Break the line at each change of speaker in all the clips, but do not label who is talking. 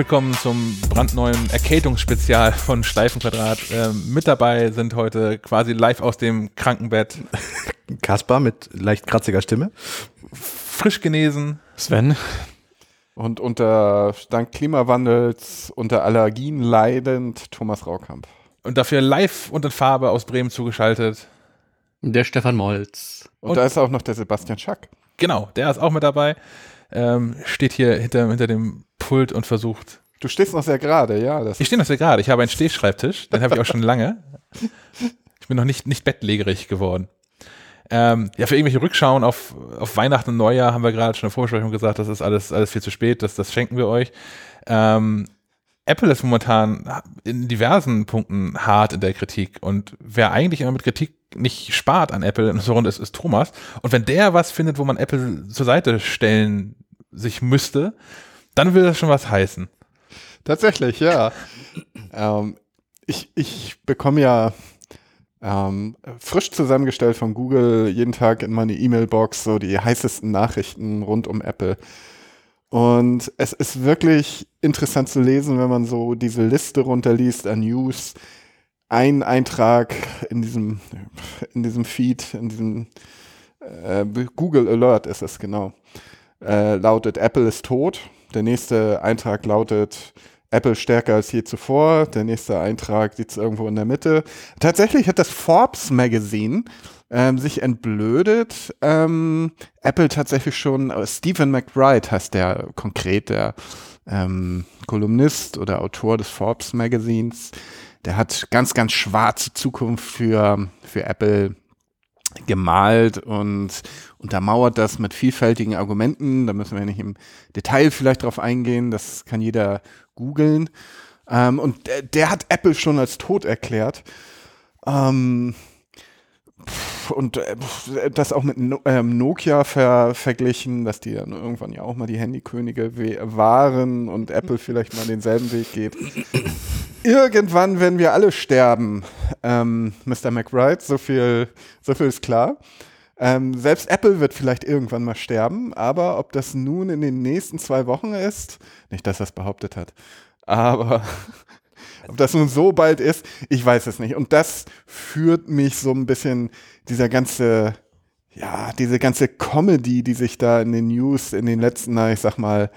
Willkommen zum brandneuen Erkältungsspezial von Schleifenquadrat. Ähm, mit dabei sind heute quasi live aus dem Krankenbett
Kaspar mit leicht kratziger Stimme.
frisch genesen.
Sven.
Und unter dank Klimawandels, unter Allergien leidend Thomas Raukamp.
Und dafür live und in Farbe aus Bremen zugeschaltet.
Der Stefan Molz.
Und,
Und-
da ist auch noch der Sebastian Schack.
Genau, der ist auch mit dabei. Ähm, steht hier hinter, hinter dem Pult und versucht.
Du stehst noch sehr gerade, ja.
Ich stehe noch sehr gerade. Ich habe einen Stehschreibtisch. Den habe ich auch schon lange. Ich bin noch nicht, nicht bettlägerig geworden. Ähm, ja, für irgendwelche Rückschauen auf, auf Weihnachten und Neujahr haben wir gerade schon in der Vorbesprechung gesagt, das ist alles, alles viel zu spät, das, das schenken wir euch. Ähm, Apple ist momentan in diversen Punkten hart in der Kritik und wer eigentlich immer mit Kritik nicht spart an Apple in so Runde ist, ist Thomas. Und wenn der was findet, wo man Apple zur Seite stellen sich müsste, dann will das schon was heißen.
Tatsächlich, ja. ähm, ich, ich bekomme ja ähm, frisch zusammengestellt von Google jeden Tag in meine E-Mail-Box so die heißesten Nachrichten rund um Apple. Und es ist wirklich interessant zu lesen, wenn man so diese Liste runterliest an News. Ein Eintrag in diesem, in diesem Feed, in diesem äh, Google Alert ist es genau, äh, lautet Apple ist tot. Der nächste Eintrag lautet Apple stärker als je zuvor. Der nächste Eintrag sitzt irgendwo in der Mitte. Tatsächlich hat das Forbes Magazine ähm, sich entblödet. Ähm, Apple tatsächlich schon, äh, Stephen McBride heißt der konkret, der ähm, Kolumnist oder Autor des Forbes Magazins. Der hat ganz, ganz schwarze Zukunft für, für Apple gemalt und untermauert das mit vielfältigen Argumenten. Da müssen wir nicht im Detail vielleicht drauf eingehen. Das kann jeder googeln. Ähm, und der, der hat Apple schon als tot erklärt. Ähm, und äh, das auch mit ähm, Nokia ver verglichen, dass die dann irgendwann ja auch mal die Handykönige waren und Apple vielleicht mal denselben Weg geht. Irgendwann werden wir alle sterben, ähm, Mr. McBride, so viel, so viel ist klar. Ähm, selbst Apple wird vielleicht irgendwann mal sterben, aber ob das nun in den nächsten zwei Wochen ist, nicht, dass er es behauptet hat, aber ob das nun so bald ist, ich weiß es nicht. Und das führt mich so ein bisschen, dieser ganze, ja, diese ganze Comedy, die sich da in den News in den letzten, na, ich sag mal,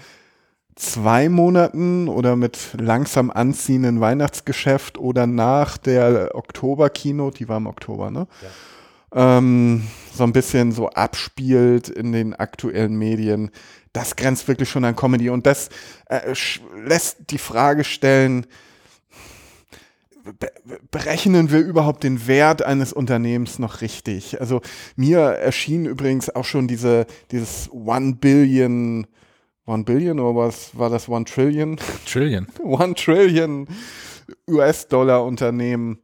zwei Monaten oder mit langsam anziehenden Weihnachtsgeschäft oder nach der Oktober-Keynote, die war im Oktober, ne? Ähm, so ein bisschen so abspielt in den aktuellen Medien. Das grenzt wirklich schon an Comedy und das äh, lässt die Frage stellen, be berechnen wir überhaupt den Wert eines Unternehmens noch richtig? Also mir erschien übrigens auch schon diese, dieses One Billion, One Billion oder was war das One Trillion?
Trillion.
One Trillion US-Dollar Unternehmen.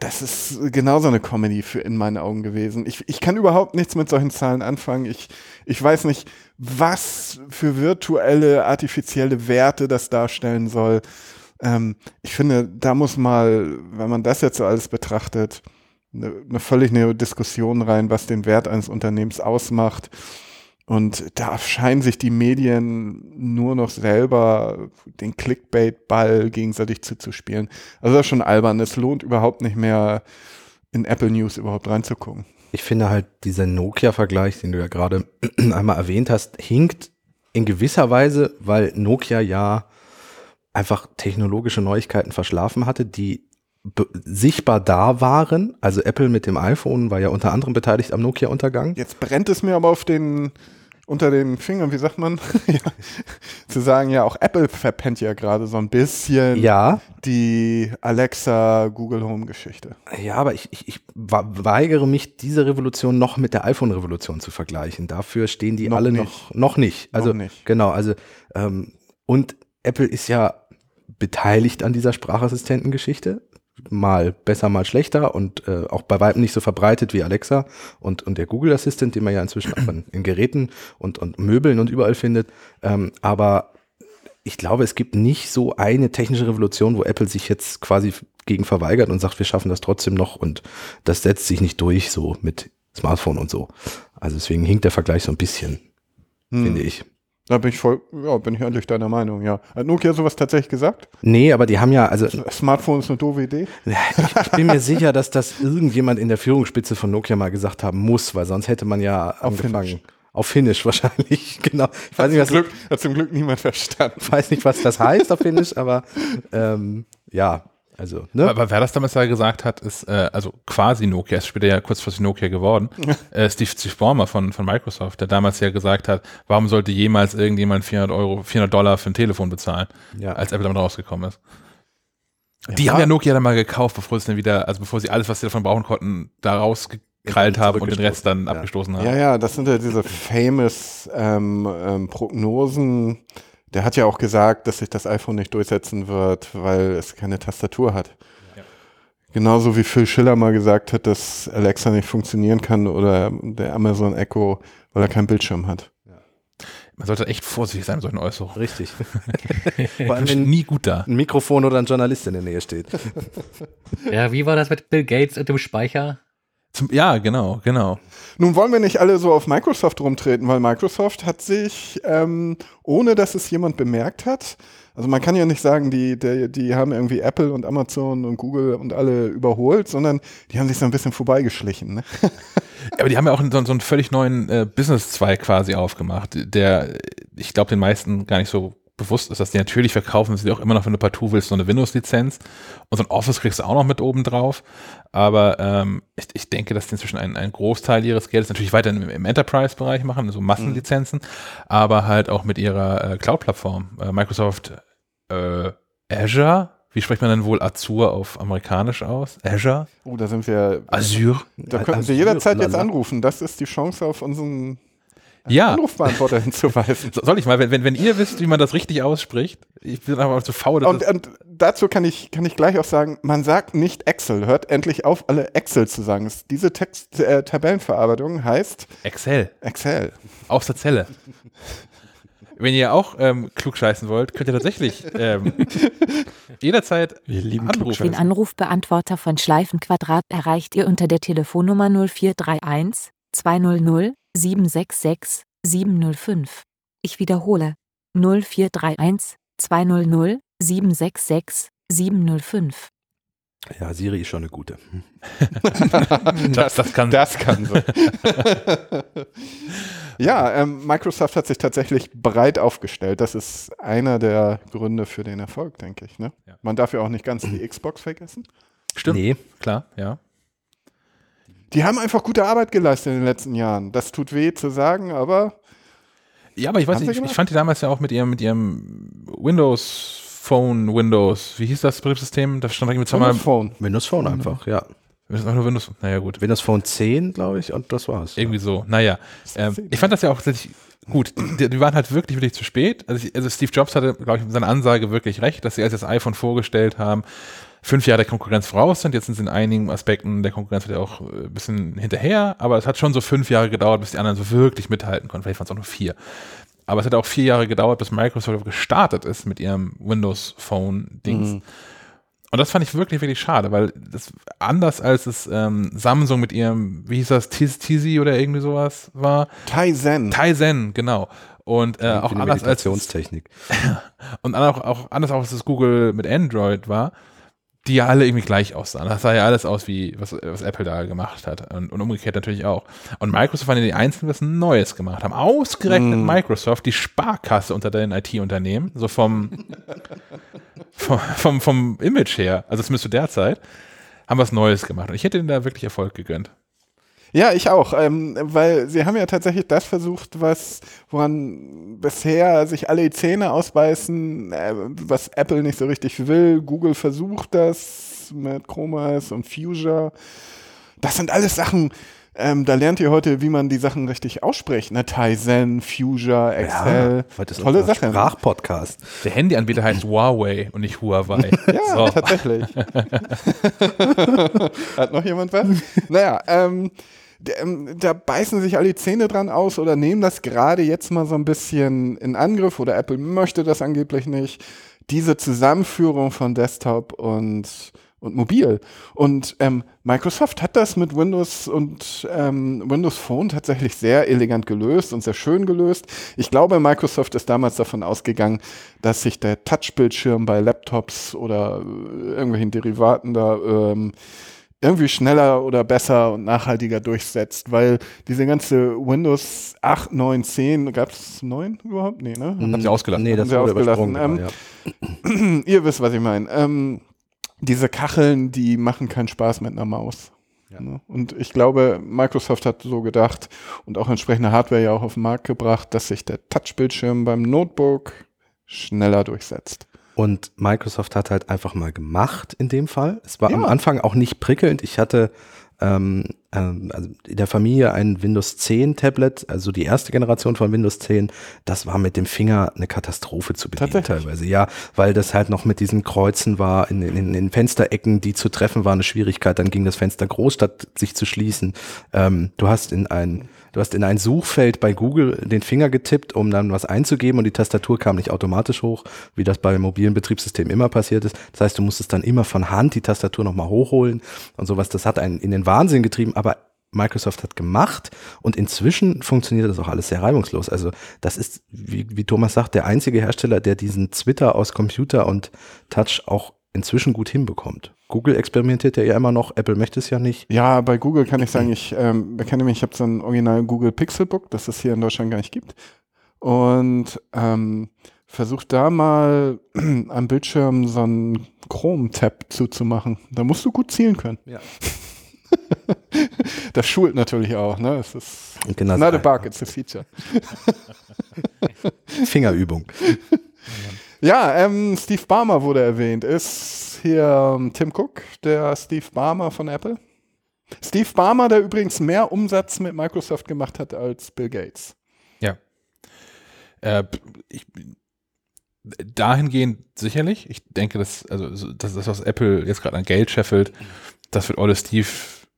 Das ist genauso eine Comedy für in meinen Augen gewesen. Ich, ich kann überhaupt nichts mit solchen Zahlen anfangen. Ich, ich weiß nicht, was für virtuelle, artifizielle Werte das darstellen soll. Ähm, ich finde, da muss mal, wenn man das jetzt so alles betrachtet, eine, eine völlig neue Diskussion rein, was den Wert eines Unternehmens ausmacht. Und da scheinen sich die Medien nur noch selber den Clickbait-Ball gegenseitig zuzuspielen. Also das ist schon albern. Es lohnt überhaupt nicht mehr, in Apple News überhaupt reinzugucken.
Ich finde halt, dieser Nokia-Vergleich, den du ja gerade einmal erwähnt hast, hinkt in gewisser Weise, weil Nokia ja einfach technologische Neuigkeiten verschlafen hatte, die sichtbar da waren. Also Apple mit dem iPhone war ja unter anderem beteiligt am Nokia-Untergang.
Jetzt brennt es mir aber auf den, unter den Fingern, wie sagt man? ja, zu sagen, ja, auch Apple verpennt ja gerade so ein bisschen
Ja,
die Alexa Google Home Geschichte.
ja, aber ich, ich, ich weigere mich, diese Revolution noch mit der iPhone-Revolution zu vergleichen. Dafür stehen die
Noch
alle
nicht.
noch, noch nicht. Also,
Noch nicht.
genau, also, ähm, und Apple ist ja beteiligt an dieser Sprachassistentengeschichte. Mal besser, mal schlechter und äh, auch bei weitem nicht so verbreitet wie Alexa und, und der Google Assistant, den man ja inzwischen auch in, in Geräten und, und Möbeln und überall findet. Ähm, aber ich glaube, es gibt nicht so eine technische Revolution, wo Apple sich jetzt quasi gegen verweigert und sagt, wir schaffen das trotzdem noch und das setzt sich nicht durch so mit Smartphone und so. Also deswegen hinkt der Vergleich so ein bisschen,
Hm.
finde ich.
Da bin ich voll, ja, bin ich endlich deiner Meinung, ja. Hat Nokia sowas tatsächlich gesagt?
Nee, aber die haben ja, also
Smartphone ist eine doofe Idee?
ich, ich bin mir sicher, dass das irgendjemand in der Führungsspitze von Nokia mal gesagt haben muss, weil sonst hätte man ja angefangen.
Finnisch.
Auf Finnisch wahrscheinlich, genau. Ich weiß nicht, was,
Zum Glück, hat zum Glück niemand verstanden.
weiß nicht, was das heißt auf Finnisch, aber ähm, ja, also, ne?
Aber wer das damals da gesagt hat, ist äh, also quasi Nokia, ist später ja kurzfristig Nokia geworden. äh, Steve, Steve Ballmer von, von Microsoft, der damals ja gesagt hat, warum sollte jemals irgendjemand 400 Euro, 400 Dollar für ein Telefon bezahlen,
Ja.
als Apple damit rausgekommen ist. Die haben ja Nokia dann mal gekauft, bevor sie dann wieder, also bevor sie alles, was sie davon brauchen konnten, da rausgekrallt haben und den Rest dann
Ja.
abgestoßen haben.
Ja, ja, das sind ja diese famous ähm, ähm, Prognosen. Der hat ja auch gesagt, dass sich das iPhone nicht durchsetzen wird, weil es keine Tastatur hat. Genauso wie Phil Schiller mal gesagt hat, dass Alexa nicht funktionieren kann oder der Amazon Echo, weil er keinen Bildschirm hat.
Man sollte echt vorsichtig sein mit solchen Äußerungen.
Richtig. Vor allem, wenn
nie gut da.
ein Mikrofon oder ein Journalist in der Nähe steht.
Ja, wie war das mit Bill Gates und dem Speicher?
Zum, ja, genau, genau.
Nun wollen wir nicht alle so auf Microsoft rumtreten, weil Microsoft hat sich, ähm, ohne dass es jemand bemerkt hat, also man kann ja nicht sagen, die, die, die haben irgendwie Apple und Amazon und Google und alle überholt, sondern die haben sich so ein bisschen vorbeigeschlichen. Ne?
Aber die haben ja auch so, so einen völlig neuen äh, Business-Zweig quasi aufgemacht, der, ich glaube, den meisten gar nicht so bewusst ist, dass die natürlich verkaufen sie auch immer noch, wenn du partout willst, so eine Windows-Lizenz und so ein Office kriegst du auch noch mit oben drauf. Aber ähm, ich, ich denke, dass die inzwischen einen, einen Großteil ihres Geldes natürlich weiter im, im Enterprise-Bereich machen, so Massenlizenzen, aber halt auch mit ihrer äh, Cloud-Plattform. Äh, Microsoft äh, Azure, wie spricht man denn wohl Azure auf amerikanisch aus? Azure?
Oh, da sind wir,
Azure?
da könnten Sie
Azure,
jederzeit jetzt
lala.
anrufen. Das ist die Chance auf unseren
Ja.
Anrufbeantworter hinzuweisen.
So- Soll ich mal, wenn, wenn, wenn ihr wisst, wie man das richtig ausspricht, ich bin aber zu faul.
Und, und dazu kann ich, kann ich gleich auch sagen, man sagt nicht Excel. Hört endlich auf, alle Excel zu sagen. Es- Diese Text, äh, Tabellenverarbeitung heißt
Excel,
Excel.
aus der Zelle. Wenn ihr auch ähm, klugscheißen wollt, könnt ihr tatsächlich ähm, jederzeit
Wir lieben
anrufen.
Den Anrufbeantworter von Schleifenquadrat erreicht ihr unter der Telefonnummer 0431 200 766 705. Ich wiederhole 0431 200 766 705.
Ja, Siri ist schon eine gute.
Das, das kann
Das kann so. ja, ähm, Microsoft hat sich tatsächlich breit aufgestellt. Das ist einer der Gründe für den Erfolg, denke ich. Ne?
Ja.
Man darf ja auch nicht ganz die Xbox vergessen.
stimmt.
Nee,
Klar, ja.
Die haben einfach gute Arbeit geleistet in den letzten Jahren. Das tut weh zu sagen, aber
Ja, aber ich weiß nicht, ich, fand die damals ja auch mit ihrem, mit ihrem Windows Phone, Windows, wie hieß das Betriebssystem? Da stand irgendwie zweimal
Windows Phone.
Windows Phone einfach, ja.
Auch nur Windows. Naja, gut.
Windows Phone 10, glaube ich, und das war's.
Irgendwie so. Naja. Ähm, ich fand das ja auch tatsächlich gut. Die, die waren halt wirklich, wirklich zu spät. Also, ich, also Steve Jobs hatte, glaube ich, mit seiner Ansage wirklich recht, dass sie als das iPhone vorgestellt haben, fünf Jahre der Konkurrenz voraus sind. Jetzt sind sie in einigen Aspekten der Konkurrenz wieder auch äh, ein bisschen hinterher, aber es hat schon so fünf Jahre gedauert, bis die anderen so wirklich mithalten konnten. Vielleicht waren es auch nur vier. Aber es hat auch vier Jahre gedauert, bis Microsoft gestartet ist mit ihrem Windows Phone Dings.
Mhm.
Und das fand ich wirklich, wirklich schade, weil das anders als es ähm, Samsung mit ihrem, wie hieß das, Tiz- Tizi oder irgendwie sowas war.
Tizen.
Tizen, genau. Und äh, auch anders als und auch, auch anders auch als es Google mit Android war, die ja alle irgendwie gleich aussahen. Das sah ja alles aus wie, was, was Apple da gemacht hat. Und, und umgekehrt natürlich auch. Und Microsoft waren ja die Einzigen, die was Neues gemacht haben. Ausgerechnet
Mm.
Microsoft, die Sparkasse unter den IT-Unternehmen, so vom, vom, vom, vom Image her, also zumindest zu der Zeit, haben was Neues gemacht. Und ich hätte ihnen da wirklich Erfolg gegönnt.
Ja, ich auch, ähm, weil sie haben ja tatsächlich das versucht, was woran bisher sich alle die Zähne ausbeißen, äh, was Apple nicht so richtig will. Google versucht das mit Chrome OS und Fuchsia. Das sind alles Sachen, ähm, da lernt ihr heute, wie man die Sachen richtig ausspricht. Ne? Tizen, Fuchsia, Excel.
heute ist
Tolle Sache.
Sprachpodcast.
Der Handyanbieter heißt Huawei und nicht Huawei.
Ja,
so.
tatsächlich. Hat noch jemand was? naja, ähm, da beißen sich alle die Zähne dran aus oder nehmen das gerade jetzt mal so ein bisschen in Angriff oder Apple möchte das angeblich nicht. Diese Zusammenführung von Desktop und, und mobil. Und ähm, Microsoft hat das mit Windows und ähm, Windows Phone tatsächlich sehr elegant gelöst und sehr schön gelöst. Ich glaube, Microsoft ist damals davon ausgegangen, dass sich der Touchbildschirm bei Laptops oder äh, irgendwelchen Derivaten da ähm, irgendwie schneller oder besser und nachhaltiger durchsetzt, weil diese ganze Windows 8, 9, 10, gab es 9 überhaupt? Nee, ne?
Haben sie ausgelassen.
Nee, das
Haben sie
wurde
ausgelassen.
übersprungen.
Ähm,
ja.
Ihr wisst, was ich meine. Ähm, diese Kacheln, die machen keinen Spaß mit einer Maus.
Ja.
Ne? Und ich glaube, Microsoft hat so gedacht und auch entsprechende Hardware ja auch auf den Markt gebracht, dass sich der Touchbildschirm beim Notebook schneller durchsetzt.
Und Microsoft hat halt einfach mal gemacht in dem Fall. Es war
Ja.
am Anfang auch nicht prickelnd. Ich hatte ähm, ähm, also in der Familie ein Windows 10 Tablet, also die erste Generation von Windows 10. Das war mit dem Finger eine Katastrophe zu bedienen teilweise. Ja, weil das halt noch mit diesen Kreuzen war, in, in, in den Fensterecken, die zu treffen war eine Schwierigkeit. Dann ging das Fenster groß, statt sich zu schließen. Ähm, du hast in ein Du hast in ein Suchfeld bei Google den Finger getippt, um dann was einzugeben und die Tastatur kam nicht automatisch hoch, wie das bei mobilen Betriebssystemen immer passiert ist. Das heißt, du musstest dann immer von Hand die Tastatur nochmal hochholen und sowas. Das hat einen in den Wahnsinn getrieben, aber Microsoft hat gemacht und inzwischen funktioniert das auch alles sehr reibungslos. Also das ist, wie, wie Thomas sagt, der einzige Hersteller, der diesen Twitter aus Computer und Touch auch inzwischen gut hinbekommt. Google experimentiert ja immer noch, Apple möchte es ja nicht.
Ja, bei Google kann ich sagen, ich ähm, bekenne mich, ich habe so ein original Google Pixelbook, das es hier in Deutschland gar nicht gibt. Und ähm, versucht da mal am Bildschirm so einen Chrome-Tab zuzumachen. Da musst du gut zielen können.
Ja.
Das schult natürlich auch, ne? Es ist
genau
not a bug, it's a feature.
Fingerübung.
Ja, ähm, Steve Barmer wurde erwähnt. Ist hier ähm, Tim Cook, der Steve Barmer von Apple? Steve Barmer, der übrigens mehr Umsatz mit Microsoft gemacht hat als Bill Gates.
Ja. Äh, ich, dahingehend sicherlich. Ich denke, dass, also, so- dass das, was Apple jetzt gerade an Geld scheffelt, das wird Olle Steve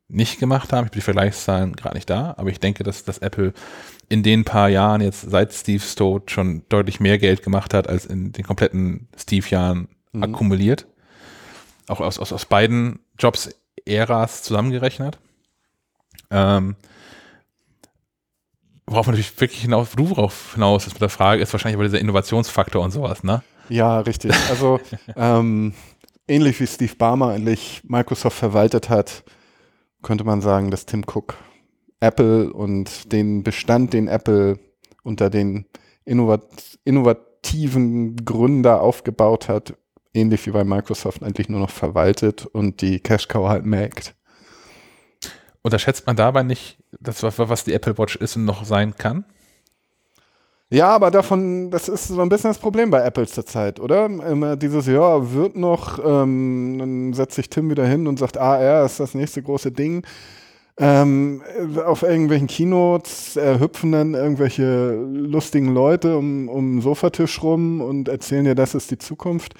nicht gemacht haben. Ich bin die Vergleichszahlen gerade nicht da, aber ich denke, dass, dass Apple in den paar Jahren jetzt seit Steve's Tod schon deutlich mehr Geld gemacht hat, als in den kompletten Steve-Jahren
Mhm.
akkumuliert. Auch aus, aus, aus beiden Jobs Äras zusammengerechnet. Ähm, worauf man natürlich wirklich hinaus, du worauf hinaus ist mit der Frage, ist wahrscheinlich aber dieser Innovationsfaktor und sowas, ne?
Ja, richtig. Also ähm, ähnlich wie Steve Barmer endlich Microsoft verwaltet hat, könnte man sagen, dass Tim Cook Apple und den Bestand, den Apple unter den innovat innovativen Gründer aufgebaut hat, ähnlich wie bei Microsoft eigentlich nur noch verwaltet und die Cash Cow halt melkt.
Unterschätzt man dabei nicht, das, was, die Apple Watch ist und noch sein kann?
Ja, aber davon, das ist so ein bisschen das Problem bei Apple zurzeit, oder? Immer dieses, ja, wird noch, ähm, dann setzt sich Tim wieder hin und sagt, AR ist das nächste große Ding. Ähm, auf irgendwelchen Keynotes äh, hüpfen dann irgendwelche lustigen Leute um, um den Sofatisch rum und erzählen dir, das ist die Zukunft.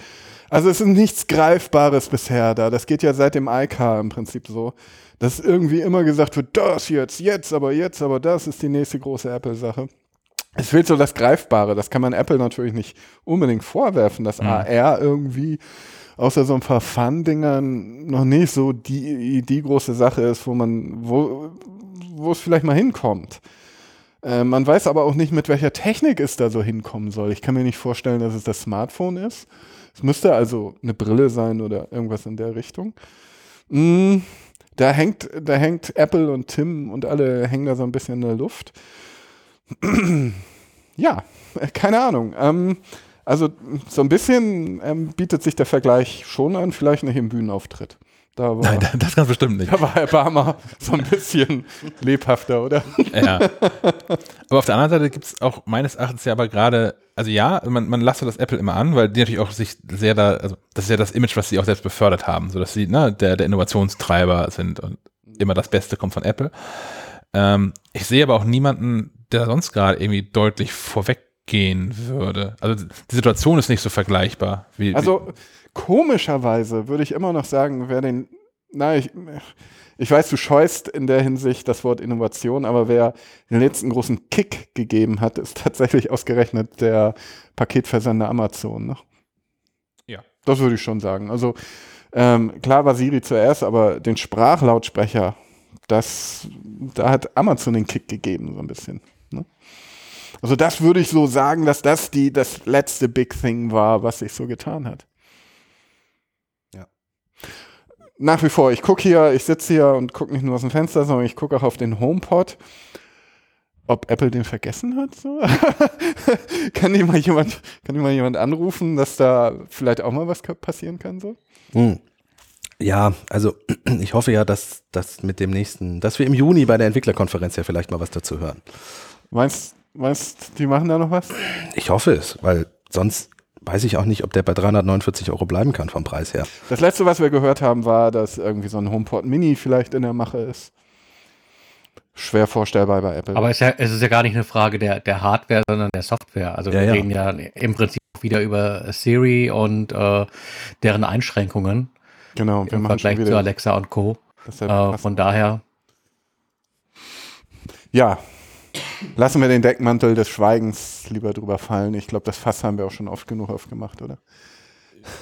Also es ist nichts Greifbares bisher da. Das geht ja seit dem iCar im Prinzip so, dass irgendwie immer gesagt wird, das jetzt, jetzt, aber jetzt, aber das ist die nächste große Apple-Sache. Es fehlt so das Greifbare. Das kann man Apple natürlich nicht unbedingt vorwerfen, dass
Mhm.
AR irgendwie außer so ein paar Fun-Dingern noch nicht so die, die große Sache ist, wo man, wo, es vielleicht mal hinkommt. Äh, man weiß aber auch nicht, mit welcher Technik es da so hinkommen soll. Ich kann mir nicht vorstellen, dass es das Smartphone ist. Es müsste also eine Brille sein oder irgendwas in der Richtung. Mm, da hängt, da hängt Apple und Tim und alle hängen da so ein bisschen in der Luft. Ja, äh, keine Ahnung. Ähm, also so ein bisschen ähm, bietet sich der Vergleich schon an, vielleicht nicht im Bühnenauftritt. Da war,
Nein, das ganz bestimmt nicht.
da war Herr Barmer so ein bisschen lebhafter, oder?
Ja. Aber auf der anderen Seite gibt es auch meines Erachtens ja aber gerade, also ja, man, man lasst das Apple immer an, weil die natürlich auch sich sehr da, also das ist ja das Image, was sie auch selbst befördert haben, so dass sie ne, der, der Innovationstreiber sind und immer das Beste kommt von Apple. Ähm, ich sehe aber auch niemanden, der sonst gerade irgendwie deutlich vorweggehen würde. Also die Situation ist nicht so vergleichbar. Wie,
Also komischerweise würde ich immer noch sagen, wer den, na, ich, ich weiß, du scheust in der Hinsicht das Wort Innovation, aber wer den letzten großen Kick gegeben hat, ist tatsächlich ausgerechnet der Paketversender Amazon. Ne?
Ja.
Das würde ich schon sagen. Also Ähm, klar war Siri zuerst, aber den Sprachlautsprecher, das, da hat Amazon den Kick gegeben, so ein bisschen. Also das würde ich so sagen, dass das die, das letzte Big Thing war, was sich so getan hat.
Ja.
Nach wie vor, ich gucke hier, ich sitze hier und gucke nicht nur aus dem Fenster, sondern ich gucke auch auf den HomePod. Ob Apple den vergessen hat? So? kann, die mal jemand, kann die mal jemand anrufen, dass da vielleicht auch mal was passieren kann? So?
Hm. Ja, also ich hoffe ja, dass das mit dem nächsten, dass wir im Juni bei der Entwicklerkonferenz ja vielleicht mal was dazu hören.
Meinst, meinst die machen da noch was?
Ich hoffe es, weil sonst weiß ich auch nicht, ob der bei 349 Euro bleiben kann vom Preis her.
Das letzte, was wir gehört haben, war, dass irgendwie so ein HomePod Mini vielleicht in der Mache ist. Schwer vorstellbar bei Apple.
Aber es ist ja, es ist ja gar nicht eine Frage der, der Hardware, sondern der Software. Also
Ja,
wir
ja.
reden ja im Prinzip wieder über Siri und äh, deren Einschränkungen
genau, wir
im
machen
Vergleich zu. Alexa und Co. Äh, von daher,
ja, lassen wir den Deckmantel des Schweigens lieber drüber fallen. Ich glaube, das Fass haben wir auch schon oft genug aufgemacht, oder?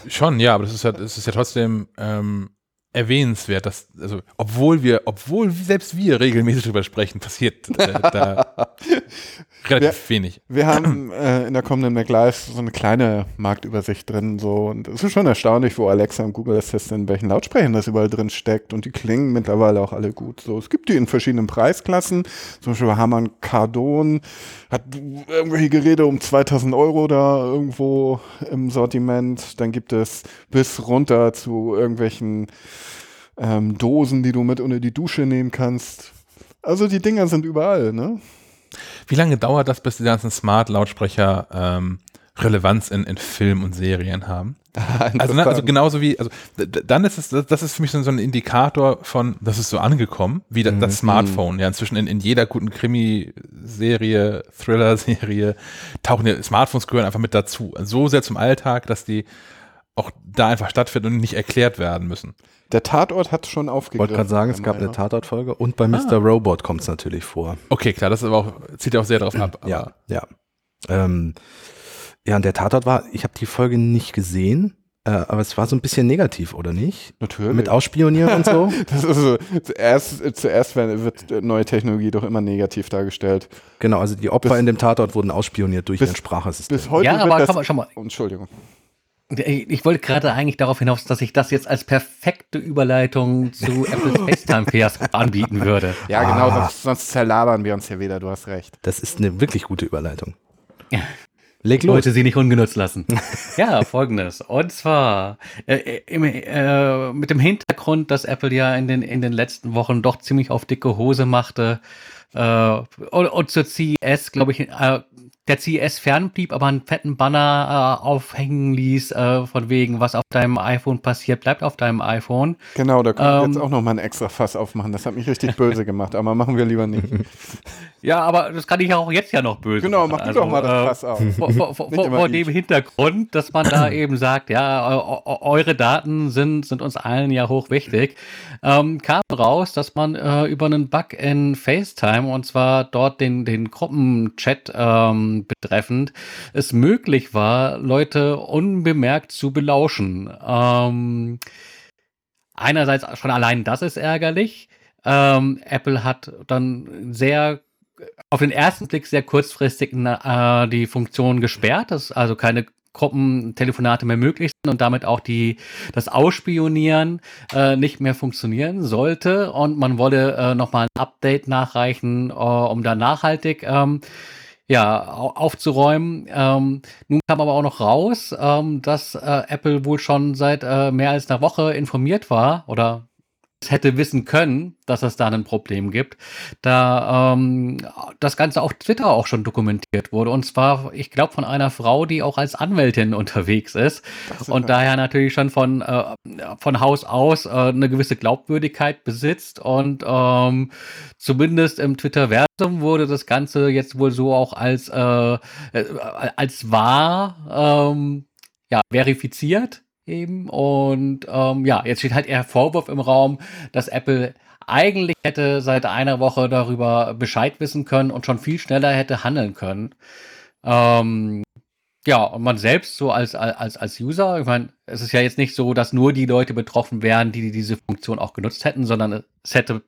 Schon, ja, aber das ist ja, das ist ja trotzdem ähm, erwähnenswert, dass, also, obwohl wir, obwohl selbst wir regelmäßig drüber sprechen, passiert äh, da relativ wenig.
Wir haben äh, in der kommenden MacLive so eine kleine Marktübersicht drin, so und es ist schon erstaunlich, wo Alexa und Google Assistant in welchen Lautsprechern das überall drin steckt und die klingen mittlerweile auch alle gut. So, es gibt die in verschiedenen Preisklassen. Zum Beispiel bei Harman Kardon hat irgendwelche Geräte um 2000 Euro da irgendwo im Sortiment. Dann gibt es bis runter zu irgendwelchen ähm, Dosen, die du mit unter die Dusche nehmen kannst. Also die Dinger sind überall, ne?
Wie lange dauert das, bis die ganzen Smart-Lautsprecher ähm, Relevanz in, in Film und Serien haben? Also, ne, also genauso wie, also dann ist es, das das ist für mich so ein Indikator von, das ist so angekommen, wie da- das Smartphone. Ja, inzwischen in, in jeder guten Krimi-Serie, Thriller-Serie tauchen ja Smartphones gehören einfach mit dazu. So sehr zum Alltag, dass die auch da einfach stattfinden und nicht erklärt werden müssen.
Der Tatort hat schon
Ich
aufgegriffen.
wollte gerade sagen, es gab eine. Tatortfolge und bei Mr. Robot kommt es natürlich vor.
Okay, klar, das ist aber auch, zieht auch sehr darauf ab. Aber
Ja, ja. Ähm, ja, und der Tatort war, ich habe die Folge nicht gesehen, äh, aber es war so ein bisschen negativ, oder nicht?
Natürlich.
Mit Ausspionieren und so.
das ist so, zuerst, zuerst wird neue Technologie doch immer negativ dargestellt.
Genau, also die Opfer
Bis-
in dem Tatort wurden ausspioniert durch
bis-
ihren Sprachassistenten.
Bis heute
Ja,
wird
aber
das,
komm mal, schau mal.
Entschuldigung.
Ich ich wollte gerade eigentlich darauf hinaus, dass ich das jetzt als perfekte Überleitung zu Apples FaceTime Fiasco anbieten würde.
Ja, genau,
Ah.
sonst, sonst zerlabern wir uns hier wieder, du hast recht.
Das ist eine wirklich gute Überleitung. Leg
Ich
los.
wollte sie nicht ungenutzt lassen. ja, folgendes. Und zwar äh, im, äh, mit dem Hintergrund, dass Apple ja in den, in den letzten Wochen doch ziemlich auf dicke Hose machte. Äh, und, und zur CES, glaube ich, äh, der CES fernblieb, aber einen fetten Banner äh, aufhängen ließ, äh, von wegen, was auf deinem iPhone passiert, bleibt auf deinem iPhone.
Genau, da können wir
Ähm.
jetzt auch nochmal ein extra Fass aufmachen. Das hat mich richtig böse gemacht, aber machen wir lieber nicht.
Ja, aber das kann ich ja auch jetzt ja noch böse
Genau, mach du doch mal das
äh,
Fass auf.
vor, vor, vor, vor
ich.
dem Hintergrund, dass man da eben sagt, ja, eu- eu- eure Daten sind, sind uns allen ja hoch wichtig, ähm, kam raus, dass man äh, über einen Bug in FaceTime und zwar dort den, den Gruppenchat ähm, betreffend, es möglich war, Leute unbemerkt zu belauschen. Ähm, einerseits schon allein das ist ärgerlich. Ähm, Apple hat dann sehr auf den ersten Blick sehr kurzfristig äh, die Funktion gesperrt, dass also keine Gruppentelefonate mehr möglich sind und damit auch die, das Ausspionieren äh, nicht mehr funktionieren sollte. Und man wolle äh, nochmal ein Update nachreichen, äh, um da nachhaltig ähm, ja, au- aufzuräumen. Ähm, nun kam aber auch noch raus, ähm, dass äh, Apple wohl schon seit äh, mehr als einer Woche informiert war oder hätte wissen können, dass es da ein Problem gibt, da ähm, das Ganze auf Twitter auch schon dokumentiert wurde. Und zwar, ich glaube, von einer Frau, die auch als Anwältin unterwegs ist und daher natürlich schon von, äh, von Haus aus äh, eine gewisse Glaubwürdigkeit besitzt. Und ähm, zumindest im Twitter-Versum wurde das Ganze jetzt wohl so auch als, äh, äh, als wahr ähm, ja, verifiziert eben. Und ähm, ja, jetzt steht halt eher Vorwurf im Raum, dass Apple eigentlich hätte seit einer Woche darüber Bescheid wissen können und schon viel schneller hätte handeln können. Ähm, Ja, und man selbst so als, als, als User, ich meine, es ist ja jetzt nicht so, dass nur die Leute betroffen wären, die diese Funktion auch genutzt hätten, sondern es hätte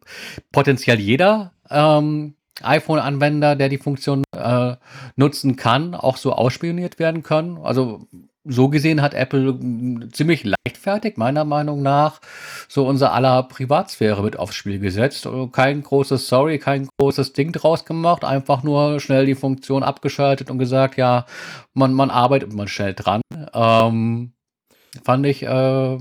potenziell jeder ähm, iPhone-Anwender, der die Funktion äh, nutzen kann, auch so ausspioniert werden können. Also so gesehen hat Apple ziemlich leichtfertig, meiner Meinung nach, so unser aller Privatsphäre mit aufs Spiel gesetzt. Kein großes Sorry, kein großes Ding draus gemacht, einfach nur schnell die Funktion abgeschaltet und gesagt, ja, man, man arbeitet man schnell dran. Ähm, fand ich, äh,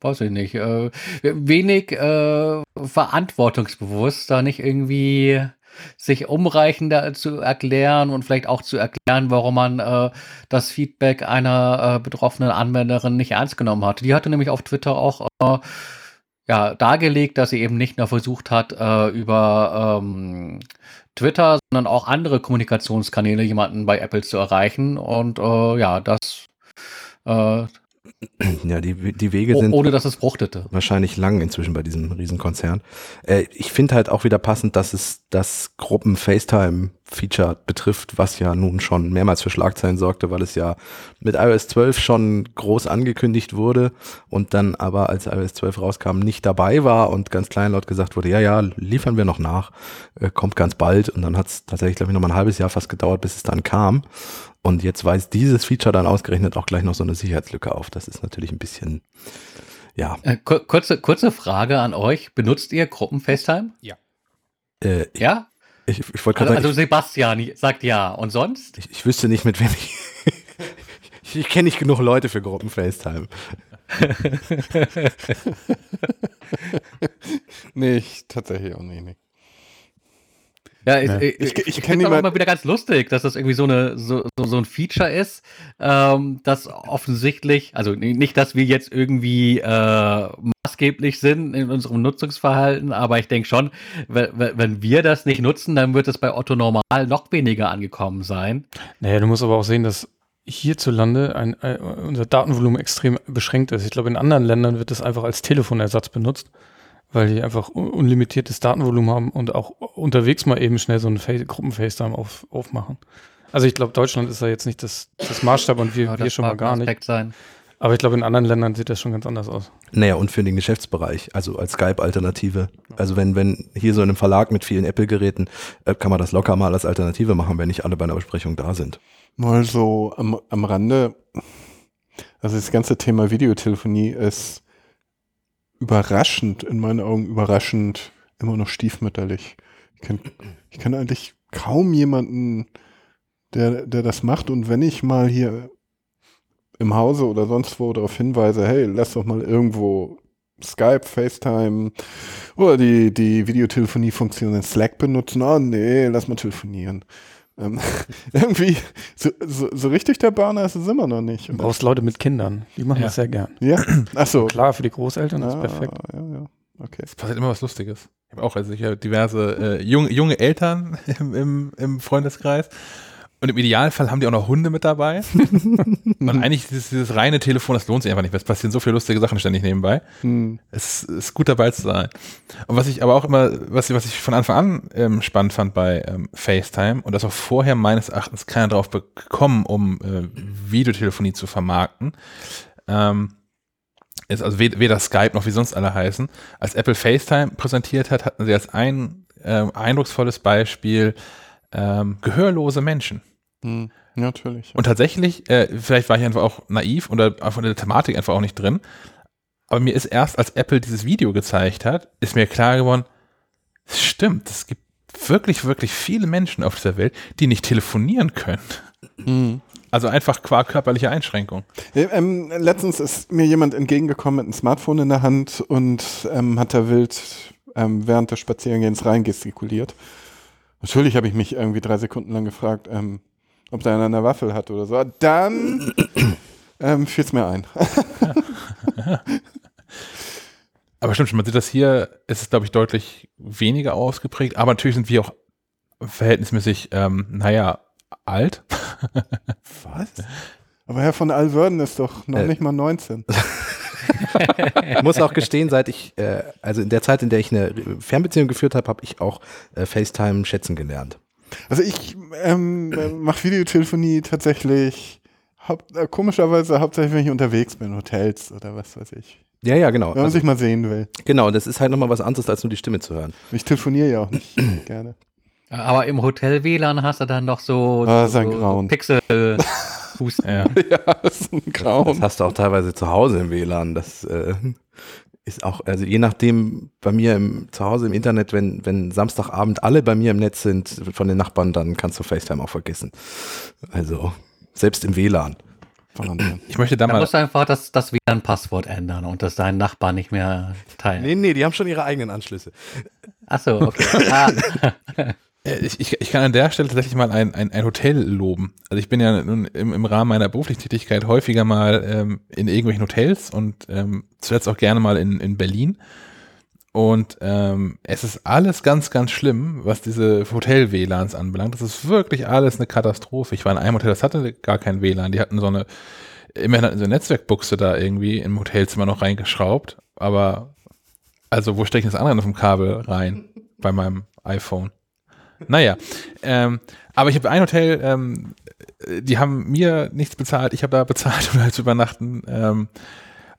weiß ich nicht, äh, wenig äh, verantwortungsbewusst, da nicht irgendwie sich umreichender zu erklären und vielleicht auch zu erklären, warum man äh, das Feedback einer äh, betroffenen Anwenderin nicht ernst genommen hat. Die hatte nämlich auf Twitter auch äh, ja, dargelegt, dass sie eben nicht nur versucht hat, äh, über ähm, Twitter, sondern auch andere Kommunikationskanäle jemanden bei Apple zu erreichen. Und äh, ja, das äh,
ja, die, die Wege sind.
Ohne dass es fruchtete.
Wahrscheinlich lang inzwischen bei diesem Riesenkonzern. Äh, ich finde halt auch wieder passend, dass es das Gruppen-FaceTime-Feature betrifft, was ja nun schon mehrmals für Schlagzeilen sorgte, weil es ja mit iOS 12 schon groß angekündigt wurde und dann aber, als iOS 12 rauskam, nicht dabei war und ganz kleinlaut gesagt wurde, ja, ja, liefern wir noch nach, äh, kommt ganz bald. Und dann hat es tatsächlich, glaube ich, noch mal ein halbes Jahr fast gedauert, bis es dann kam. Und jetzt weist dieses Feature dann ausgerechnet auch gleich noch so eine Sicherheitslücke auf. Das ist natürlich ein bisschen, ja.
Äh, kurze, kurze Frage an euch. Benutzt ihr Gruppen-FaceTime?
Ja.
Äh, ja?
Ich, ich wollte
gerade also, also Sebastian sagt ja. Und sonst?
Ich, ich wüsste nicht, mit wem ich. ich, ich kenne nicht genug Leute für Gruppen-FaceTime.
nee, ich tatsächlich auch nicht. nicht.
Ja, ich, ja. ich, ich, ich, ich finde es immer wieder ganz lustig, dass das irgendwie so, eine, so, so, so ein Feature ist, ähm, das offensichtlich, also nicht, dass wir jetzt irgendwie äh, maßgeblich sind in unserem Nutzungsverhalten, aber ich denke schon, wenn, wenn wir das nicht nutzen, dann wird es bei Otto Normal noch weniger angekommen sein.
Naja, du musst aber auch sehen, dass hierzulande ein, ein, unser Datenvolumen extrem beschränkt ist. Ich glaube, in anderen Ländern wird das einfach als Telefonersatz benutzt weil die einfach unlimitiertes Datenvolumen haben und auch unterwegs mal eben schnell so einen Gruppen-FaceTime auf, aufmachen. Also ich glaube, Deutschland ist da jetzt nicht das, das Maßstab und wir, ja, wir schon mal gar nicht. Sein. Aber ich glaube, in anderen Ländern sieht das schon ganz anders aus.
Naja, und für den Geschäftsbereich, also als Skype-Alternative. Also wenn, wenn hier so in einem Verlag mit vielen Apple-Geräten, äh, kann man das locker mal als Alternative machen, wenn nicht alle bei einer Besprechung da sind.
Mal so am, am Rande, also das ganze Thema Videotelefonie ist überraschend, in meinen Augen überraschend, immer noch stiefmütterlich. Ich kenne ich kenn eigentlich kaum jemanden, der, der das macht. Und wenn ich mal hier im Hause oder sonst wo darauf hinweise, hey, lass doch mal irgendwo Skype, FaceTime oder die, die Videotelefonie-Funktion in Slack benutzen. Oh nee, lass mal telefonieren. Ähm, irgendwie, so, so, so, richtig der Burner ist es immer noch nicht.
Du brauchst Leute mit Kindern, die machen ja. das sehr gern.
Ja,
achso. Klar, für die Großeltern ah, ist perfekt.
Ja, ja.
Okay. Es passiert immer was Lustiges. Ich habe auch also ich habe diverse äh, junge, junge Eltern im, im, im Freundeskreis und im Idealfall haben die auch noch Hunde mit dabei. und eigentlich dieses, dieses, reine Telefon, das lohnt sich einfach nicht, weil es passieren so viele lustige Sachen ständig nebenbei. Hm. Es ist gut dabei zu sein. Und was ich aber auch immer, was, was ich von Anfang an ähm, spannend fand bei ähm, FaceTime und das auch vorher meines Erachtens keiner drauf bekommen, um äh, Videotelefonie zu vermarkten, ähm, ist also weder Skype noch wie sonst alle heißen. Als Apple FaceTime präsentiert hat, hatten sie als ein äh, eindrucksvolles Beispiel ähm, gehörlose Menschen.
Hm, natürlich.
Und tatsächlich, äh, vielleicht war ich einfach auch naiv oder von der Thematik einfach auch nicht drin, aber mir ist erst, als Apple dieses Video gezeigt hat, ist mir klar geworden, es stimmt, es gibt wirklich, wirklich viele Menschen auf dieser Welt, die nicht telefonieren können. Mhm. Also einfach qua körperliche Einschränkung.
Ähm, letztens ist mir jemand entgegengekommen mit einem Smartphone in der Hand und ähm, hat da wild ähm, während des Spazierengehens reingestikuliert. Natürlich habe ich mich irgendwie drei Sekunden lang gefragt, ähm, ob da einer eine Waffel hat oder so. Dann ähm, fiel es mir ein.
aber stimmt schon, man sieht das hier, ist es glaube ich deutlich weniger ausgeprägt, aber natürlich sind wir auch verhältnismäßig, ähm, naja, alt.
Was? Aber Herr von Alverden ist doch noch äh, nicht mal 19.
ich muss auch gestehen, seit ich, äh, also in der Zeit, in der ich eine Fernbeziehung geführt habe, habe ich auch äh, FaceTime schätzen gelernt.
Also ich ähm, mache Videotelefonie tatsächlich haupt, äh, komischerweise hauptsächlich, wenn ich unterwegs bin, Hotels oder was weiß ich.
Ja, ja, genau.
Wenn man
Also,
sich mal sehen will.
genau, das ist halt nochmal was anderes, als nur die Stimme zu hören.
Ich telefoniere ja auch nicht gerne.
Aber im Hotel WLAN hast du dann noch so,
Ah,
so, so, Pixel. Husten.
Ja.
ja, das ist ein
Das
Grauen.
hast du auch teilweise zu Hause im WLAN. Das äh, ist auch, also je nachdem, bei mir im, zu Hause im Internet, wenn, wenn Samstagabend alle bei mir im Netz sind von den Nachbarn, dann kannst du FaceTime auch vergessen. Also selbst im WLAN.
Ich möchte da mal,
musst du einfach das, das WLAN-Passwort ändern und das deinen Nachbarn nicht mehr teilen.
Nee, nee, die haben schon ihre eigenen Anschlüsse.
Achso, okay. Ah,
ich, ich, ich kann an der Stelle tatsächlich mal ein, ein, ein Hotel loben. Also ich bin ja nun im, im Rahmen meiner beruflichen Tätigkeit häufiger mal ähm, in irgendwelchen Hotels und ähm, zuletzt auch gerne mal in, in Berlin. Und ähm, es ist alles ganz, ganz schlimm, was diese Hotel-WLANs anbelangt. Das ist wirklich alles eine Katastrophe. Ich war in einem Hotel, das hatte gar kein WLAN. Die hatten so eine, immerhin hatten sie eine Netzwerkbuchse da irgendwie im Hotelzimmer noch reingeschraubt. Aber, also wo stecke ich das andere auf dem Kabel rein? Bei meinem iPhone. Naja, ähm, aber ich habe ein Hotel, ähm, die haben mir nichts bezahlt, ich habe da bezahlt, um halt zu übernachten. Ähm,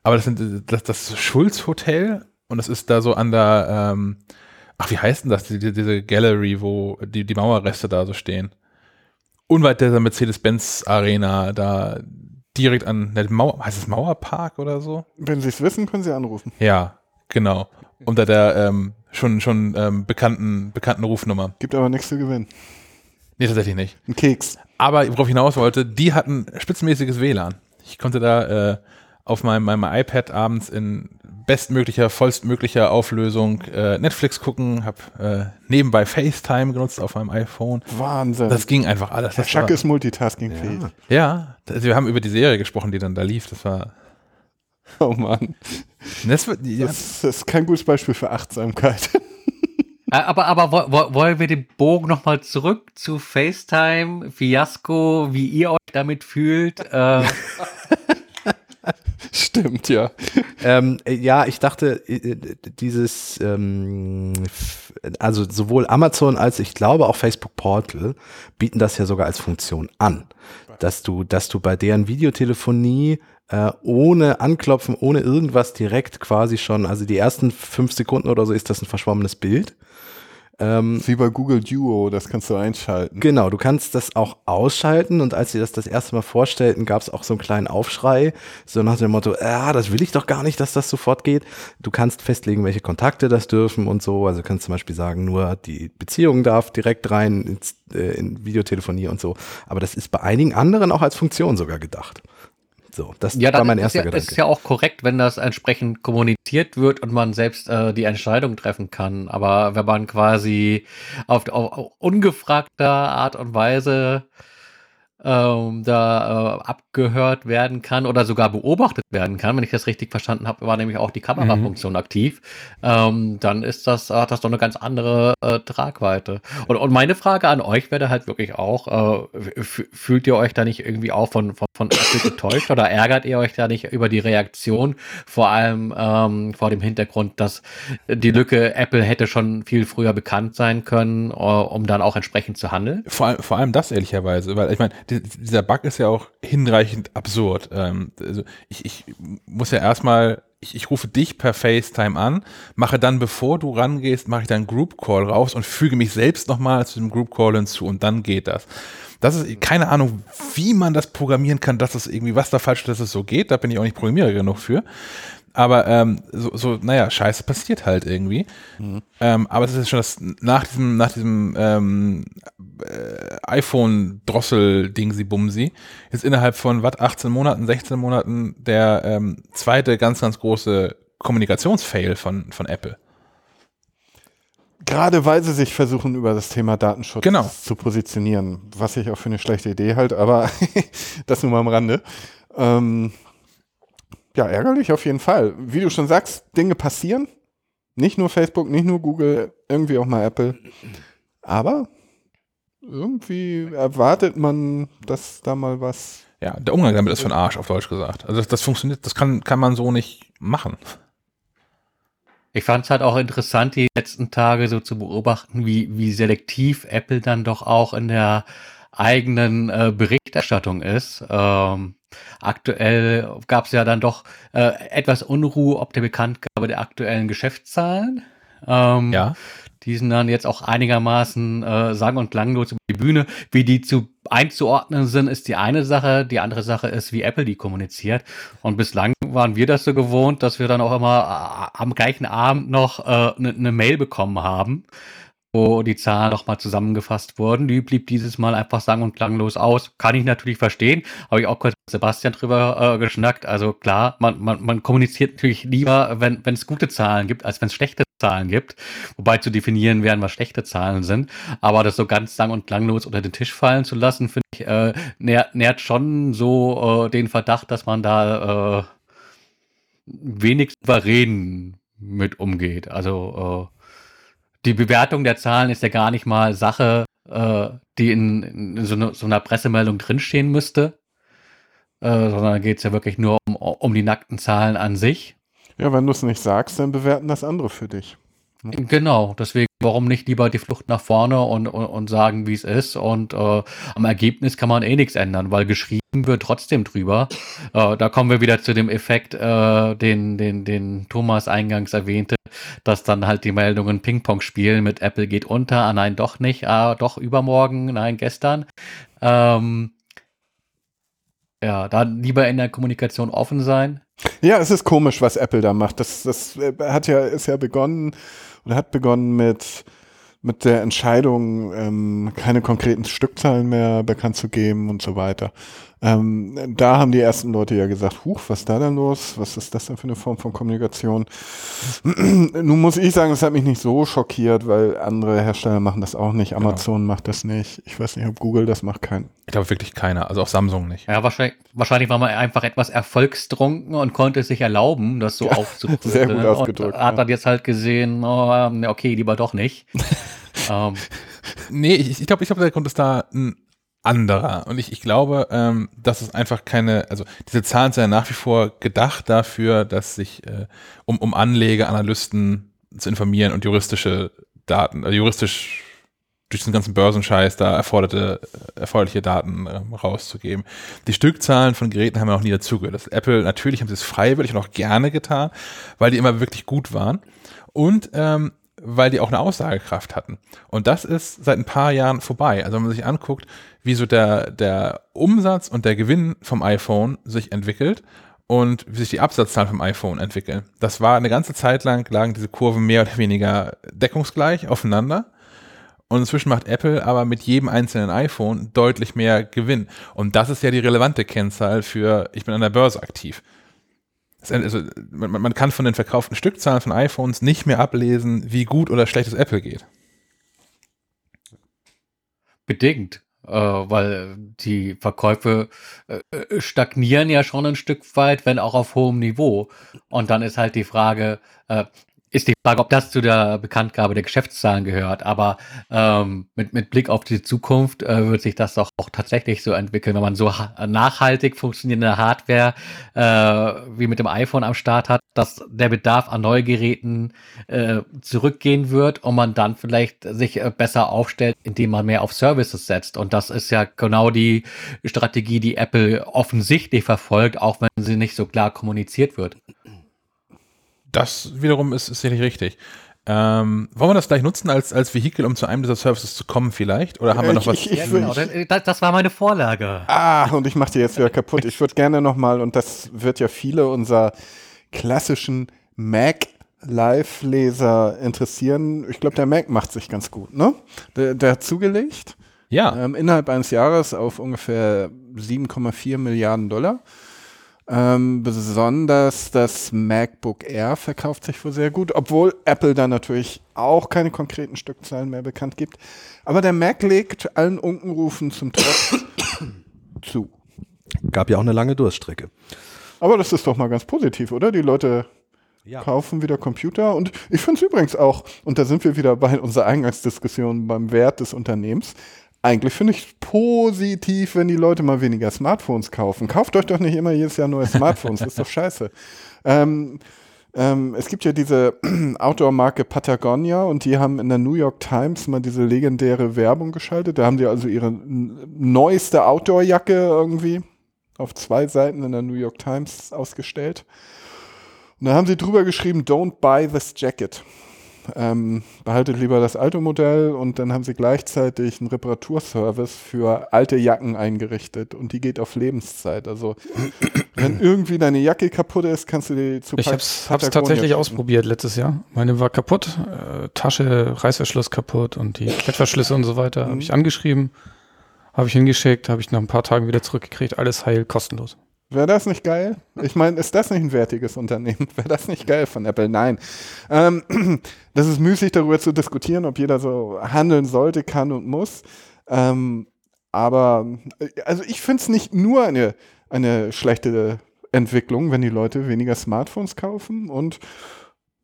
aber das sind das, das Schulz Hotel und das ist da so an der, ähm, ach, wie heißt denn das, die, die, diese Gallery, wo die, die Mauerreste da so stehen. Unweit der Mercedes-Benz Arena, da direkt an der Mauer, heißt es Mauerpark oder so?
Wenn Sie es wissen, können Sie anrufen.
Ja, genau. Unter der ähm, schon, schon ähm, bekannten, bekannten Rufnummer.
Gibt aber nichts zu gewinnen.
Nee, tatsächlich nicht.
Ein Keks.
Aber worauf ich hinaus wollte, die hatten spitzenmäßiges WLAN. Ich konnte da äh, auf meinem, meinem iPad abends in bestmöglicher, vollstmöglicher Auflösung äh, Netflix gucken, habe äh, nebenbei FaceTime genutzt auf meinem iPhone.
Wahnsinn.
Das ging einfach alles.
Herr
Das
Schack
war,
ist multitaskingfähig.
ja, das, wir haben über die Serie gesprochen, die dann da lief. Das war.
Oh Mann.
Das, wird- ja,
Das, das ist kein gutes Beispiel für Achtsamkeit.
Äh, aber aber wo, wo, wollen wir den Bogen nochmal zurück zu FaceTime, Fiasco, wie ihr euch damit fühlt? Äh,
Stimmt, ja.
Ähm, äh, ja, ich dachte, äh, dieses, ähm, also sowohl Amazon als ich glaube auch Facebook Portal bieten das ja sogar als Funktion an, dass du, dass du bei deren Videotelefonie äh, ohne Anklopfen, ohne irgendwas direkt quasi schon, also die ersten fünf Sekunden oder so ist das ein verschwommenes Bild. Ähm,
Wie bei Google Duo, das kannst du einschalten.
Genau, du kannst das auch ausschalten und als sie das das erste Mal vorstellten, gab es auch so einen kleinen Aufschrei, so nach dem Motto, ah, das will ich doch gar nicht, dass das sofort geht. Du kannst festlegen, welche Kontakte das dürfen und so, also du kannst zum Beispiel sagen, nur die Beziehung darf direkt rein ins, äh, in Videotelefonie und so, aber das ist bei einigen anderen auch als Funktion sogar gedacht. So, das
ja,
war mein
ist,
erster
ja,
Gedanke.
ist ja auch korrekt, wenn das entsprechend kommuniziert wird und man selbst äh, die Entscheidung treffen kann. Aber wenn man quasi auf, auf, auf ungefragter Art und Weise ähm, da äh, abgehört werden kann oder sogar beobachtet werden kann, wenn ich das richtig verstanden habe, war nämlich auch die Kamerafunktion aktiv, ähm, dann ist das, hat das doch eine ganz andere äh, Tragweite. Und, und meine Frage an euch wäre halt wirklich auch, äh, fühlt ihr euch da nicht irgendwie auch von, von, von Apple getäuscht oder ärgert ihr euch da nicht über die Reaktion, vor allem ähm, vor dem Hintergrund, dass die Lücke Apple hätte schon viel früher bekannt sein können, äh, um dann auch entsprechend zu handeln?
vor, allem- vor allem das ehrlicherweise, weil ich meine, dieser Bug ist ja auch hinreichend absurd. Ähm, also ich, ich muss ja erstmal, ich, ich rufe dich per FaceTime an, mache dann, bevor du rangehst, mache ich dann Group Call raus und füge mich selbst nochmal zu dem Group Call hinzu und dann geht das. Das ist keine Ahnung, wie man das programmieren kann, dass es irgendwie, was da falsch ist, dass es so geht. Da bin ich auch nicht Programmierer genug für. Aber ähm, so, so, naja, Scheiße passiert halt irgendwie. Ähm, aber das ist schon das nach diesem, nach diesem ähm, äh, iPhone-Drossel-Dingsi-Bumsi ist innerhalb von was, 18 Monaten, 16 Monaten der ähm, zweite ganz, ganz große Kommunikationsfail von, von Apple.
Gerade weil sie sich versuchen, über das Thema Datenschutz
Genau.
zu positionieren, was ich auch für eine schlechte Idee halte, aber das nur mal am Rande. Ähm, ja, ärgerlich auf jeden Fall. Wie du schon sagst, Dinge passieren. Nicht nur Facebook, nicht nur Google, irgendwie auch mal Apple. Aber irgendwie erwartet man, dass da mal was.
Ja, der Umgang damit ist von Arsch, auf Deutsch gesagt. Also das, das funktioniert, das kann, kann man so nicht machen.
Ich fand es halt auch interessant, die letzten Tage so zu beobachten, wie, wie selektiv Apple dann doch auch in der eigenen äh, Berichterstattung ist. Ähm, aktuell gab es ja dann doch äh, etwas Unruhe ob der Bekanntgabe der aktuellen Geschäftszahlen. Ähm,
Ja.
Die sind dann jetzt auch einigermaßen äh, sang- und klanglos über die Bühne. Wie die zu einzuordnen sind, ist die eine Sache. Die andere Sache ist, wie Apple die kommuniziert. Und bislang waren wir das so gewohnt, dass wir dann auch immer äh, am gleichen Abend noch eine äh, ne- ne Mail bekommen haben, wo die Zahlen nochmal zusammengefasst wurden. Die blieb dieses Mal einfach sang- und klanglos aus. Kann ich natürlich verstehen. Habe ich auch kurz mit Sebastian drüber äh, geschnackt. Also klar, man, man, man kommuniziert natürlich lieber, wenn es gute Zahlen gibt, als wenn es schlechte Zahlen gibt. Wobei zu definieren werden, was schlechte Zahlen sind. Aber das so ganz sang- und klanglos unter den Tisch fallen zu lassen, finde ich, äh, nährt, nährt schon so äh, den Verdacht, dass man da äh, wenig souverän mit umgeht. Also äh, die Bewertung der Zahlen ist ja gar nicht mal Sache, äh, die in, in so, ne, so einer Pressemeldung drinstehen müsste, äh, sondern geht es ja wirklich nur um, um die nackten Zahlen an sich.
Ja, wenn du es nicht sagst, dann bewerten das andere für dich.
Genau, deswegen, warum nicht lieber die Flucht nach vorne und, und, und sagen, wie es ist. Und äh, am Ergebnis kann man eh nichts ändern, weil geschrieben wird trotzdem drüber. Äh, da kommen wir wieder zu dem Effekt, äh, den, den, den Thomas eingangs erwähnte, dass dann halt die Meldungen Ping-Pong spielen mit Apple geht unter, ah nein, doch nicht, ah, doch übermorgen, nein, gestern. Ähm, ja, dann lieber in der Kommunikation offen sein.
Ja, es ist komisch, was Apple da macht. Das, das äh, hat ja, ist ja begonnen oder hat begonnen mit, mit der Entscheidung, ähm, keine konkreten Stückzahlen mehr bekannt zu geben und so weiter. Ähm, da haben die ersten Leute ja gesagt, huch, was ist da denn los? Was ist das denn für eine Form von Kommunikation? Nun muss ich sagen, das hat mich nicht so schockiert, weil andere Hersteller machen das auch nicht. Amazon macht das nicht. Ich weiß nicht, ob Google das macht, kein.
Ich glaube wirklich keiner, also auch Samsung nicht.
Ja, wahrscheinlich, wahrscheinlich war man einfach etwas erfolgstrunken und konnte es sich erlauben, das so
Ja,
aufzudrücken.
sehr gut ausgedrückt,
Und hat
ja.
dann jetzt halt gesehen, oh, ähm, okay, lieber doch nicht. ähm,
Nee, ich, ich glaube, ich glaub, der Grund ist da ein anderer. Und ich, ich glaube, ähm, dass es einfach keine, also diese Zahlen sind ja nach wie vor gedacht dafür, dass sich äh, um, um Anleger, Analysten zu informieren und juristische Daten, also juristisch durch diesen ganzen Börsenscheiß da erforderte, erforderliche Daten ähm, rauszugeben. Die Stückzahlen von Geräten haben ja auch nie dazugehört. Das Apple, natürlich haben sie es freiwillig und auch gerne getan, weil die immer wirklich gut waren. Und ähm, weil die auch eine Aussagekraft hatten. Und das ist seit ein paar Jahren vorbei. Also wenn man sich anguckt, wie so der, der Umsatz und der Gewinn vom iPhone sich entwickelt und wie sich die Absatzzahlen vom iPhone entwickeln. Das war eine ganze Zeit lang, lagen diese Kurven mehr oder weniger deckungsgleich aufeinander. Und inzwischen macht Apple aber mit jedem einzelnen iPhone deutlich mehr Gewinn. Und das ist ja die relevante Kennzahl für, ich bin an der Börse aktiv. Also, man, man kann von den verkauften Stückzahlen von iPhones nicht mehr ablesen, wie gut oder schlecht es Apple geht.
bedingt, weil die Verkäufe äh, äh, stagnieren ja schon ein Stück weit, wenn auch auf hohem Niveau. Und dann ist halt die Frage, äh, ist die Frage, ob das zu der Bekanntgabe der Geschäftszahlen gehört. Aber ähm, mit, mit Blick auf die Zukunft äh, wird sich das doch auch tatsächlich so entwickeln, wenn man so ha nachhaltig funktionierende Hardware äh, wie mit dem iPhone am Start hat, dass der Bedarf an Neugeräten äh, zurückgehen wird und man dann vielleicht sich äh, besser aufstellt, indem man mehr auf Services setzt. Und das ist ja genau die Strategie, die Apple offensichtlich verfolgt, auch wenn sie nicht so klar kommuniziert wird.
Das wiederum ist, ist sicherlich richtig. Ähm, wollen wir das gleich nutzen als, als Vehikel, um zu einem dieser Services zu kommen vielleicht? Oder haben wir noch
Ich-
was?
ich-
Ja,
will-
genau, das, das war meine Vorlage.
Ah, und ich mache die jetzt wieder kaputt. Ich würde gerne nochmal, und das wird ja viele unserer klassischen Mac Live-Leser interessieren. Ich glaube, der Mac macht sich ganz gut, ne? Der, der hat zugelegt.
ja,
Ähm, innerhalb eines Jahres auf ungefähr 7,4 Milliarden Dollar. Ähm, besonders das MacBook Air verkauft sich wohl sehr gut, obwohl Apple da natürlich auch keine konkreten Stückzahlen mehr bekannt gibt. Aber der Mac legt allen Unkenrufen zum Trotz zu.
Gab ja auch eine lange Durststrecke.
Aber das ist doch mal ganz positiv, oder? Die Leute
Ja.
kaufen wieder Computer. Und ich finde es übrigens auch, und da sind wir wieder bei unserer Eingangsdiskussion beim Wert des Unternehmens. Eigentlich finde ich positiv, wenn die Leute mal weniger Smartphones kaufen. Kauft euch doch nicht immer jedes Jahr neue Smartphones, ist doch scheiße. Ähm, Ähm, es gibt ja diese Outdoor-Marke Patagonia und die haben in der New York Times mal diese legendäre Werbung geschaltet. Da haben die also ihre neueste Outdoor-Jacke irgendwie auf zwei Seiten in der New York Times ausgestellt. Und da haben sie drüber geschrieben, don't buy this jacket. Ähm, behaltet lieber das alte Modell und dann haben sie gleichzeitig einen Reparaturservice für alte Jacken eingerichtet und die geht auf Lebenszeit. Also wenn irgendwie deine Jacke kaputt ist, kannst du die zu
Ich hab's,
Patagonia
tatsächlich
schicken.
ausprobiert letztes Jahr. Meine war kaputt, äh, Tasche, Reißverschluss kaputt und die Klettverschlüsse und so weiter.
Mhm.
Habe ich angeschrieben, habe ich hingeschickt, habe ich nach ein paar Tagen wieder zurückgekriegt. Alles heil, kostenlos.
Wäre das nicht geil? Ich meine, ist das nicht ein wertiges Unternehmen? Wäre das nicht geil von Apple? Nein. Ähm, das ist müßig, darüber zu diskutieren, ob jeder so handeln sollte, kann und muss. Ähm, aber, also ich finde es nicht nur eine, eine schlechte Entwicklung, wenn die Leute weniger Smartphones kaufen und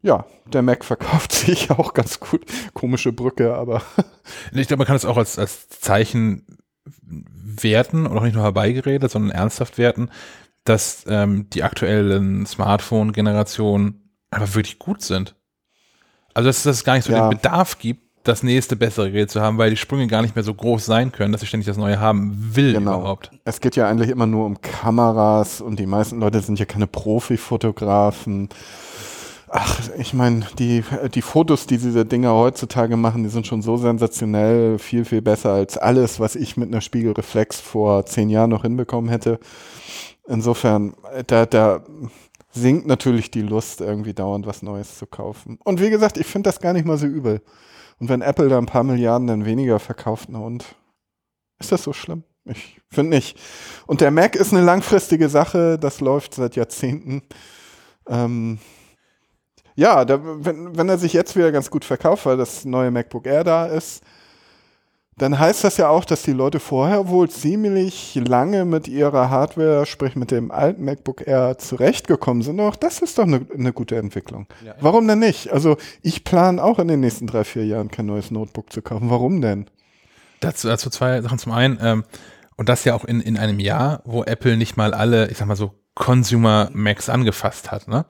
ja, der Mac verkauft sich auch ganz gut. Komische Brücke, aber
Ich glaube, man kann es auch als, als Zeichen werten und auch nicht nur herbeigeredet, sondern ernsthaft werten, dass ähm, die aktuellen Smartphone-Generationen einfach wirklich gut sind. Also dass, dass es gar nicht so
Ja.
den Bedarf gibt, das nächste bessere Gerät zu haben, weil die Sprünge gar nicht mehr so groß sein können, dass ich ständig das Neue haben will
Genau.
überhaupt.
Es geht ja eigentlich immer nur um Kameras und die meisten Leute sind ja keine Profifotografen. Ach, ich meine, die, die Fotos, die diese Dinger heutzutage machen, die sind schon so sensationell, viel, viel besser als alles, was ich mit einer Spiegelreflex vor zehn Jahren noch hinbekommen hätte. Insofern, da, da sinkt natürlich die Lust, irgendwie dauernd was Neues zu kaufen. Und wie gesagt, ich finde das gar nicht mal so übel. Und wenn Apple da ein paar Milliarden dann weniger verkauft, na und ist das so schlimm? Ich finde nicht. Und der Mac ist eine langfristige Sache, das läuft seit Jahrzehnten. Ähm, ja, da, wenn, wenn er sich jetzt wieder ganz gut verkauft, weil das neue MacBook Air da ist, dann heißt das ja auch, dass die Leute vorher wohl ziemlich lange mit ihrer Hardware, sprich mit dem alten MacBook Air zurechtgekommen sind. Auch das ist doch eine, eine gute Entwicklung. Warum denn nicht? Also ich plane auch in den nächsten drei, vier Jahren kein neues Notebook zu kaufen. Warum denn?
Dazu, dazu zwei Sachen. Zum einen, ähm, und das ja auch in, in einem Jahr, wo Apple nicht mal alle, ich sag mal so, Consumer Macs angefasst hat. Ne?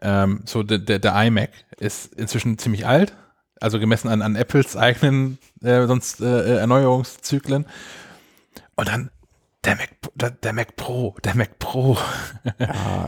Ähm, so der, der, der iMac ist inzwischen ziemlich alt, also gemessen an, an Apples eigenen äh, sonst äh, Erneuerungszyklen. Und dann der Mac, der, der Mac Pro, der Mac Pro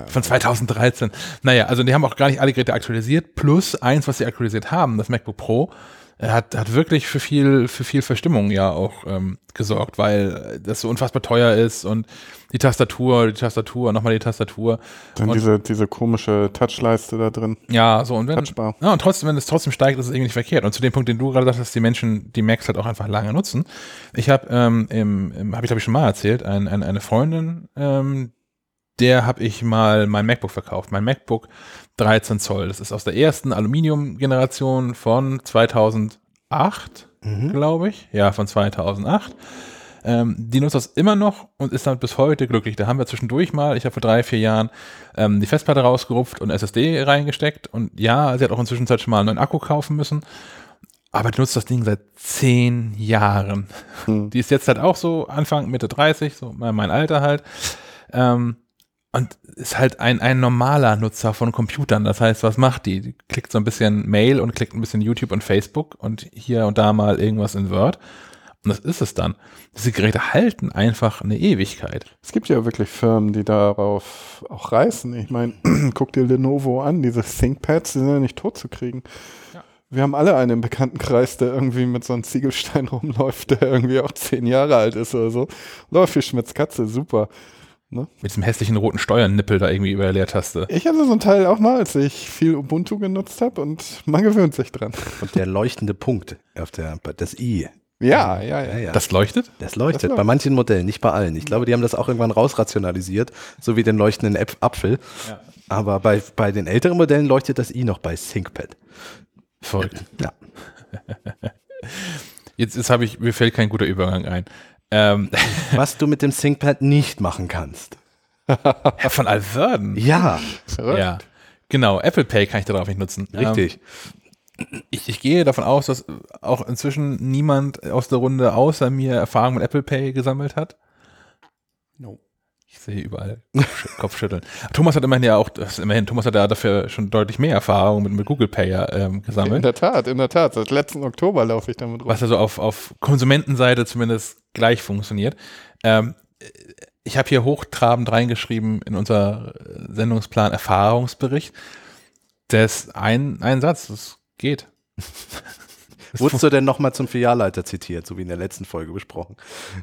von 2013. Naja, also die haben auch gar nicht alle Geräte aktualisiert, plus eins, was sie aktualisiert haben, das MacBook Pro, äh, hat, hat wirklich für viel, für viel Verstimmung ja auch ähm, gesorgt, weil das so unfassbar teuer ist und die Tastatur, die Tastatur, nochmal die Tastatur.
Dann
Und-
diese, diese komische Touchleiste da drin.
Ja, so und wenn,
Touchbar.
ja, und trotzdem, wenn es trotzdem steigt, ist es irgendwie nicht verkehrt. Und zu dem Punkt, den du gerade sagst, dass die Menschen die Macs halt auch einfach lange nutzen. Ich habe, ähm, im, im habe ich glaube ich schon mal erzählt, ein, ein, eine Freundin, ähm, der habe ich mal mein MacBook verkauft. Mein MacBook 13 Zoll. Das ist aus der ersten Aluminium-Generation von 2008, glaube ich. Ja, von 2008. Ähm, die nutzt das immer noch und ist damit bis heute glücklich. Da haben wir zwischendurch mal, ich habe vor drei, vier Jahren ähm, die Festplatte rausgerupft und SSD reingesteckt. Und ja, sie hat auch inzwischen schon mal einen neuen Akku kaufen müssen. Aber die nutzt das Ding seit zehn Jahren.
Hm.
Die ist jetzt halt auch so Anfang, Mitte 30, so mein mein Alter halt. Ähm, und ist halt ein, ein normaler Nutzer von Computern. Das heißt, was macht die? Die klickt so ein bisschen Mail und klickt ein bisschen YouTube und Facebook und hier und da mal irgendwas in Word. Und das ist es dann. Diese Geräte halten einfach eine Ewigkeit.
Es gibt ja wirklich Firmen, die darauf auch reißen. Ich meine, guck dir Lenovo an, diese ThinkPads, die sind ja nicht tot zu kriegen.
Ja.
Wir haben alle einen im Bekanntenkreis, der irgendwie mit so einem Ziegelstein rumläuft, der irgendwie auch zehn Jahre alt ist oder so. Läuft wie Schmitz Katze, super.
Mit diesem hässlichen roten Steuernippel da irgendwie über der Leertaste.
Ich hatte so einen Teil auch mal, als ich viel Ubuntu genutzt habe und man gewöhnt sich dran.
Und der leuchtende Punkt auf der, das I.
Ja, ja, ja.
Das leuchtet?
Das leuchtet
Das läuft.
bei manchen Modellen, nicht bei allen. Ich glaube, die haben das auch irgendwann rausrationalisiert, so wie den leuchtenden Äpf- Apfel.
Ja.
Aber bei, bei den älteren Modellen leuchtet das I noch bei ThinkPad.
Verrückt.
Ja.
Jetzt, jetzt habe ich, mir fällt kein guter Übergang ein. Ähm,
Was du mit dem ThinkPad nicht machen kannst.
von Alverden.
Ja,
Verrückt.
Ja, genau. Apple Pay kann ich darauf nicht nutzen.
richtig.
Ähm, ich, ich gehe davon aus, dass auch inzwischen niemand aus der Runde außer mir Erfahrung mit Apple Pay gesammelt hat.
No.
Ich sehe überall Kopfschütteln. Thomas hat immerhin ja auch, das ist immerhin, Thomas hat ja dafür schon deutlich mehr Erfahrung mit, mit Google Pay ja, ähm,
In
gesammelt.
der Tat, in der Tat. Seit letzten Oktober laufe ich damit rum.
was also auf, auf Konsumentenseite zumindest gleich funktioniert. Ähm, ich habe hier hochtrabend reingeschrieben in unser Sendungsplan Erfahrungsbericht. Das ist ein, ein Satz, das geht.
Wurdest du denn nochmal zum Filialleiter zitiert, so wie in der letzten Folge besprochen?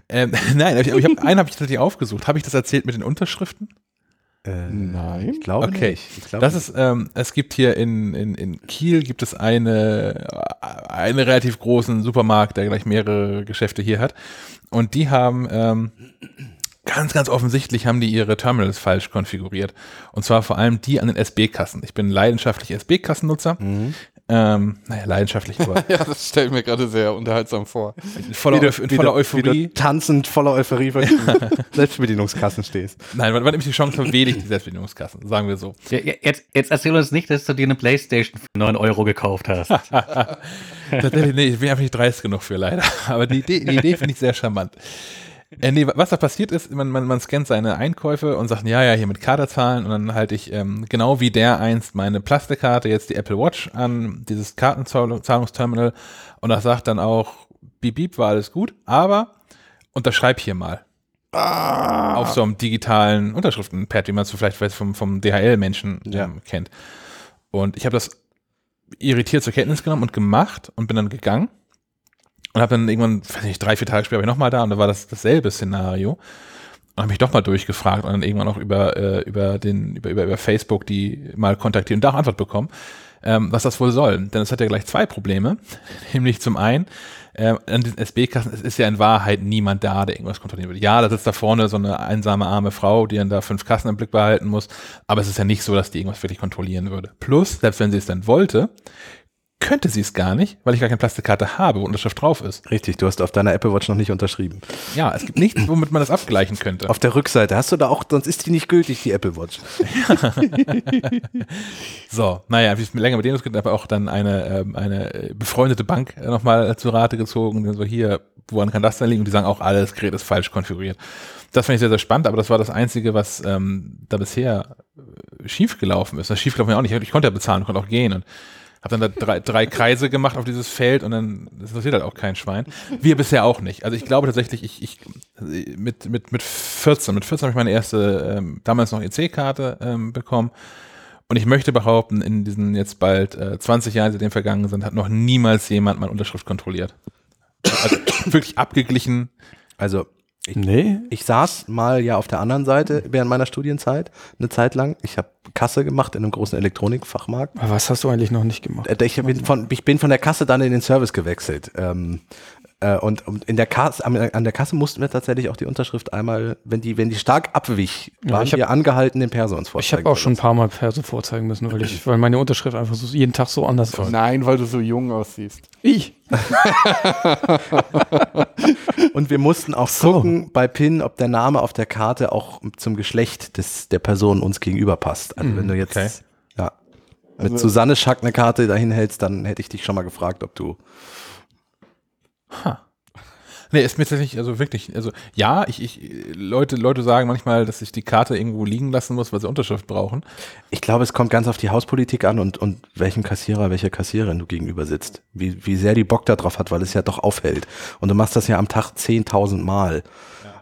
Ähm, nein, ich, ich hab, einen habe ich tatsächlich aufgesucht. Habe ich das erzählt mit den Unterschriften?
Äh,
Nein.
Ich glaube
Okay.
nicht. Ich glaube
Das ist, ähm, es gibt hier in, in, in Kiel gibt es eine, äh, einen relativ großen Supermarkt, der gleich mehrere Geschäfte hier hat. Und die haben ähm, ganz, ganz offensichtlich haben die ihre Terminals falsch konfiguriert. Und zwar vor allem die an den SB-Kassen. Ich bin leidenschaftlicher SB-Kassennutzer.
Mhm.
Ähm, naja, leidenschaftlich, aber
Ja, das stelle ich mir gerade sehr unterhaltsam vor.
voller,
Wie du-
in
wie
voller
du-
Euphorie.
du tanzend voller Euphorie vor den Selbstbedienungskassen stehst.
Nein, wann, wann ich die Chance habe, wähle ich die Selbstbedienungskassen, sagen wir so.
Ja, Jetzt, jetzt erzähl uns nicht, dass du dir eine Playstation für 9 Euro gekauft hast.
Tatsächlich, nee, ich bin einfach nicht dreist genug für leider. Aber die Idee, die Idee finde ich sehr charmant. Äh, nee, was da passiert ist, man, man, man scannt seine Einkäufe und sagt, ja, ja, hier mit Karte zahlen und dann halte ich ähm, genau wie der einst meine Plastikkarte, jetzt die Apple Watch an, dieses Kartenzahlungsterminal und das sagt dann auch, beep, beep, war alles gut, aber unterschreib hier mal. Auf so einem digitalen Unterschriftenpad, wie man es so vielleicht weiß vom, vom DHL-Menschen
Ja.
ähm, kennt. Und ich habe das irritiert zur Kenntnis genommen und gemacht und bin dann gegangen und habe dann irgendwann, weiß nicht, drei, vier Tage später war ich nochmal da und da war das dasselbe Szenario und habe mich doch mal durchgefragt und dann irgendwann auch über, äh, über, den, über, über, über Facebook die mal kontaktiert und da auch Antwort bekommen, ähm, was das wohl soll. Denn es hat ja gleich zwei Probleme. Nämlich zum einen, äh, an diesen SB-Kassen, ist ja in Wahrheit niemand da, der irgendwas kontrollieren würde. Ja, da sitzt da vorne so eine einsame arme Frau, die dann da fünf Kassen im Blick behalten muss, aber es ist ja nicht so, dass die irgendwas wirklich kontrollieren würde. Plus, selbst wenn sie es dann wollte, könnte sie es gar nicht, weil ich gar keine Plastikkarte habe, wo Unterschrift drauf ist.
Richtig, du hast auf deiner Apple Watch noch nicht unterschrieben.
Ja, es gibt nichts, womit man das abgleichen könnte.
Auf der Rückseite hast du da auch, sonst ist die nicht gültig, die Apple Watch.
So, naja, wie es mir länger mit denen geht, aber auch dann eine, ähm, eine äh, befreundete Bank äh, nochmal zu Rate gezogen, die so hier, woran kann das denn liegen? Und die sagen auch, alles Gerät ist falsch konfiguriert. Das fand ich sehr, sehr spannend, aber das war das Einzige, was ähm, da bisher äh, schiefgelaufen ist. Das schiefgelaufen ja auch nicht. Ich konnte ja bezahlen, konnte auch gehen und habe dann da drei, drei Kreise gemacht auf dieses Feld und dann das interessiert halt auch kein Schwein. Wir bisher auch nicht. Also ich glaube tatsächlich, ich, ich mit, mit, mit 14, mit 14 habe ich meine erste, ähm, damals noch EC-Karte ähm, bekommen. Und ich möchte behaupten, in diesen jetzt bald äh, 20 Jahren, seitdem vergangen sind, hat noch niemals jemand meine Unterschrift kontrolliert. Also wirklich abgeglichen.
Also
Nee.
ich saß mal ja auf der anderen Seite während meiner Studienzeit eine Zeit lang. Ich habe Kasse gemacht in einem großen Elektronikfachmarkt.
Aber was hast du eigentlich noch nicht gemacht?
Äh, Ich bin von, ich bin von der Kasse dann in den Service gewechselt. Ähm, äh, und, und in der Kasse, an, an der Kasse mussten wir tatsächlich auch die Unterschrift einmal, wenn die, wenn die stark abwich,
Ja,
waren
ich hab-
wir angehalten, den Perso uns
Ich
vorzeigen.
habe auch schon ein paar Mal Perso vorzeigen müssen, weil, ich, weil meine Unterschrift einfach so jeden Tag so anders ist.
Nein, weil du so jung aussiehst.
Ich?
Und wir mussten auch
So.
gucken bei PIN, ob der Name auf der Karte auch zum Geschlecht des, der Person uns gegenüber passt. Also wenn du jetzt
okay.
ja, mit
Also-
Susanne Schack eine Karte dahin hältst, dann hätte ich dich schon mal gefragt, ob du.
Ha. Nee, ist mir tatsächlich, also wirklich, also ja, ich, ich, Leute, Leute sagen manchmal, dass ich die Karte irgendwo liegen lassen muss, weil sie Unterschrift brauchen.
Ich glaube, es kommt ganz auf die Hauspolitik an und, und welchem Kassierer, welcher Kassiererin du gegenüber sitzt. Wie, wie sehr die Bock da drauf hat, weil es ja doch auffällt. Und du machst das ja am Tag 10.000 Mal.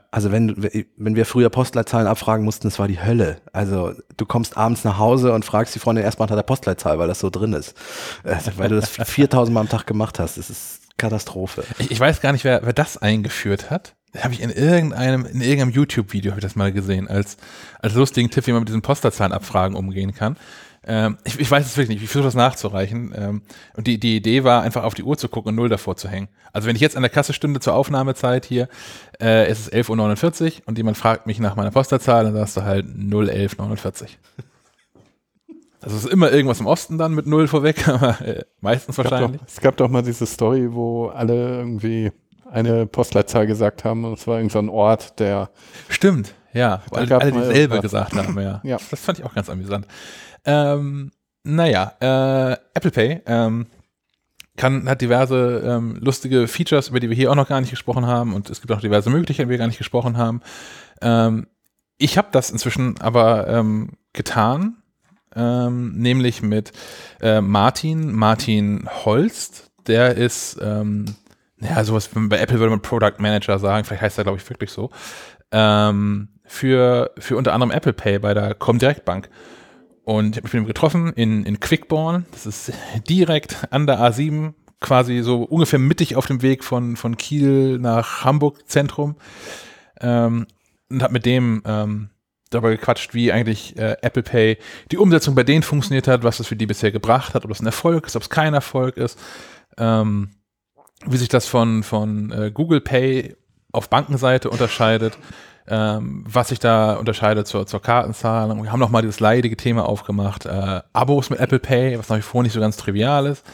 Also wenn, wenn wir früher Postleitzahlen abfragen mussten, das war die Hölle. Also du kommst abends nach Hause und fragst die Freundin erstmal nach der Postleitzahl, weil das so drin ist. Also, weil du das 4.000 Mal am Tag gemacht hast. Das ist Katastrophe.
Ich, ich weiß gar nicht, wer, wer das eingeführt hat. Habe ich in irgendeinem, in irgendeinem YouTube-Video habe ich das mal gesehen, als, als lustigen Tipp, wie man mit diesen Postleitzahlenabfragen umgehen kann. Ähm, ich, ich weiß es wirklich nicht, ich versuche das nachzureichen. Ähm, und die, die Idee war, einfach auf die Uhr zu gucken und null davor zu hängen. Also wenn ich jetzt an der Kasse stünde zur Aufnahmezeit hier, äh, es ist 11.49 Uhr und jemand fragt mich nach meiner Postleitzahl, dann sagst du halt 01149. Also es ist immer irgendwas im Osten dann mit null vorweg, aber äh, meistens wahrscheinlich.
es gab doch mal diese Story, wo alle irgendwie eine Postleitzahl gesagt haben und es war irgendein so ein Ort, der
Stimmt, ja. Wo
Da
alle, alle dieselbe gesagt haben, ja.
Ja.
Das fand ich auch ganz amüsant. Ähm, naja, äh, Apple Pay ähm, kann, hat diverse ähm, lustige Features, über die wir hier auch noch gar nicht gesprochen haben und es gibt auch diverse Möglichkeiten, die wir gar nicht gesprochen haben. Ähm, ich habe das inzwischen aber ähm, getan, ähm, nämlich mit äh, Martin, Martin Holst. Der ist, ähm, ja, sowas, bei Apple würde man Product Manager sagen, vielleicht heißt er, glaube ich, wirklich so. Ähm, für, für unter anderem Apple Pay bei der Comdirect Bank. Und ich habe mich mit ihm getroffen in, in Quickborn. Das ist direkt an der A7, quasi so ungefähr mittig auf dem Weg von, von Kiel nach Hamburg Zentrum. Ähm, und habe mit dem ähm, darüber gequatscht, wie eigentlich äh, Apple Pay die Umsetzung bei denen funktioniert hat, was das für die bisher gebracht hat, ob das ein Erfolg ist, ob es kein Erfolg ist, ähm, wie sich das von, von äh, Google Pay auf Bankenseite unterscheidet ähm, was sich da unterscheidet zur, zur Kartenzahlung. Wir haben nochmal dieses leidige Thema aufgemacht, äh, Abos mit Apple Pay, was nach wie vor nicht so ganz trivial ist.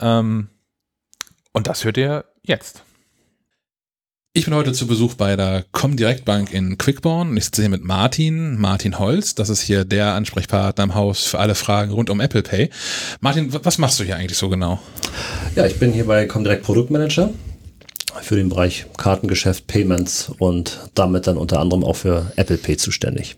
Ähm, und das hört ihr jetzt. Ich bin heute zu Besuch bei der Comdirect Bank in Quickborn und ich sitze hier mit Martin, Martin Holz. Das ist hier der Ansprechpartner im Haus für alle Fragen rund um Apple Pay. Martin, was machst du hier eigentlich so genau?
Ja, ich bin hier bei Comdirect Produktmanager für den Bereich Kartengeschäft, Payments und damit dann unter anderem auch für Apple Pay zuständig.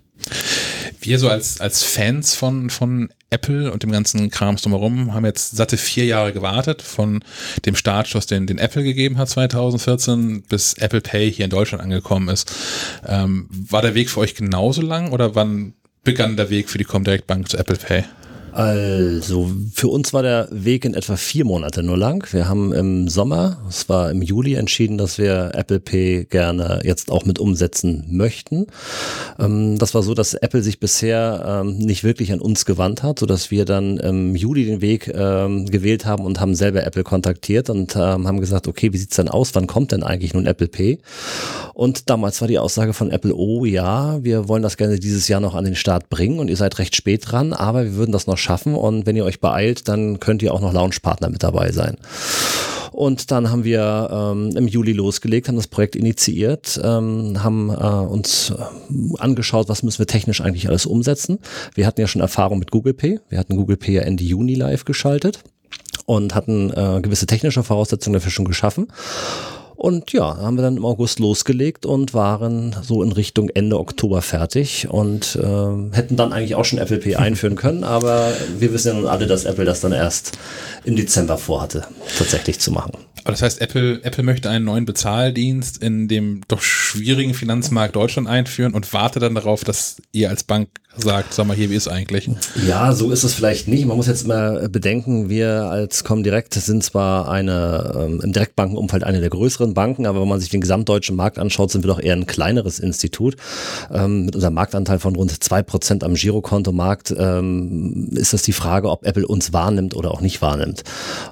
Wir so als, als Fans von, von Apple und dem ganzen Krams drumherum haben jetzt satte vier Jahre gewartet von dem Startschuss, den, den Apple gegeben hat 2014, bis Apple Pay hier in Deutschland angekommen ist. Ähm, war der Weg für euch genauso lang oder wann begann der Weg für die Comdirect Bank zu Apple Pay?
Also, für uns war der Weg in etwa vier Monate nur lang. Wir haben im Sommer, es war im Juli, entschieden, dass wir Apple Pay gerne jetzt auch mit umsetzen möchten. Ähm, das war so, dass Apple sich bisher ähm, nicht wirklich an uns gewandt hat, sodass wir dann im Juli den Weg ähm, gewählt haben und haben selber Apple kontaktiert und haben gesagt, okay, wie sieht's denn aus? Wann kommt denn eigentlich nun Apple Pay? Und damals war die Aussage von Apple, oh ja, wir wollen das gerne dieses Jahr noch an den Start bringen und ihr seid recht spät dran, aber wir würden das noch schaffen und wenn ihr euch beeilt, dann könnt ihr auch noch Launchpartner mit dabei sein. Und dann haben wir ähm, im Juli losgelegt, haben das Projekt initiiert, ähm, haben äh, uns äh, angeschaut, was müssen wir technisch eigentlich alles umsetzen. Wir hatten ja schon Erfahrung mit Google Pay. Wir hatten Google Pay ja Ende Juni live geschaltet und hatten äh, gewisse technische Voraussetzungen dafür schon geschaffen. Und ja, haben wir dann im August losgelegt und waren so in Richtung Ende Oktober fertig und äh, hätten dann eigentlich auch schon Apple Pay einführen können, aber wir wissen ja nun alle, dass Apple das dann erst im Dezember vorhatte, tatsächlich zu machen.
Aber das heißt, Apple, Apple möchte einen neuen Bezahldienst in dem doch schwierigen Finanzmarkt Deutschland einführen und wartet dann darauf, dass ihr als Bank sagt, sag mal hier, wie ist eigentlich?
Ja, so ist es vielleicht nicht. Man muss jetzt mal bedenken, wir als Comdirect sind zwar eine ähm, im Direktbankenumfeld eine der größeren Banken, aber wenn man sich den gesamtdeutschen Markt anschaut, sind wir doch eher ein kleineres Institut. Ähm, mit unserem Marktanteil von rund zwei Prozent am Girokontomarkt ähm, ist das die Frage, ob Apple uns wahrnimmt oder auch nicht wahrnimmt.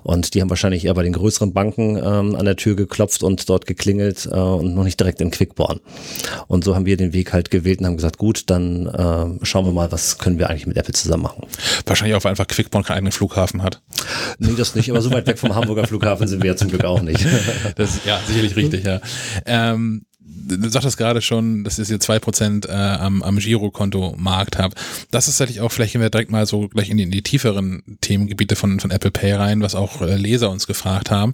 Und die haben wahrscheinlich eher bei den größeren Banken ähm, an der Tür geklopft und dort geklingelt äh, und noch nicht direkt in Quickborn. Und so haben wir den Weg halt gewählt und haben gesagt, gut, dann äh, schauen wir mal, was können wir eigentlich mit Apple zusammen machen.
Wahrscheinlich auch, weil einfach Quickborn keinen eigenen Flughafen hat.
Nee, das nicht, aber so weit weg vom Hamburger Flughafen sind wir ja zum Glück auch nicht.
Das ja sicherlich richtig, ja. Ähm, du sagtest gerade schon, dass ihr hier zwei Prozent äh, am, am Girokonto-Markt habt. Das ist tatsächlich auch, vielleicht gehen wir direkt mal so gleich in die, in die tieferen Themengebiete von, von Apple Pay rein, was auch äh, Leser uns gefragt haben.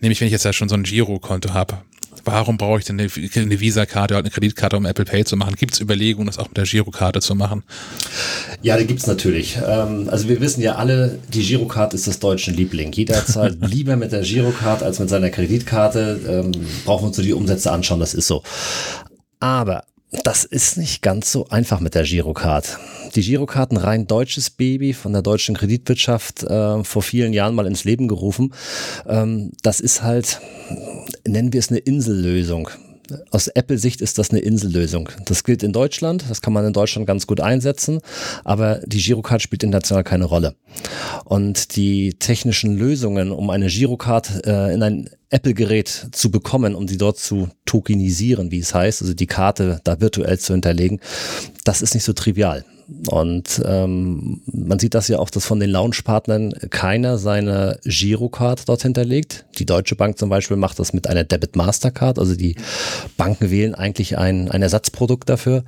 Nämlich, wenn ich jetzt ja schon so ein Girokonto habe, warum brauche ich denn eine, eine Visa-Karte oder eine Kreditkarte, um Apple Pay zu machen? Gibt es Überlegungen, das auch mit der Girokarte zu machen?
Ja, die gibt es natürlich. Ähm, also wir wissen ja alle, die Girokarte ist das deutsche Liebling. Jeder zahlt lieber mit der Girokarte als mit seiner Kreditkarte. Ähm, brauchen wir uns so die Umsätze anschauen, das ist so. Aber das ist nicht ganz so einfach mit der Girocard. Die Girocard, ein rein deutsches Baby von der deutschen Kreditwirtschaft äh, vor vielen Jahren mal ins Leben gerufen. Ähm, das ist halt, nennen wir es eine Insellösung aus Apple-Sicht ist das eine Insellösung. Das gilt in Deutschland, das kann man in Deutschland ganz gut einsetzen, aber die Girocard spielt international keine Rolle. Und die technischen Lösungen, um eine Girocard äh, in ein Apple-Gerät zu bekommen, um sie dort zu tokenisieren, wie es heißt, also die Karte da virtuell zu hinterlegen, das ist nicht so trivial. Und ähm, man sieht das ja auch, dass von den Launchpartnern keiner seine Girocard dort hinterlegt. Die Deutsche Bank zum Beispiel macht das mit einer Debit Mastercard. Also die Banken wählen eigentlich ein, ein Ersatzprodukt dafür.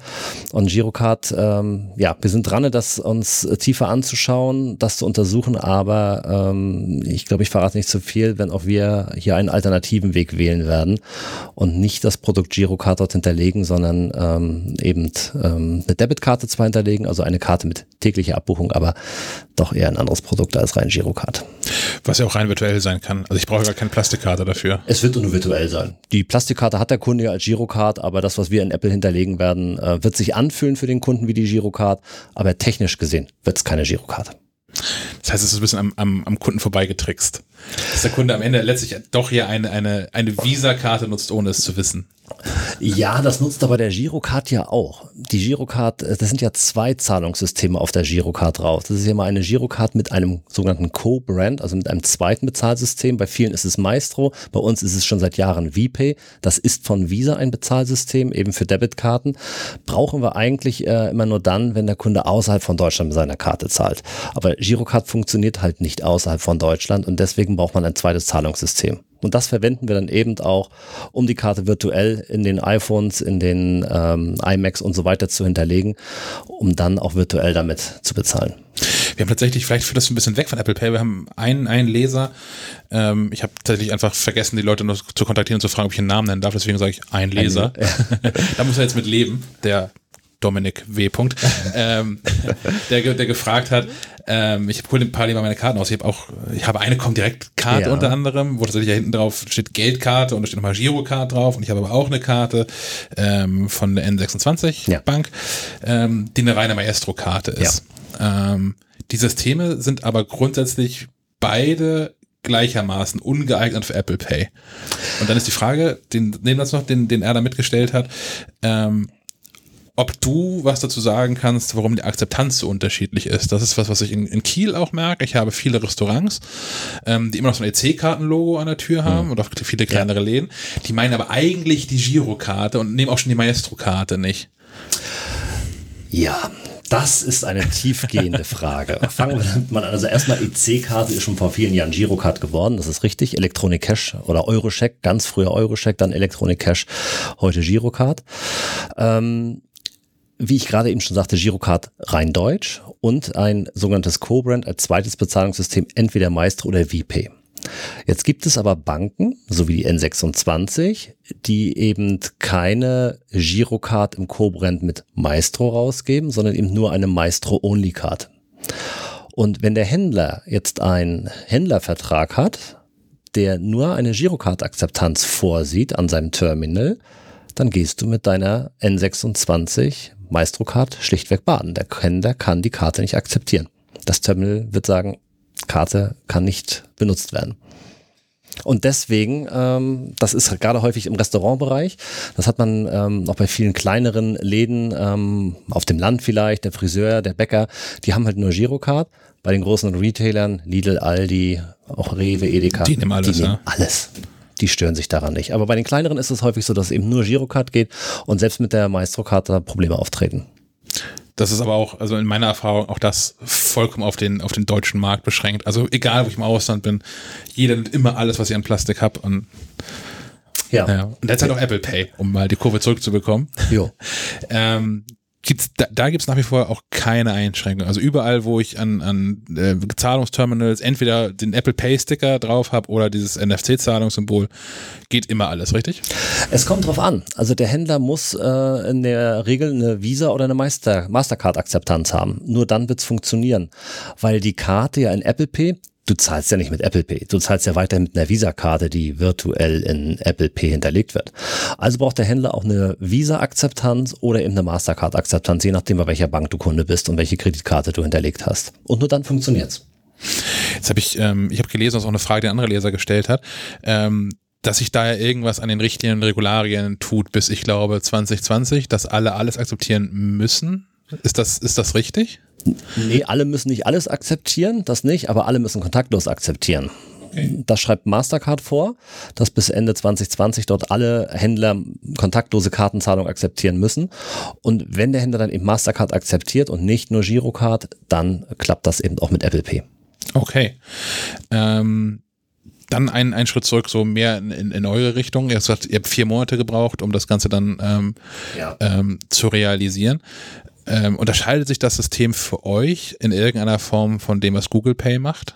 Und Girocard, ähm, ja, wir sind dran, das uns tiefer anzuschauen, das zu untersuchen. Aber ähm, ich glaube, ich verrate nicht zu viel, wenn auch wir hier einen alternativen Weg wählen werden und nicht das Produkt Girocard dort hinterlegen, sondern ähm, eben ähm, eine Debitkarte zwar hinterlegen, also eine Karte mit täglicher Abbuchung, aber doch eher ein anderes Produkt als rein Girocard.
Was ja auch rein virtuell sein kann. Also ich brauche gar keine Plastikkarte dafür.
Es wird nur virtuell sein. Die Plastikkarte hat der Kunde ja als Girocard, aber das, was wir in Apple hinterlegen werden, äh, wird sich anfühlen für den Kunden wie die Girocard, aber technisch gesehen wird es keine Girocard.
Das heißt, es ist ein bisschen am, am, am Kunden vorbeigetrickst. Dass der Kunde am Ende letztlich doch hier eine, eine, eine Visa-Karte nutzt, ohne es zu wissen.
Ja, das nutzt aber der Girocard ja auch. Die Girocard, äh, das sind ja zwei Zahlungssysteme auf der Girocard drauf. Das ist ja mal eine Girocard mit einem sogenannten Co-Brand, also mit einem zweiten Bezahlsystem. Bei vielen ist es Maestro, bei uns ist es schon seit Jahren VPay. Das ist von Visa ein Bezahlsystem, eben für Debitkarten. Brauchen wir eigentlich äh, immer nur dann, wenn der Kunde außerhalb von Deutschland mit seiner Karte zahlt. Aber Girocard funktioniert halt nicht außerhalb von Deutschland und deswegen braucht man ein zweites Zahlungssystem. Und das verwenden wir dann eben auch, um die Karte virtuell in den iPhones, in den ähm, iMacs und so weiter zu hinterlegen, um dann auch virtuell damit zu bezahlen.
Wir haben tatsächlich, vielleicht führt das ein bisschen weg von Apple Pay, wir haben einen, einen Leser, ähm, ich habe tatsächlich einfach vergessen, die Leute noch zu kontaktieren und zu fragen, ob ich einen Namen nennen darf, deswegen sage ich ein Leser. Ein, da muss er jetzt mit leben, der Dominik W. ähm, der, der gefragt hat, ähm, ich hole ein paar lieber meine Karten aus. Ich habe auch, ich habe eine Comdirect-Karte ja. unter anderem, wo tatsächlich ja hinten drauf steht Geldkarte und da steht nochmal Girocard drauf und ich habe aber auch eine Karte ähm, von der N26 ja. Bank, ähm, die eine reine Maestro-Karte ist. Ja. Ähm, die Systeme sind aber grundsätzlich beide gleichermaßen ungeeignet für Apple Pay. Und dann ist die Frage, den, nehmen uns noch, den, den er da mitgestellt hat, ähm, ob du was dazu sagen kannst, warum die Akzeptanz so unterschiedlich ist. Das ist was, was ich in, in Kiel auch merke. Ich habe viele Restaurants, ähm, die immer noch so ein EC-Kartenlogo an der Tür haben mhm. oder viele kleinere ja. Läden. Die meinen aber eigentlich die Girokarte und nehmen auch schon die Maestro-Karte nicht.
Ja, das ist eine tiefgehende Frage. Fangen wir mal an. Also erstmal EC-Karte ist schon vor vielen Jahren Girocard geworden, das ist richtig. Electronic Cash oder Eurocheck, ganz früher Eurocheck, dann Electronic Cash, heute Girocard. Ähm, wie ich gerade eben schon sagte, Girocard rein deutsch und ein sogenanntes Co-Brand als zweites Bezahlungssystem, entweder Maestro oder VPay. Jetzt gibt es aber Banken, so wie die N26, die eben keine Girocard im Co-Brand mit Maestro rausgeben, sondern eben nur eine Maestro-Only-Card. Und wenn der Händler jetzt einen Händlervertrag hat, der nur eine Girocard-Akzeptanz vorsieht an seinem Terminal, dann gehst du mit deiner N26 Maestro-Card schlichtweg baden. Der Händler kann die Karte nicht akzeptieren. Das Terminal wird sagen, Karte kann nicht benutzt werden. Und deswegen, ähm, das ist gerade häufig im Restaurantbereich, das hat man ähm, auch bei vielen kleineren Läden, ähm, auf dem Land vielleicht, der Friseur, der Bäcker, die haben halt nur Girocard. Bei den großen Retailern, Lidl, Aldi, auch Rewe, Edeka,
die nehmen alles.
Die nehmen alles die stören sich daran nicht. Aber bei den kleineren ist es häufig so, dass eben nur Girocard geht und selbst mit der Maestro-Card da Probleme auftreten.
Das ist aber auch, also in meiner Erfahrung, auch das vollkommen auf den, auf den deutschen Markt beschränkt. Also egal, wo ich im Ausland bin, jeder nimmt immer alles, was ich an Plastik habe und ja. ja. Und jetzt halt auch Apple Pay, um mal die Kurve zurückzubekommen.
Jo.
ähm, gibt's, da, da gibt es nach wie vor auch keine Einschränkungen. Also überall, wo ich an, an äh, Zahlungsterminals entweder den Apple Pay Sticker drauf habe oder dieses NFC-Zahlungssymbol, geht immer alles, richtig?
Es kommt drauf an. Also der Händler muss äh, in der Regel eine Visa oder eine Master, Mastercard-Akzeptanz haben. Nur dann wird's funktionieren. Weil die Karte ja in Apple Pay du zahlst ja nicht mit Apple Pay, du zahlst ja weiter mit einer Visa-Karte, die virtuell in Apple Pay hinterlegt wird. Also braucht der Händler auch eine Visa-Akzeptanz oder eben eine Mastercard-Akzeptanz, je nachdem, bei welcher Bank du Kunde bist und welche Kreditkarte du hinterlegt hast. Und nur dann funktioniert's.
Jetzt habe ich, ähm, ich habe gelesen, was auch eine Frage, die ein anderer Leser gestellt hat. Ähm, dass sich da ja irgendwas an den richtigen Regularien tut, bis ich glaube 2020, dass alle alles akzeptieren müssen. Ist das, ist das richtig?
Nee, alle müssen nicht alles akzeptieren, das nicht, aber alle müssen kontaktlos akzeptieren. Das schreibt Mastercard vor, dass bis Ende 2020 dort alle Händler kontaktlose Kartenzahlung akzeptieren müssen. Und wenn der Händler dann eben Mastercard akzeptiert und nicht nur Girocard, dann klappt das eben auch mit Apple Pay.
Okay. Ähm, dann ein, ein Schritt zurück, so mehr in, in, in eure Richtung. Ihr habt, ihr habt vier Monate gebraucht, um das Ganze dann ähm,
Ja.
ähm, zu realisieren. Ähm, unterscheidet sich das System für euch in irgendeiner Form von dem, was Google Pay macht?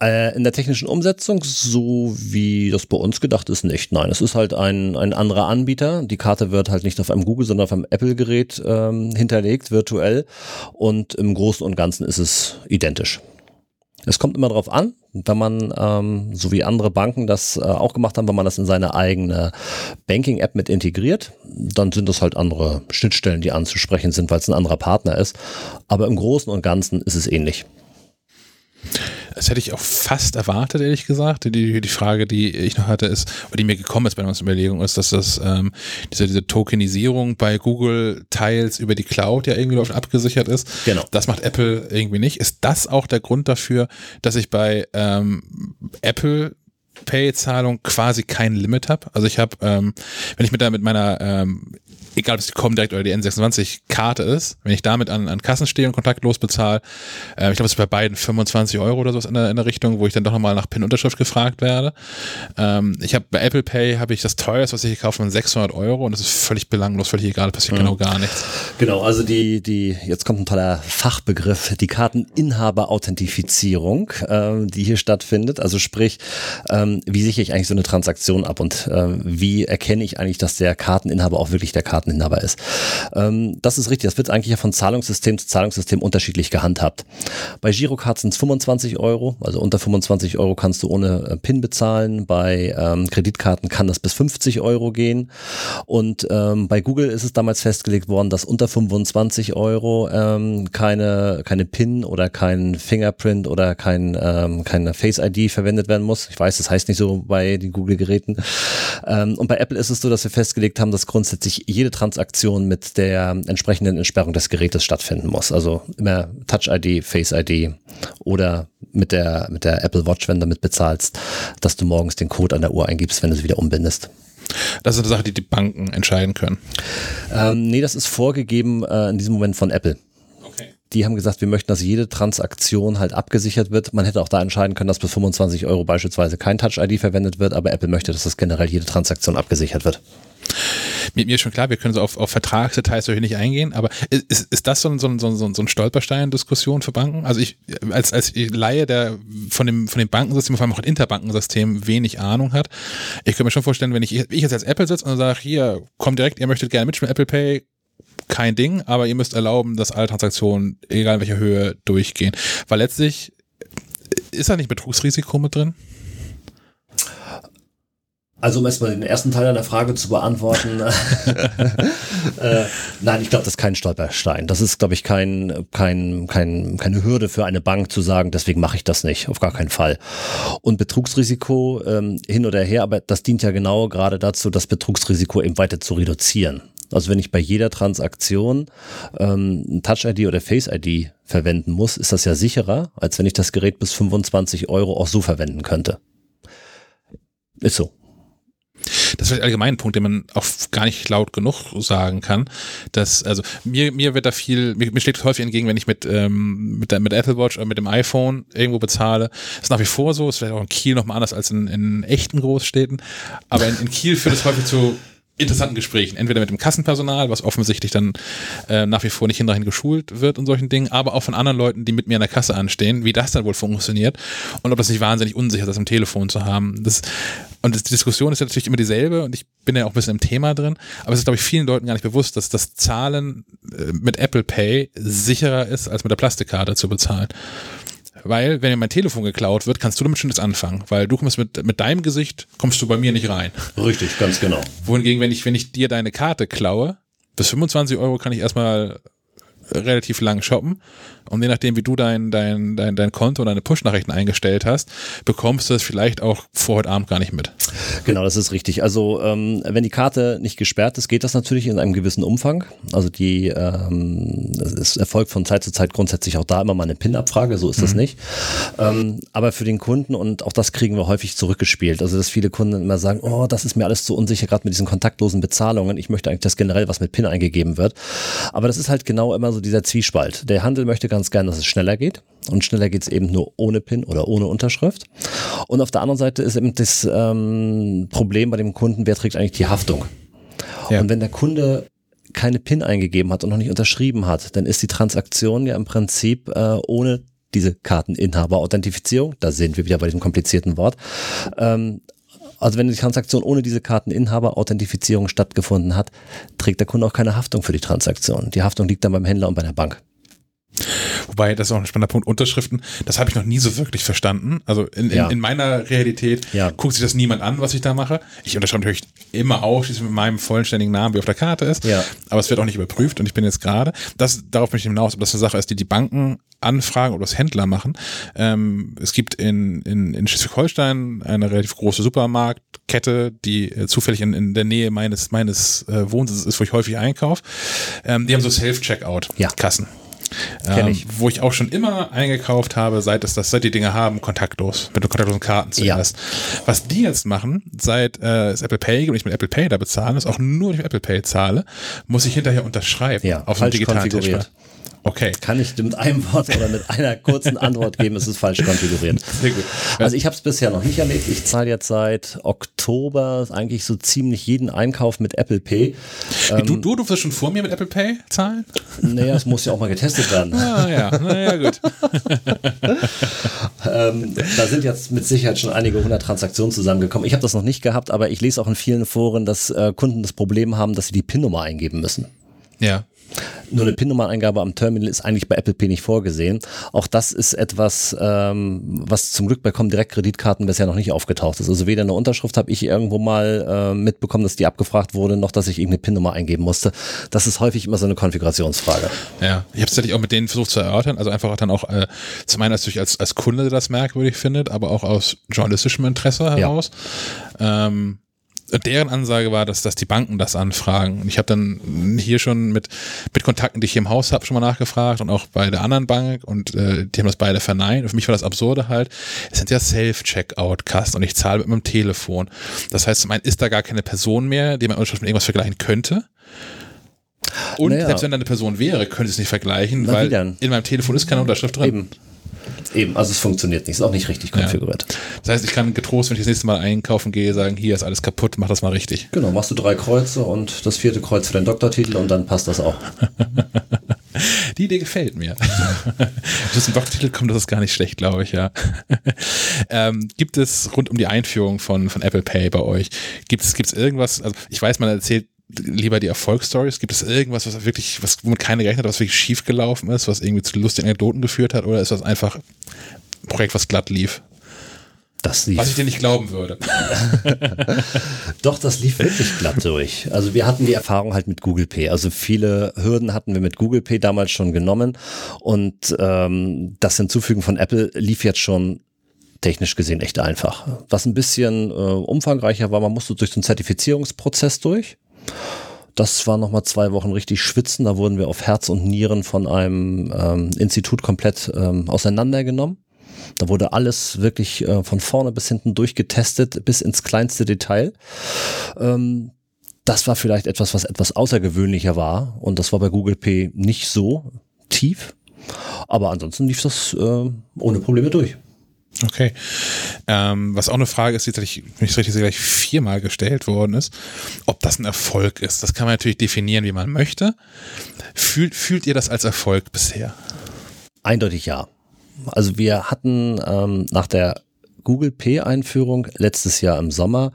Äh, in der technischen Umsetzung, so wie das bei uns gedacht ist, nicht. Nein, es ist halt ein, ein anderer Anbieter. Die Karte wird halt nicht auf einem Google, sondern auf einem Apple-Gerät ähm, hinterlegt, virtuell. Und im Großen und Ganzen ist es identisch. Es kommt immer darauf an, wenn man, ähm, so wie andere Banken das äh, auch gemacht haben, wenn man das in seine eigene Banking-App mit integriert, dann sind das halt andere Schnittstellen, die anzusprechen sind, weil es ein anderer Partner ist. Aber im Großen und Ganzen ist es ähnlich.
Das hätte ich auch fast erwartet, ehrlich gesagt. Die, die Frage, die ich noch hatte, ist, oder die mir gekommen ist bei unserer Überlegung, ist, dass das ähm, diese, diese Tokenisierung bei Google Teils über die Cloud ja irgendwie oft abgesichert ist.
Genau.
Das macht Apple irgendwie nicht. Ist das auch der Grund dafür, dass ich bei ähm, Apple Pay-Zahlung quasi kein Limit habe? Also ich habe, ähm, wenn ich mit, der, mit meiner ähm, egal ob es die Comdirect oder die N26-Karte ist, wenn ich damit an, an Kassen stehe und kontaktlos bezahle, äh, ich glaube, es ist bei beiden 25 Euro oder sowas in der, in der Richtung, wo ich dann doch nochmal nach PIN-Unterschrift gefragt werde. Ähm, ich habe bei Apple Pay habe ich das teuerste, was ich gekauft habe, von 600 Euro und das ist völlig belanglos, völlig egal, passiert genau gar nichts.
Genau, also die, die, jetzt kommt ein toller Fachbegriff, die Karteninhaberauthentifizierung, ähm, die hier stattfindet. Also sprich, ähm, wie sichere ich eigentlich so eine Transaktion ab und ähm, wie erkenne ich eigentlich, dass der Karteninhaber auch wirklich der Karteninhaber ist. Ähm, das ist richtig, das wird eigentlich ja von Zahlungssystem zu Zahlungssystem unterschiedlich gehandhabt. Bei Girocard sind es 25 Euro, also unter 25 Euro kannst du ohne äh, PIN bezahlen. Bei ähm, Kreditkarten kann das bis 50 Euro gehen. Und ähm, bei Google ist es damals festgelegt worden, dass unter 25 Euro ähm, keine, keine PIN oder kein Fingerprint oder kein, ähm, keine Face ID verwendet werden muss. Ich weiß, das heißt nicht so bei den Google-Geräten. Ähm, und bei Apple ist es so, dass wir festgelegt haben, dass grundsätzlich jede Transaktion mit der entsprechenden Entsperrung des Gerätes stattfinden muss. Also immer Touch ID, Face ID oder mit der, mit der Apple Watch, wenn du damit bezahlst, dass du morgens den Code an der Uhr eingibst, wenn du sie wieder umbindest.
Das ist eine Sache, die die Banken entscheiden können.
Ähm, nee, das ist vorgegeben äh, in diesem Moment von Apple. Die haben gesagt, wir möchten, dass jede Transaktion halt abgesichert wird. Man hätte auch da entscheiden können, dass bis 25 Euro beispielsweise kein Touch-ID verwendet wird, aber Apple möchte, dass das generell jede Transaktion abgesichert wird.
Mir, ist schon klar, wir können so auf, auf Vertragsdetails hier nicht eingehen, aber ist, ist, das so ein, so ein, so ein, so ein Stolperstein-Diskussion für Banken? Also ich, als, als Laie, der von dem, von dem Bankensystem, vor allem auch ein Interbankensystem wenig Ahnung hat, ich könnte mir schon vorstellen, wenn ich, ich jetzt als Apple sitze und sage, hier, kommt direkt, ihr möchtet gerne mitspielen, Apple Pay, kein Ding, aber ihr müsst erlauben, dass alle Transaktionen, egal in welcher Höhe, durchgehen. Weil letztlich ist da nicht Betrugsrisiko mit drin?
Also um erstmal den ersten Teil deiner Frage zu beantworten. äh, nein, ich glaube, das ist kein Stolperstein. Das ist, glaube ich, kein, kein, kein, keine Hürde für eine Bank zu sagen, deswegen mache ich das nicht. Auf gar keinen Fall. Und Betrugsrisiko ähm, hin oder her, aber das dient ja genau gerade dazu, das Betrugsrisiko eben weiter zu reduzieren. Also wenn ich bei jeder Transaktion ähm, Touch-ID oder Face-ID verwenden muss, ist das ja sicherer, als wenn ich das Gerät bis 25 Euro auch so verwenden könnte. Ist so.
Das ist vielleicht allgemein ein Punkt, den man auch gar nicht laut genug sagen kann. Dass, also mir, mir wird da viel, mir, mir schlägt es häufig entgegen, wenn ich mit, ähm, mit, der, mit Apple Watch oder mit dem iPhone irgendwo bezahle. Das ist nach wie vor so, ist vielleicht auch in Kiel nochmal anders als in, in echten Großstädten. Aber in, in Kiel führt es häufig zu interessanten Gesprächen. Entweder mit dem Kassenpersonal, was offensichtlich dann äh, nach wie vor nicht hinreichend geschult wird und solchen Dingen, aber auch von anderen Leuten, die mit mir an der Kasse anstehen, wie das dann wohl funktioniert und ob das nicht wahnsinnig unsicher ist, das im Telefon zu haben. Das, und das, die Diskussion ist ja natürlich immer dieselbe und ich bin ja auch ein bisschen im Thema drin, aber es ist, glaube ich, vielen Leuten gar nicht bewusst, dass das Zahlen äh, mit Apple Pay sicherer ist, als mit der Plastikkarte zu bezahlen. Weil, wenn mir mein Telefon geklaut wird, kannst du damit schon nichts anfangen, weil du kommst mit, mit deinem Gesicht, kommst du bei mir nicht rein.
Richtig, ganz genau.
Wohingegen, wenn ich, wenn ich dir deine Karte klaue, bis 25 Euro kann ich erstmal relativ lang shoppen und je nachdem, wie du dein, dein, dein, dein Konto und deine Push-Nachrichten eingestellt hast, bekommst du es vielleicht auch vor heute Abend gar nicht mit.
Genau, das ist richtig. Also ähm, wenn die Karte nicht gesperrt ist, geht das natürlich in einem gewissen Umfang. Also die ähm, es erfolgt von Zeit zu Zeit grundsätzlich auch da immer mal eine PIN-Abfrage, so ist das nicht. Ähm, aber für den Kunden, und auch das kriegen wir häufig zurückgespielt, also dass viele Kunden immer sagen, oh, das ist mir alles zu unsicher, gerade mit diesen kontaktlosen Bezahlungen. Ich möchte eigentlich, dass generell was mit PIN eingegeben wird. Aber das ist halt genau immer so dieser Zwiespalt. Der Handel möchte ganz gern, dass es schneller geht. Und schneller geht es eben nur ohne PIN oder ohne Unterschrift. Und auf der anderen Seite ist eben das ähm, Problem bei dem Kunden, wer trägt eigentlich die Haftung?
Ja.
Und wenn der Kunde keine PIN eingegeben hat und noch nicht unterschrieben hat, dann ist die Transaktion ja im Prinzip äh, ohne diese Karteninhaber-Authentifizierung, da sind wir wieder bei diesem komplizierten Wort, ähm, also wenn die Transaktion ohne diese Karteninhaber-Authentifizierung stattgefunden hat, trägt der Kunde auch keine Haftung für die Transaktion. Die Haftung liegt dann beim Händler und bei der Bank.
Wobei, das ist auch ein spannender Punkt, Unterschriften, das habe ich noch nie so wirklich verstanden. Also in,
Ja.
in, in meiner Realität
Ja.
guckt sich das niemand an, was ich da mache. Ich unterschreibe natürlich immer ausschließlich mit meinem vollständigen Namen, wie auf der Karte ist.
Ja.
Aber es wird auch nicht überprüft und ich bin jetzt gerade, das, darauf möchte ich hinaus, ob das eine Sache ist, die die Banken anfragen oder das Händler machen. Ähm, es gibt in, in, in Schleswig-Holstein eine relativ große Supermarktkette, die äh, zufällig in, in der Nähe meines, meines äh, Wohnsitzes ist, wo ich häufig einkaufe. Ähm, die haben so Self-Checkout-Kassen.
Kenn
Ähm,
ich.
wo ich auch schon immer eingekauft habe, seit es das, seit die Dinge haben, kontaktlos, mit kontaktlosen Karten zuerst. Was die jetzt machen, seit äh, es Apple Pay gibt und ich mit Apple Pay da bezahle, ist auch nur, wenn ich mit Apple Pay zahle, muss ich hinterher unterschreiben
Ja,
auf so einem digitalen
konfiguriert.
Okay,
Kann ich mit einem Wort oder mit einer kurzen Antwort geben, es ist falsch konfiguriert.
sehr gut.
Also ich habe es bisher noch nicht erlebt. Ich zahle jetzt seit Oktober eigentlich so ziemlich jeden Einkauf mit Apple Pay. Ähm,
du, du durftest schon vor mir mit Apple Pay zahlen?
Naja, es muss ja auch mal getestet werden.
Ah ja, naja, gut.
Ähm, da sind jetzt mit Sicherheit schon einige hundert Transaktionen zusammengekommen. Ich habe das noch nicht gehabt, aber ich lese auch in vielen Foren, dass äh, Kunden das Problem haben, dass sie die PIN-Nummer eingeben müssen.
Ja.
Nur eine PIN-Nummer-Eingabe am Terminal ist eigentlich bei Apple Pay nicht vorgesehen. Auch das ist etwas, ähm, was zum Glück bei Comdirect Kreditkarten bisher noch nicht aufgetaucht ist. Also weder eine Unterschrift habe ich irgendwo mal äh, mitbekommen, dass die abgefragt wurde, noch dass ich irgendeine PIN-Nummer eingeben musste. Das ist häufig immer so eine Konfigurationsfrage.
Ja, ich habe es tatsächlich auch mit denen versucht zu erörtern, also einfach dann auch äh, zum einen natürlich als, als Kunde das merkwürdig findet, aber auch aus journalistischem Interesse heraus. Ähm, deren Ansage war, dass, dass die Banken das anfragen. Und ich habe dann hier schon mit, mit Kontakten, die ich hier im Haus habe, schon mal nachgefragt und auch bei der anderen Bank und äh, die haben das beide verneint. Und für mich war das Absurde halt, es sind ja Self-Checkout-Kasten und ich zahle mit meinem Telefon. Das heißt, zum einen ist da gar keine Person mehr, die man Unterschrift mit irgendwas vergleichen könnte. Und
Naja.
selbst wenn da eine Person wäre, könnte ich es nicht vergleichen,
Na,
weil in meinem Telefon ist keine Unterschrift drin.
Eben. Eben, also es funktioniert nicht, ist auch nicht richtig konfiguriert.
Das heißt, ich kann getrost, wenn ich das nächste Mal einkaufen gehe, sagen, hier ist alles kaputt, mach das mal richtig.
Genau, machst du drei Kreuze und das vierte Kreuz für den Doktortitel und dann passt das auch.
Die Idee gefällt mir. Dass ein Doktortitel kommt, das ist gar nicht schlecht, glaube ich, ja. ähm, gibt es rund um die Einführung von, von Apple Pay bei euch, gibt es, gibt es irgendwas, also ich weiß, man erzählt lieber die Erfolgsstories, gibt es irgendwas, was wirklich, was, womit keiner gerechnet hat, was wirklich schief gelaufen ist, was irgendwie zu lustigen Anekdoten geführt hat, oder ist das einfach ein Projekt, was glatt lief?
Das lief.
Was ich dir nicht glauben würde.
Doch, das lief wirklich glatt durch. Also wir hatten die Erfahrung halt mit Google Pay. Also viele Hürden hatten wir mit Google Pay damals schon genommen und ähm, das Hinzufügen von Apple lief jetzt schon technisch gesehen echt einfach. Was ein bisschen äh, umfangreicher war, man musste durch so einen Zertifizierungsprozess durch. Das war nochmal zwei Wochen richtig schwitzen. Da wurden wir auf Herz und Nieren von einem ähm, Institut komplett ähm, auseinandergenommen. Da wurde alles wirklich äh, von vorne bis hinten durchgetestet, bis ins kleinste Detail. Ähm, das war vielleicht etwas, was etwas außergewöhnlicher war. Und das war bei Google Pay nicht so tief. Aber ansonsten lief das äh, ohne Probleme durch.
Okay. Ähm, was auch eine Frage ist, die tatsächlich, wenn ich es richtig sehe, gleich viermal gestellt worden ist, ob das ein Erfolg ist. Das kann man natürlich definieren, wie man möchte. Fühlt, fühlt ihr das als Erfolg bisher?
Eindeutig ja. Also wir hatten ähm, nach der Google Pay-Einführung letztes Jahr im Sommer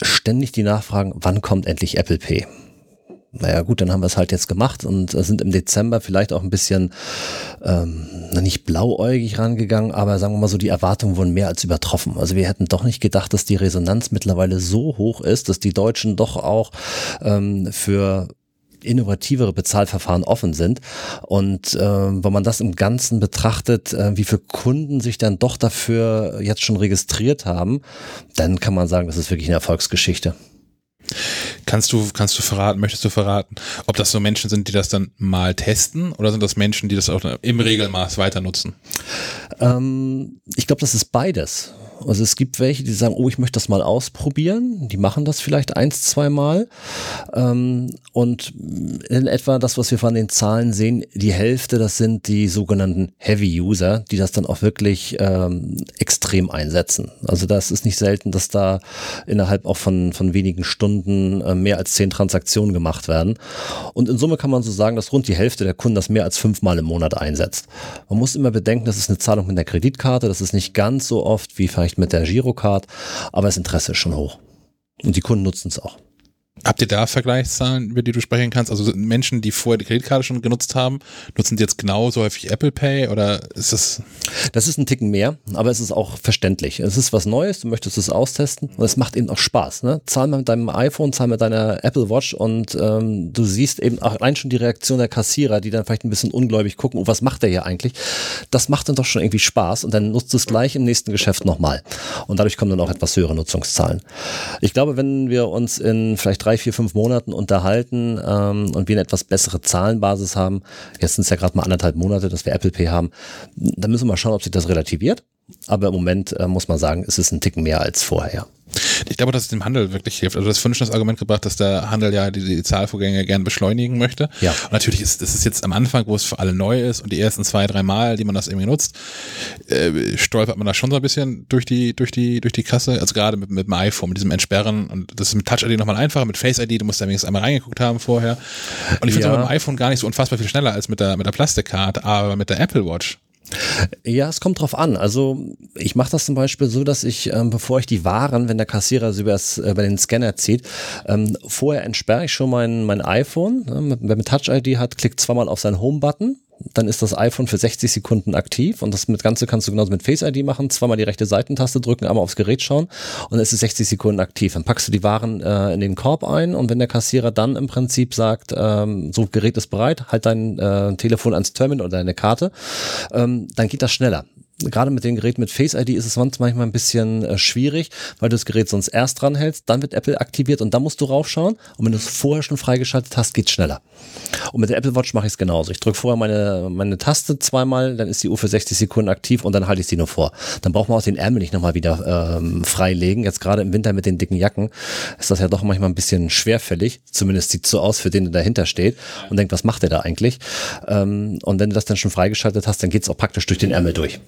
ständig die Nachfragen, wann kommt endlich Apple Pay? Naja gut, dann haben wir es halt jetzt gemacht und äh, sind im Dezember vielleicht auch ein bisschen ähm, nicht blauäugig rangegangen, aber sagen wir mal so, die Erwartungen wurden mehr als übertroffen. Also wir hätten doch nicht gedacht, dass die Resonanz mittlerweile so hoch ist, dass die Deutschen doch auch ähm, für innovativere Bezahlverfahren offen sind. Und äh, wenn man das im Ganzen betrachtet, äh, wie viele Kunden sich dann doch dafür jetzt schon registriert haben, dann kann man sagen, das ist wirklich eine Erfolgsgeschichte.
Kannst du, kannst du verraten, möchtest du verraten, ob das so Menschen sind, die das dann mal testen oder sind das Menschen, die das auch im Regelmaß weiter nutzen?
Ähm, ich glaube, das ist beides. Also es gibt welche, die sagen, oh, ich möchte das mal ausprobieren. Die machen das vielleicht eins, zweimal. Ähm, und in etwa das, was wir von den Zahlen sehen, die Hälfte, das sind die sogenannten Heavy User, die das dann auch wirklich ähm, extrem einsetzen. Also das ist nicht selten, dass da innerhalb auch von, von wenigen Stunden äh, mehr als zehn Transaktionen gemacht werden. Und in Summe kann man so sagen, dass rund die Hälfte der Kunden das mehr als fünfmal im Monat einsetzt. Man muss immer bedenken, das ist eine Zahlung mit der Kreditkarte, das ist nicht ganz so oft wie vielleicht mit der Girocard, aber das Interesse ist schon hoch. Und die Kunden nutzen es auch.
Habt ihr da Vergleichszahlen, über die du sprechen kannst? Also Menschen, die vorher die Kreditkarte schon genutzt haben, nutzen jetzt genauso häufig Apple Pay oder ist das?
Das ist ein Ticken mehr, aber es ist auch verständlich. Es ist was Neues, du möchtest es austesten und es macht eben auch Spaß. Ne? Zahl mal mit deinem iPhone, zahl mit deiner Apple Watch und ähm, du siehst eben auch rein schon die Reaktion der Kassierer, die dann vielleicht ein bisschen ungläubig gucken, oh, was macht der hier eigentlich? Das macht dann doch schon irgendwie Spaß und dann nutzt es gleich im nächsten Geschäft nochmal. Und dadurch kommen dann auch etwas höhere Nutzungszahlen. Ich glaube, wenn wir uns in vielleicht drei, vier, fünf Monaten unterhalten ähm, und wir eine etwas bessere Zahlenbasis haben, jetzt sind es ja gerade mal anderthalb Monate, dass wir Apple Pay haben, dann müssen wir mal schauen, ob sich das relativiert. Aber im Moment äh, muss man sagen, ist es ein Ticken mehr als vorher.
Ich glaube, dass es dem Handel wirklich hilft. Also, du hast vorhin schon das Argument gebracht, dass der Handel ja die, die Zahlvorgänge gern beschleunigen möchte.
Ja.
Und natürlich ist das ist jetzt am Anfang, wo es für alle neu ist und die ersten zwei, drei Mal, die man das irgendwie nutzt, äh, stolpert man da schon so ein bisschen durch die, durch die, durch die Kasse. Also gerade mit, mit dem iPhone, mit diesem Entsperren und das ist mit Touch ID nochmal einfacher, mit Face ID, du musst da wenigstens einmal reingeguckt haben vorher. Und ich finde
Ja.
es mit dem iPhone gar nicht so unfassbar viel schneller als mit der, mit der Plastikkarte, aber mit der Apple Watch.
Ja, es kommt drauf an. Also ich mache das zum Beispiel so, dass ich, ähm, bevor ich die Waren, wenn der Kassierer sie übers, über den Scanner zieht, ähm, vorher entsperre ich schon mein, mein iPhone. Ne? Wer mit Touch-ID hat, klickt zweimal auf seinen Home-Button. Dann ist das iPhone für 60 Sekunden aktiv und das Ganze kannst du genauso mit Face ID machen. Zweimal die rechte Seitentaste drücken, einmal aufs Gerät schauen und dann ist es 60 Sekunden aktiv. Dann packst du die Waren äh, in den Korb ein und wenn der Kassierer dann im Prinzip sagt, ähm, so Gerät ist bereit, halt dein äh, Telefon ans Terminal oder deine Karte, ähm, dann geht das schneller. Gerade mit dem Gerät mit Face ID ist es sonst manchmal ein bisschen äh, schwierig, weil du das Gerät sonst erst dran hältst, dann wird Apple aktiviert und dann musst du raufschauen. Und wenn du es vorher schon freigeschaltet hast, geht's schneller. Und mit der Apple Watch mache ich es genauso. Ich drücke vorher meine, meine Taste zweimal, dann ist die Uhr für 60 Sekunden aktiv und dann halte ich sie nur vor. Dann braucht man auch den Ärmel nicht nochmal wieder ähm, freilegen. Jetzt gerade im Winter mit den dicken Jacken ist das ja doch manchmal ein bisschen schwerfällig. Zumindest sieht so aus für den, der dahinter steht und denkt, was macht der da eigentlich? Ähm, und wenn du das dann schon freigeschaltet hast, dann geht's auch praktisch durch den Ärmel durch.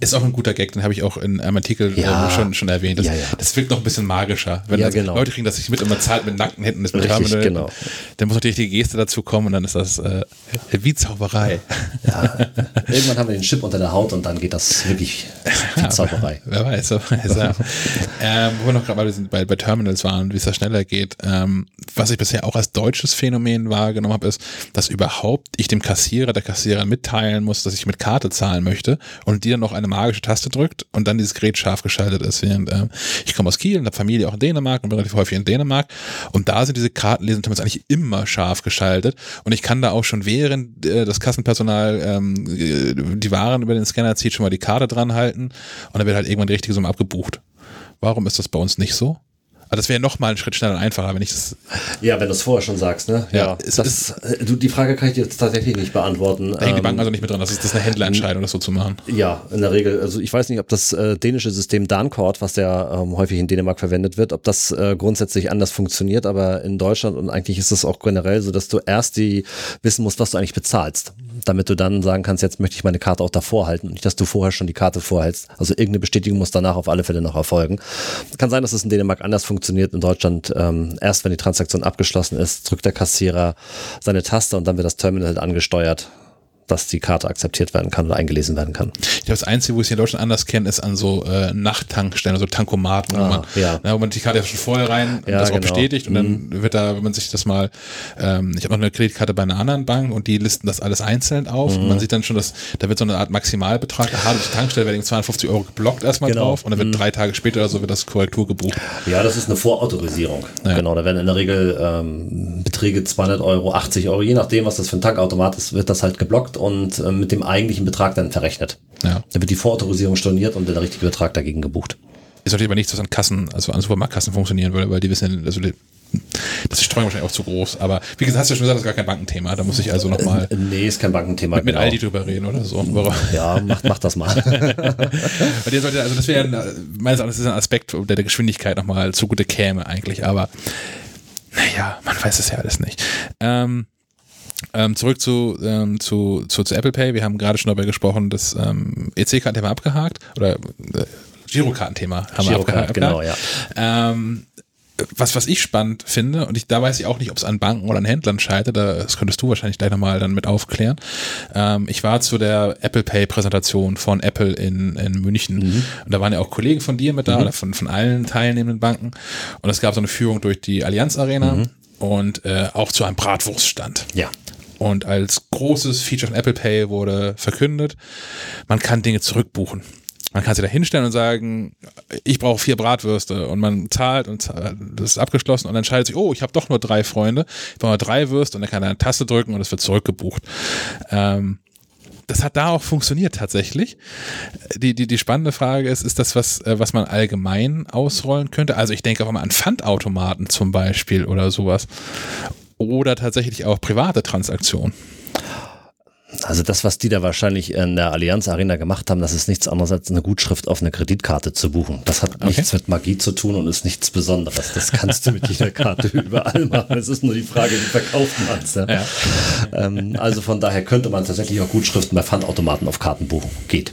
Ist auch ein guter Gag, den habe ich auch in einem Artikel
Ja.
äh, schon, schon erwähnt. Das,
Ja, ja.
das wirkt noch ein bisschen magischer. Wenn
Ja, genau.
Leute kriegen das nicht mit, immer zahlt mit nackten Händen das
Richtig,
Terminal.
genau.
Dann muss natürlich die Geste dazu kommen und dann ist das äh, wie Zauberei.
Ja, irgendwann haben wir den Chip unter der Haut und dann geht das wirklich die Zauberei.
Wer weiß, wer weiß ähm, wo wir noch gerade bei, bei Terminals waren, wie es da schneller geht. Ähm, was ich bisher auch als deutsches Phänomen wahrgenommen habe, ist, dass überhaupt ich dem Kassierer, der Kassierer mitteilen muss, dass ich mit Karte zahlen möchte und die dann noch eine magische Taste drückt und dann dieses Gerät scharf geschaltet ist. Während ähm, ich komme aus Kiel und habe Familie auch in Dänemark und bin relativ häufig in Dänemark und da sind diese Kartenlesen-Terminals eigentlich immer scharf geschaltet und ich kann da auch schon während äh, das Kassenpersonal ähm, äh, die Waren über den Scanner zieht, schon mal die Karte dran halten und dann wird halt irgendwann die richtige Summe abgebucht. Warum ist das bei uns nicht so? Also das wäre noch mal einen Schritt schneller und einfacher, wenn ich das.
Ja, wenn du es vorher schon sagst, ne?
Ja, es
das, äh, du, die Frage kann ich dir jetzt tatsächlich nicht beantworten.
Da hängt die
Ähm,
Bank also nicht mit dran. Das ist, das ist eine Händlerentscheidung, das so zu machen.
Ja, in der Regel. Also ich weiß nicht, ob das äh, dänische System Dancord, was ja ähm, häufig in Dänemark verwendet wird, ob das äh, grundsätzlich anders funktioniert, aber in Deutschland und eigentlich ist es auch generell so, dass du erst die wissen musst, was du eigentlich bezahlst, damit du dann sagen kannst, jetzt möchte ich meine Karte auch davor halten und nicht, dass du vorher schon die Karte vorhältst. Also irgendeine Bestätigung muss danach auf alle Fälle noch erfolgen. Kann sein, dass es in Dänemark anders funktioniert, in Deutschland ähm, erst wenn die Transaktion abgeschlossen ist, drückt der Kassierer seine Taste und dann wird das Terminal halt angesteuert dass die Karte akzeptiert werden kann oder eingelesen werden kann.
Ich glaube, das Einzige, wo ich es hier in Deutschland anders kenne, ist an so äh, Nachttankstellen, also Tankomaten, wo,
Ah,
man,
ja.
na, wo man die Karte ja schon vorher rein und
Ja,
das auch
genau.
bestätigt und dann wird da, wenn man sich das mal, ähm, ich habe noch eine Kreditkarte bei einer anderen Bank und die listen das alles einzeln auf und man
Mhm.
sieht dann schon, dass da wird so eine Art Maximalbetrag, aha, die Tankstelle werden 250 Euro geblockt erstmal
Genau.
drauf und dann wird drei Tage später oder so wird das Korrektur gebucht.
Ja, das ist eine Vorautorisierung.
Ja.
Genau, da werden in der Regel ähm, Beträge 200 Euro, 80 Euro, je nachdem, was das für ein Tankautomat ist, wird das halt geblockt und ähm, mit dem eigentlichen Betrag dann verrechnet.
Ja.
Da wird die Vorautorisierung storniert und der richtige Betrag dagegen gebucht.
Ist natürlich aber nichts, was an Kassen, also an Supermarktkassen funktionieren würde, weil die wissen, also die, das ist die Streuung wahrscheinlich auch zu groß. Aber wie gesagt, hast du ja schon gesagt, das ist gar kein Bankenthema. Da muss ich also nochmal
Äh, Nee, ist kein Bankenthema.
mit, mit
genau.
Aldi drüber reden oder so. Warum?
Ja, mach, mach das mal.
Bei dir sollte, also das wäre ein, meines Erachtens ist ein Aspekt, der der Geschwindigkeit nochmal zugute käme eigentlich, aber naja, man weiß es ja alles nicht. Ähm, ähm, zurück zu, ähm, zu, zu, zu Apple Pay. Wir haben gerade schon darüber gesprochen, das ähm, EC-Kartenthema abgehakt oder äh, Girokartenthema haben wir
Girocard,
abgehakt.
genau, ja.
Ähm, was, was ich spannend finde, und ich, da weiß ich auch nicht, ob es an Banken oder an Händlern scheitert, da- das könntest du wahrscheinlich gleich nochmal dann mit aufklären. Ähm, ich war zu der Apple Pay Präsentation von Apple in, in München und da waren ja auch Kollegen von dir mit da, oder von, von allen teilnehmenden Banken und es gab so eine Führung durch die Allianz Arena und äh, auch zu einem Bratwurststand.
ja.
Und als großes Feature von Apple Pay wurde verkündet, man kann Dinge zurückbuchen. Man kann sich da hinstellen und sagen, ich brauche vier Bratwürste und man zahlt und das ist abgeschlossen und dann entscheidet sich, oh, ich habe doch nur drei Freunde, ich brauche drei Würste und dann kann er eine Taste drücken und es wird zurückgebucht. Ähm, das hat da auch funktioniert tatsächlich. Die, die, die spannende Frage ist, ist das was, äh, was man allgemein ausrollen könnte? Also ich denke auch mal an Pfandautomaten zum Beispiel oder sowas. Oder tatsächlich auch private Transaktionen.
Also das, was die da wahrscheinlich in der Allianz Arena gemacht haben, das ist nichts anderes als eine Gutschrift auf eine Kreditkarte zu buchen. Das hat nichts mit Magie zu tun und ist nichts Besonderes. Das kannst du mit jeder Karte überall machen. Es ist nur die Frage, wie verkauft man es. Ja?
Ja.
Ähm, also von daher könnte man tatsächlich auch Gutschriften bei Pfandautomaten auf Karten buchen. Geht.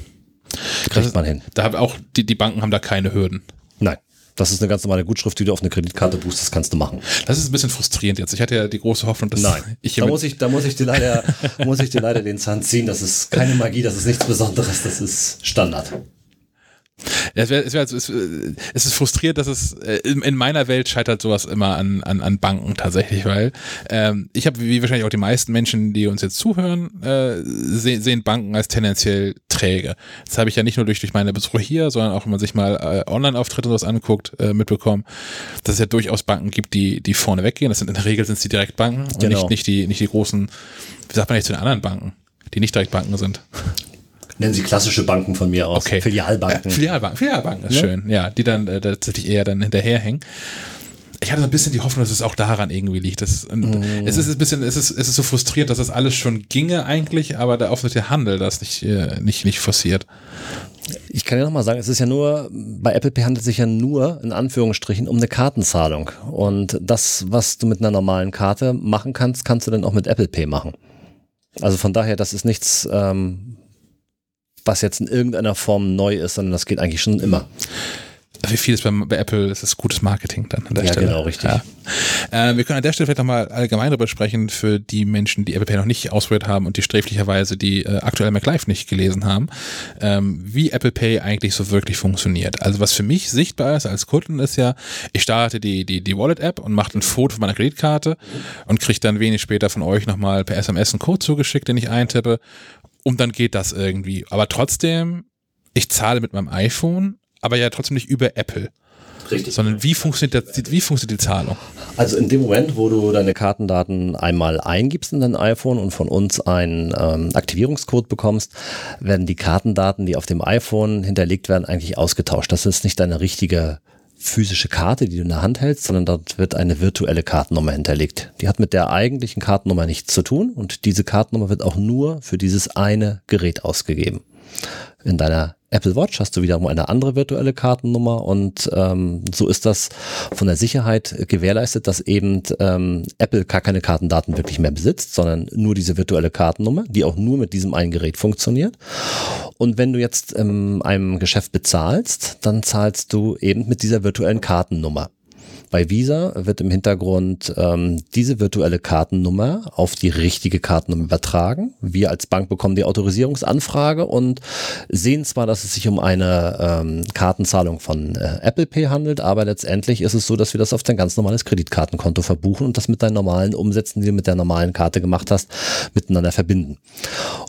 Kriegt man hin.
Da haben auch die, die Banken haben da keine Hürden.
Nein. Das ist eine ganz normale Gutschrift, die du auf eine Kreditkarte buchst, das kannst du machen.
Das ist ein bisschen frustrierend jetzt. Ich hatte ja die große Hoffnung, dass ich hier
da muss ich, da muss ich dir leider, muss ich dir leider den Zahn ziehen. Das ist keine Magie, das ist nichts Besonderes, das ist Standard.
Es, wär, es, wär, es, ist, äh, es ist frustriert, dass es äh, in, in meiner Welt scheitert sowas immer an, an, an Banken tatsächlich, weil ähm, ich habe, wie wahrscheinlich auch die meisten Menschen, die uns jetzt zuhören, äh, se sehen Banken als tendenziell träge. Das habe ich ja nicht nur durch, durch meine Besuche hier, sondern auch, wenn man sich mal äh, Online-Auftritte und sowas anguckt, äh, mitbekommen, dass es ja durchaus Banken gibt, die, die vorne weggehen. Das sind in der Regel sind es die Direktbanken und
Genau.
nicht, nicht, die, nicht die großen, wie sagt man nicht zu den anderen Banken, die nicht Direktbanken sind.
Nennen sie klassische Banken von mir aus.
Okay.
Filialbanken.
Äh, Filialbanken, Filialbanken ist schön, ja, die dann äh, tatsächlich eher dann hinterherhängen. Ich hatte so ein bisschen die Hoffnung, dass es auch daran irgendwie liegt. Das,
Mm.
Es ist ein bisschen, es ist, es ist so frustriert, dass das alles schon ginge eigentlich, aber der offensichtliche Handel das nicht, äh, nicht, nicht forciert.
Ich kann ja nochmal sagen, es ist ja nur, bei Apple Pay handelt es sich ja nur, in Anführungsstrichen, um eine Kartenzahlung. Und das, was du mit einer normalen Karte machen kannst, kannst du dann auch mit Apple Pay machen. Also von daher, das ist nichts, ähm, was jetzt in irgendeiner Form neu ist, sondern das geht eigentlich schon immer.
Wie viel ist bei, bei Apple, ist es gutes Marketing dann an der
Ja,
Stelle.
genau, richtig.
Ja. Äh, wir können an der Stelle vielleicht nochmal allgemein darüber sprechen, für die Menschen, die Apple Pay noch nicht ausprobiert haben und die sträflicherweise die äh, aktuelle MacLife nicht gelesen haben, ähm, wie Apple Pay eigentlich so wirklich funktioniert. Also was für mich sichtbar ist als Kunden ist ja, ich starte die, die, die Wallet-App und mache ein Foto von meiner Kreditkarte und kriege dann wenig später von euch nochmal per SMS einen Code zugeschickt, den ich eintippe und dann geht das irgendwie. Aber trotzdem, ich zahle mit meinem iPhone, aber ja trotzdem nicht über Apple,
Richtig.
sondern wie funktioniert, das, wie funktioniert die Zahlung?
Also in dem Moment, wo du deine Kartendaten einmal eingibst in dein iPhone und von uns einen ähm, Aktivierungscode bekommst, werden die Kartendaten, die auf dem iPhone hinterlegt werden, eigentlich ausgetauscht. Das ist nicht deine richtige physische Karte, die du in der Hand hältst, sondern dort wird eine virtuelle Kartennummer hinterlegt. Die hat mit der eigentlichen Kartennummer nichts zu tun und diese Kartennummer wird auch nur für dieses eine Gerät ausgegeben. In deiner Apple Watch hast du wiederum eine andere virtuelle Kartennummer und ähm, so ist das von der Sicherheit gewährleistet, dass eben ähm, Apple gar keine Kartendaten wirklich mehr besitzt, sondern nur diese virtuelle Kartennummer, die auch nur mit diesem einen Gerät funktioniert. Und wenn du jetzt in einem Geschäft bezahlst, dann zahlst du eben mit dieser virtuellen Kartennummer. Bei Visa wird im Hintergrund ähm, diese virtuelle Kartennummer auf die richtige Kartennummer übertragen. Wir als Bank bekommen die Autorisierungsanfrage und sehen zwar, dass es sich um eine ähm, Kartenzahlung von äh, Apple Pay handelt, aber letztendlich ist es so, dass wir das auf dein ganz normales Kreditkartenkonto verbuchen und das mit deinen normalen Umsätzen, die du mit der normalen Karte gemacht hast, miteinander verbinden.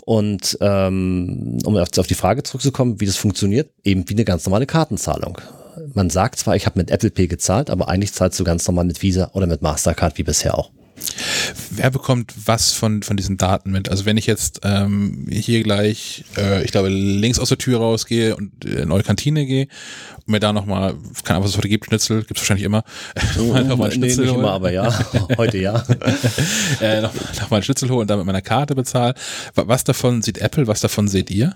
Und ähm, um auf die Frage zurückzukommen, wie das funktioniert, eben wie eine ganz normale Kartenzahlung man sagt zwar, ich habe mit Apple Pay gezahlt, aber eigentlich zahlst du ganz normal mit Visa oder mit Mastercard wie bisher auch.
Wer bekommt was von, von diesen Daten mit? Also wenn ich jetzt ähm, hier gleich, äh, ich glaube, links aus der Tür rausgehe und in eure Kantine gehe und mir da nochmal, keine Ahnung, was es heute gibt, Schnitzel, gibt es wahrscheinlich immer.
nochmal noch nee, nicht holen. immer, aber ja, heute ja.
äh, noch, noch mal einen Schnitzel holen und dann mit meiner Karte bezahlen. Was davon sieht Apple, was davon seht ihr?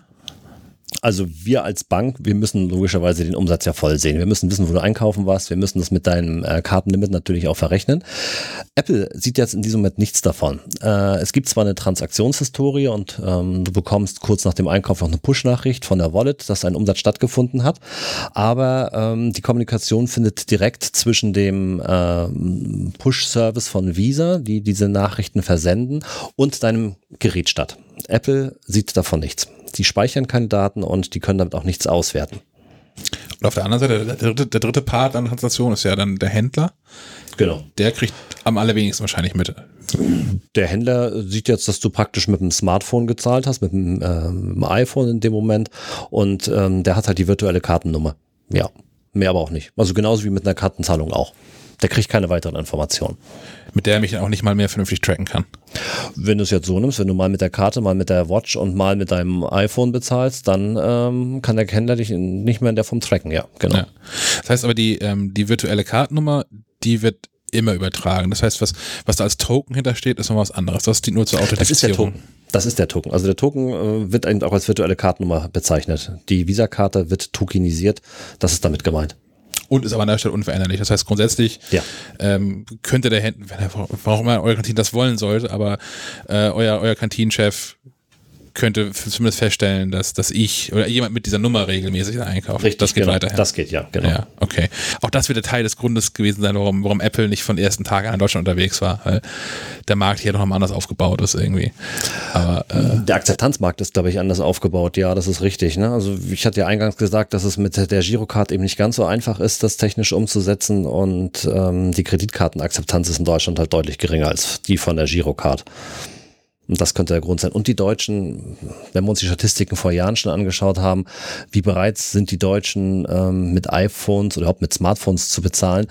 Also wir als Bank, wir müssen logischerweise den Umsatz ja voll sehen. Wir müssen wissen, wo du einkaufen warst. Wir müssen das mit deinem äh, Kartenlimit natürlich auch verrechnen. Apple sieht jetzt in diesem Moment nichts davon. Äh, es gibt zwar eine Transaktionshistorie und ähm, du bekommst kurz nach dem Einkauf noch eine Push-Nachricht von der Wallet, dass ein Umsatz stattgefunden hat, aber ähm, die Kommunikation findet direkt zwischen dem ähm, Push-Service von Visa, die diese Nachrichten versenden, und deinem Gerät statt. Apple sieht davon nichts. Die speichern keine Daten und die können damit auch nichts auswerten.
Und auf der anderen Seite, der dritte, der dritte Part an der Transaktion ist ja dann der Händler.
Genau.
Der kriegt am allerwenigsten wahrscheinlich mit.
Der Händler sieht jetzt, dass du praktisch mit dem Smartphone gezahlt hast, mit dem, äh, mit dem iPhone in dem Moment und ähm, der hat halt die virtuelle Kartennummer. Ja, mehr aber auch nicht. Also genauso wie mit einer Kartenzahlung auch. Der kriegt keine weiteren Informationen.
Mit der er mich dann auch nicht mal mehr vernünftig tracken kann.
Wenn du es jetzt so nimmst, wenn du mal mit der Karte, mal mit der Watch und mal mit deinem iPhone bezahlst, dann ähm, kann der Händler dich nicht mehr in der Form tracken, ja, genau. Ja.
Das heißt aber, die, ähm, die virtuelle Kartennummer, die wird immer übertragen. Das heißt, was, was da als Token hintersteht, ist noch was anderes. Das dient nur zur Authentifizierung.
Das ist der Token. Das ist der Token. Also der Token äh, wird auch als virtuelle Kartennummer bezeichnet. Die Visa-Karte wird tokenisiert. Das ist damit gemeint
und ist aber an der Stelle unveränderlich. Das heißt, grundsätzlich ja. ähm, könnte der Händler, wenn er, warum immer euer Kantin das wollen sollte, aber äh, euer, euer Kantinenchef könnte zumindest feststellen, dass, dass ich oder jemand mit dieser Nummer regelmäßig einkauft.
Richtig,
das geht
genau.
weiterhin.
Das geht, ja, genau. Ja,
okay. Auch das wird Teil des Grundes gewesen sein, warum, warum Apple nicht von ersten Tagen an in Deutschland unterwegs war, weil der Markt hier noch mal anders aufgebaut ist irgendwie.
Aber, äh der Akzeptanzmarkt ist, glaube ich, anders aufgebaut. Ja, das ist richtig. Ne? Also ich hatte ja eingangs gesagt, dass es mit der Girocard eben nicht ganz so einfach ist, das technisch umzusetzen und ähm, die Kreditkartenakzeptanz ist in Deutschland halt deutlich geringer als die von der Girocard. Und das könnte der Grund sein. Und die Deutschen, wenn wir uns die Statistiken vor Jahren schon angeschaut haben, wie bereits sind die Deutschen ähm, mit iPhones oder überhaupt mit Smartphones zu bezahlen.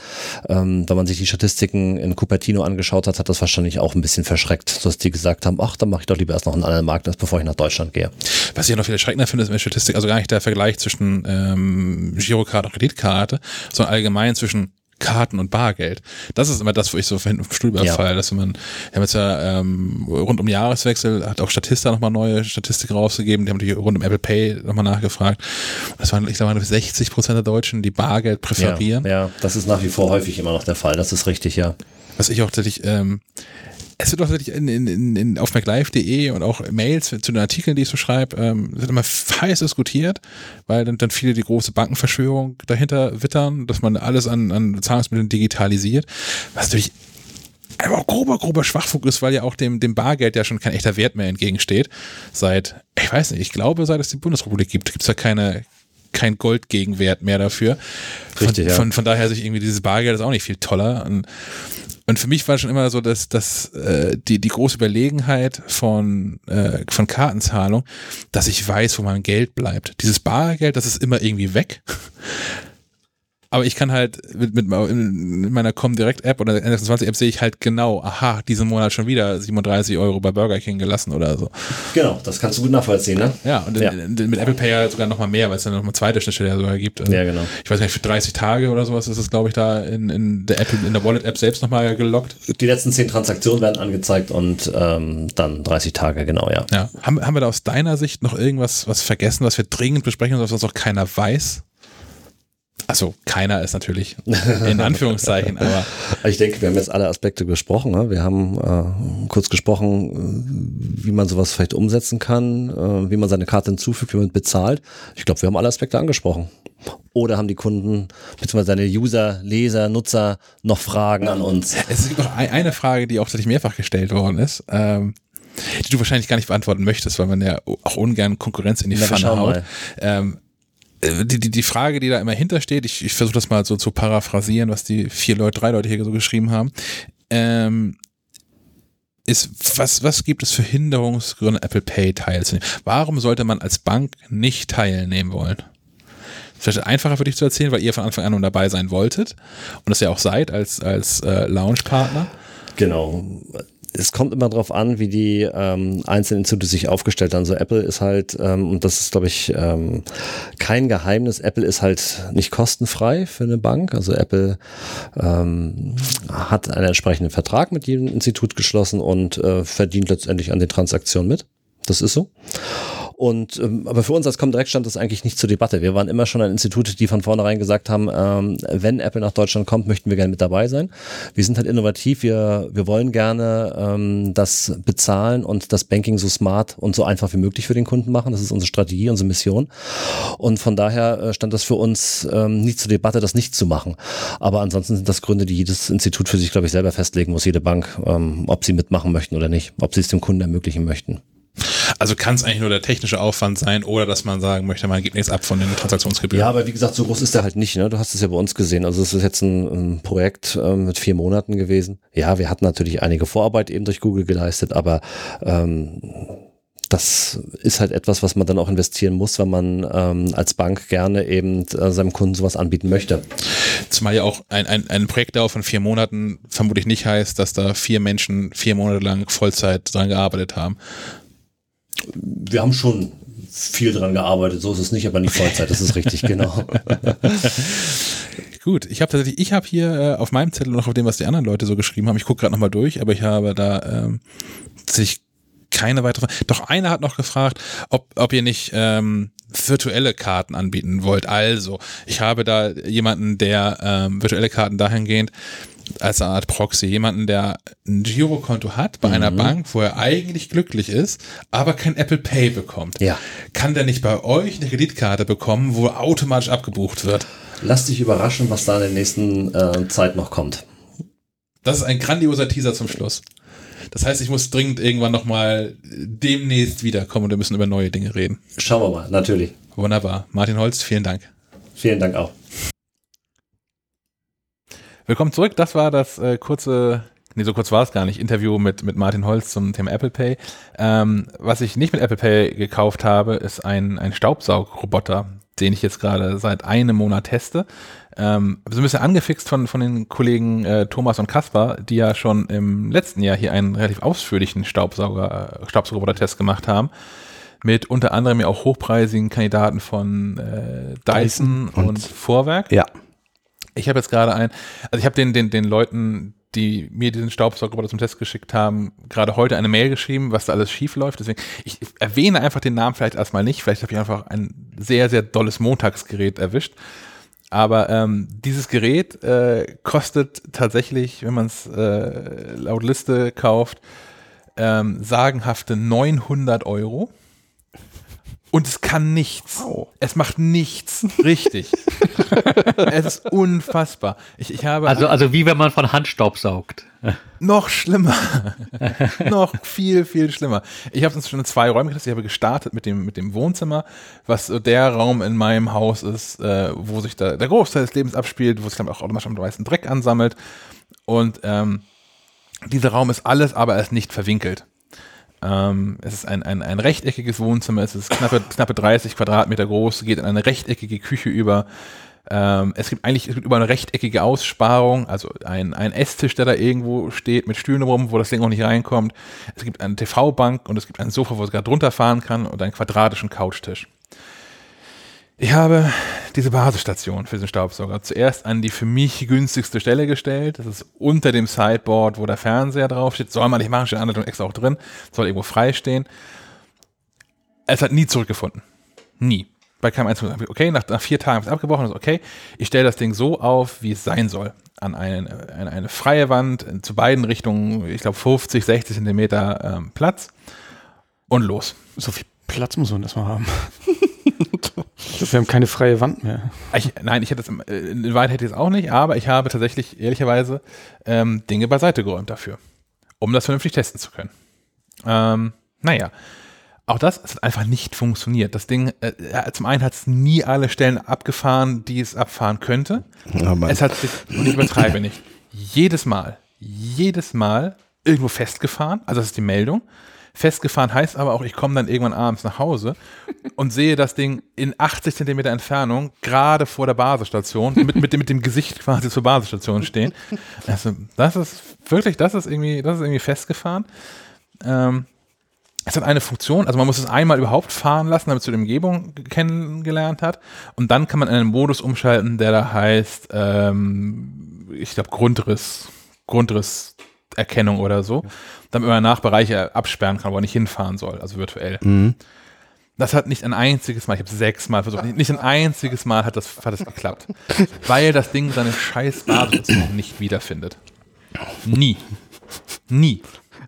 Ähm, wenn man sich die Statistiken in Cupertino angeschaut hat, hat das wahrscheinlich auch ein bisschen verschreckt, dass die gesagt haben, ach, dann mache ich doch lieber erst noch einen anderen Markt, bevor ich nach Deutschland gehe.
Was ich noch viel erschreckender finde, ist in der Statistik, also gar nicht der Vergleich zwischen ähm, Girocard und Kreditkarte, sondern allgemein zwischen Karten und Bargeld. Das ist immer das, wo ich so vom Stuhl überfalle, ja. dass man, wir haben jetzt ja ähm, rund um Jahreswechsel, hat auch Statista nochmal neue Statistik rausgegeben, die haben die rund um Apple Pay nochmal nachgefragt. Das waren, ich glaube, 60 Prozent der Deutschen, die Bargeld präferieren.
Ja, ja, das ist nach wie vor häufig immer noch der Fall, das ist richtig, ja.
Was ich auch tatsächlich, ähm, es wird auch tatsächlich in, in, in, auf maclife.de und auch Mails zu den Artikeln, die ich so schreibe, ähm, wird immer heiß diskutiert, weil dann, dann viele die große Bankenverschwörung dahinter wittern, dass man alles an, an Zahlungsmitteln digitalisiert. Was natürlich einfach grober, grober Schwachfug ist, weil ja auch dem, dem Bargeld ja schon kein echter Wert mehr entgegensteht. Seit, ich weiß nicht, ich glaube, seit es die Bundesrepublik gibt, gibt es ja keine, kein Goldgegenwert mehr dafür. Richtig, von, ja. von, von daher sich irgendwie dieses Bargeld ist auch nicht viel toller. Und und für mich war schon immer so, dass, dass äh, die, die große Überlegenheit von, äh, von Kartenzahlung, dass ich weiß, wo mein Geld bleibt. Dieses Bargeld, das ist immer irgendwie weg. Aber ich kann halt mit, mit in meiner Comdirect-App oder N26-App sehe ich halt genau, aha, diesen Monat schon wieder 37 Euro bei Burger King gelassen oder so.
Genau, das kannst du gut nachvollziehen, ne?
Ja, und ja. Mit Apple Pay ja sogar nochmal mehr, weil es dann nochmal zweite Schnittstelle sogar gibt.
Also, ja, genau.
Ich weiß nicht, für 30 Tage oder sowas ist es, glaube ich, da in, in der Apple, in der Wallet-App selbst nochmal gelockt.
Die letzten 10 Transaktionen werden angezeigt und ähm, dann 30 Tage, genau, ja.
Ja. Haben, haben wir da aus deiner Sicht noch irgendwas was vergessen, was wir dringend besprechen, was uns noch keiner weiß? Also keiner ist natürlich in Anführungszeichen, aber.
Ich denke, wir haben jetzt alle Aspekte besprochen. Ne? Wir haben äh, kurz gesprochen, äh, wie man sowas vielleicht umsetzen kann, äh, wie man seine Karte hinzufügt, wie man bezahlt. Ich glaube, wir haben alle Aspekte angesprochen. oder haben die Kunden bzw. deine User, Leser, Nutzer noch Fragen an uns?
Es gibt noch ein, eine Frage, die auch tatsächlich mehrfach gestellt worden ist, ähm, die du wahrscheinlich gar nicht beantworten möchtest, weil man ja auch ungern Konkurrenz in die
Na,
Pfanne haut. Ähm, äh, die, die, die Frage, die da immer hintersteht, ich, ich versuche das mal so zu paraphrasieren, was die vier Leute, drei Leute hier so geschrieben haben, ähm, ist, was, was gibt es für Hinderungsgründe, Apple Pay teilzunehmen? Warum sollte man als Bank nicht teilnehmen wollen? Vielleicht einfacher für dich zu erzählen, weil ihr von Anfang an dabei sein wolltet und das ja auch seid als, als äh, Launchpartner.
Genau. Es kommt immer darauf an, wie die ähm, einzelnen Institute sich aufgestellt haben. So Apple ist halt, ähm, und das ist, glaube ich, ähm, kein Geheimnis, Apple ist halt nicht kostenfrei für eine Bank. Also Apple ähm, hat einen entsprechenden Vertrag mit jedem Institut geschlossen und äh, verdient letztendlich an den Transaktionen mit. Das ist so. Und ähm, aber für uns als Comdirect stand das eigentlich nicht zur Debatte. Wir waren immer schon ein Institut, die von vornherein gesagt haben, ähm, wenn Apple nach Deutschland kommt, möchten wir gerne mit dabei sein. Wir sind halt innovativ, wir, wir wollen gerne ähm, das bezahlen und das Banking so smart und so einfach wie möglich für den Kunden machen. Das ist unsere Strategie, unsere Mission. Und von daher äh, stand das für uns ähm, nicht zur Debatte, das nicht zu machen. Aber ansonsten sind das Gründe, die jedes Institut für sich, glaube ich, selber festlegen muss, jede Bank, ähm, ob sie mitmachen möchten oder nicht, ob sie es dem Kunden ermöglichen möchten.
Also kann es eigentlich nur der technische Aufwand sein oder dass man sagen möchte, man gibt nichts ab von den Transaktionsgebühren.
Ja, aber wie gesagt, so groß ist der halt nicht. Ne? Du hast es ja bei uns gesehen. Also es ist jetzt ein, ein Projekt ähm, mit vier Monaten gewesen. Ja, wir hatten natürlich einige Vorarbeit eben durch Google geleistet, aber ähm, das ist halt etwas, was man dann auch investieren muss, wenn man ähm, als Bank gerne eben äh, seinem Kunden sowas anbieten möchte.
Zumal ja auch ein, ein, ein Projektdauer von vier Monaten vermutlich nicht heißt, dass da vier Menschen vier Monate lang Vollzeit dran gearbeitet haben.
Wir haben schon viel dran gearbeitet, so ist es nicht, aber nicht Vollzeit, das ist richtig, genau.
Gut, ich habe tatsächlich, ich habe hier äh, auf meinem Zettel noch auf dem, was die anderen Leute so geschrieben haben, ich gucke gerade nochmal durch, aber ich habe da ähm, sich keine weitere Doch einer hat noch gefragt, ob, ob ihr nicht ähm, virtuelle Karten anbieten wollt. Also, ich habe da jemanden, der ähm, virtuelle Karten dahingehend als eine Art Proxy, jemanden, der ein Girokonto hat bei einer Bank, wo er eigentlich glücklich ist, aber kein Apple Pay bekommt.
Ja.
Kann der nicht bei euch eine Kreditkarte bekommen, wo automatisch abgebucht wird?
Lass dich überraschen, was da in der nächsten äh, Zeit noch kommt.
Das ist ein grandioser Teaser zum Schluss. Das heißt, ich muss dringend irgendwann nochmal demnächst wiederkommen und wir müssen über neue Dinge reden.
Schauen wir mal, natürlich.
Wunderbar. Martin Holz, vielen Dank.
Vielen Dank auch.
Willkommen zurück. Das war das äh, kurze, nee, so kurz war es gar nicht, Interview mit, mit Martin Holz zum Thema Apple Pay. Ähm, was ich nicht mit Apple Pay gekauft habe, ist ein, ein Staubsaugroboter, den ich jetzt gerade seit einem Monat teste. Ähm, so ein bisschen angefixt von, von den Kollegen äh, Thomas und Kaspar, die ja schon im letzten Jahr hier einen relativ ausführlichen Staubsauger, Staubsaugerroboter-Test gemacht haben. Mit unter anderem ja auch hochpreisigen Kandidaten von äh, Dyson und,
und-
Vorwerk.
Ja.
Ich habe jetzt gerade ein, also ich habe den, den, den Leuten, die mir diesen Staubsaugerroboter zum Test geschickt haben, gerade heute eine Mail geschrieben, was da alles schief läuft. Deswegen, ich erwähne einfach den Namen vielleicht erstmal nicht. Vielleicht habe ich einfach ein sehr, sehr dolles Montagsgerät erwischt. Aber ähm, dieses Gerät äh, kostet tatsächlich, wenn man es äh, laut Liste kauft, ähm, sagenhafte 900 Euro. Und es kann nichts. Es macht nichts richtig. es ist unfassbar. Ich, ich habe
Also, also wie wenn man von Hand Staub saugt.
noch schlimmer. noch viel, viel schlimmer. Ich habe uns schon in zwei Räume getestet. Ich habe gestartet mit dem, mit dem Wohnzimmer, was so der Raum in meinem Haus ist, äh, wo sich da der Großteil des Lebens abspielt, wo sich dann auch automatisch am weißen Dreck ansammelt. Und ähm, dieser Raum ist alles, aber er ist nicht verwinkelt. Ähm, es ist ein, ein, ein rechteckiges Wohnzimmer, es ist knappe, knappe 30 Quadratmeter groß, geht in eine rechteckige Küche über. Ähm, es gibt eigentlich es gibt über eine rechteckige Aussparung, also ein, ein Esstisch, der da irgendwo steht mit Stühlen rum, wo das Ding auch nicht reinkommt. Es gibt eine TV-Bank und es gibt ein Sofa, wo es gerade drunter fahren kann und einen quadratischen Couchtisch. Ich habe diese Basisstation für diesen Staubsauger zuerst an die für mich günstigste Stelle gestellt. Das ist unter dem Sideboard, wo der Fernseher draufsteht. Soll man nicht machen, steht Anleitung extra auch drin. Soll irgendwo frei stehen. Es hat nie zurückgefunden. Nie. Bei keinem einzigen. Okay, nach, nach vier Tagen ist es abgebrochen. Ist okay, ich stelle das Ding so auf, wie es sein soll. An eine, eine, eine freie Wand, zu beiden Richtungen, ich glaube 50, 60 Zentimeter ähm, Platz. Und los.
So viel Platz muss man erstmal haben. wir haben keine freie Wand mehr.
Ich, nein, ich hätte es, äh, in Wahrheit hätte ich es auch nicht, aber ich habe tatsächlich ehrlicherweise ähm, Dinge beiseite geräumt dafür, um das vernünftig testen zu können. Ähm, naja, auch das hat einfach nicht funktioniert. Das Ding, äh, zum einen hat es nie alle Stellen abgefahren, die es abfahren könnte.
Mann.
Es hat sich, und ich übertreibe nicht, jedes Mal, jedes Mal irgendwo festgefahren, also das ist die Meldung. Festgefahren heißt aber auch, ich komme dann irgendwann abends nach Hause und sehe das Ding in 80 Zentimeter Entfernung gerade vor der Basisstation mit, mit, dem, mit dem Gesicht quasi zur Basisstation stehen. Also, das ist wirklich, das ist irgendwie, das ist irgendwie festgefahren. Ähm, es hat eine Funktion, also man muss es einmal überhaupt fahren lassen, damit es die Umgebung kennengelernt hat. Und dann kann man einen Modus umschalten, der da heißt, ähm, ich glaube, Grundriss, Grundrisserkennung oder so. Damit man nach Bereiche absperren kann, wo er nicht hinfahren soll, also virtuell.
Mhm.
Das hat nicht ein einziges Mal, ich habe sechs Mal versucht, nicht ein einziges Mal hat das, hat das geklappt. weil das Ding seine scheiß Basisstation nicht wiederfindet. Nie. Nie.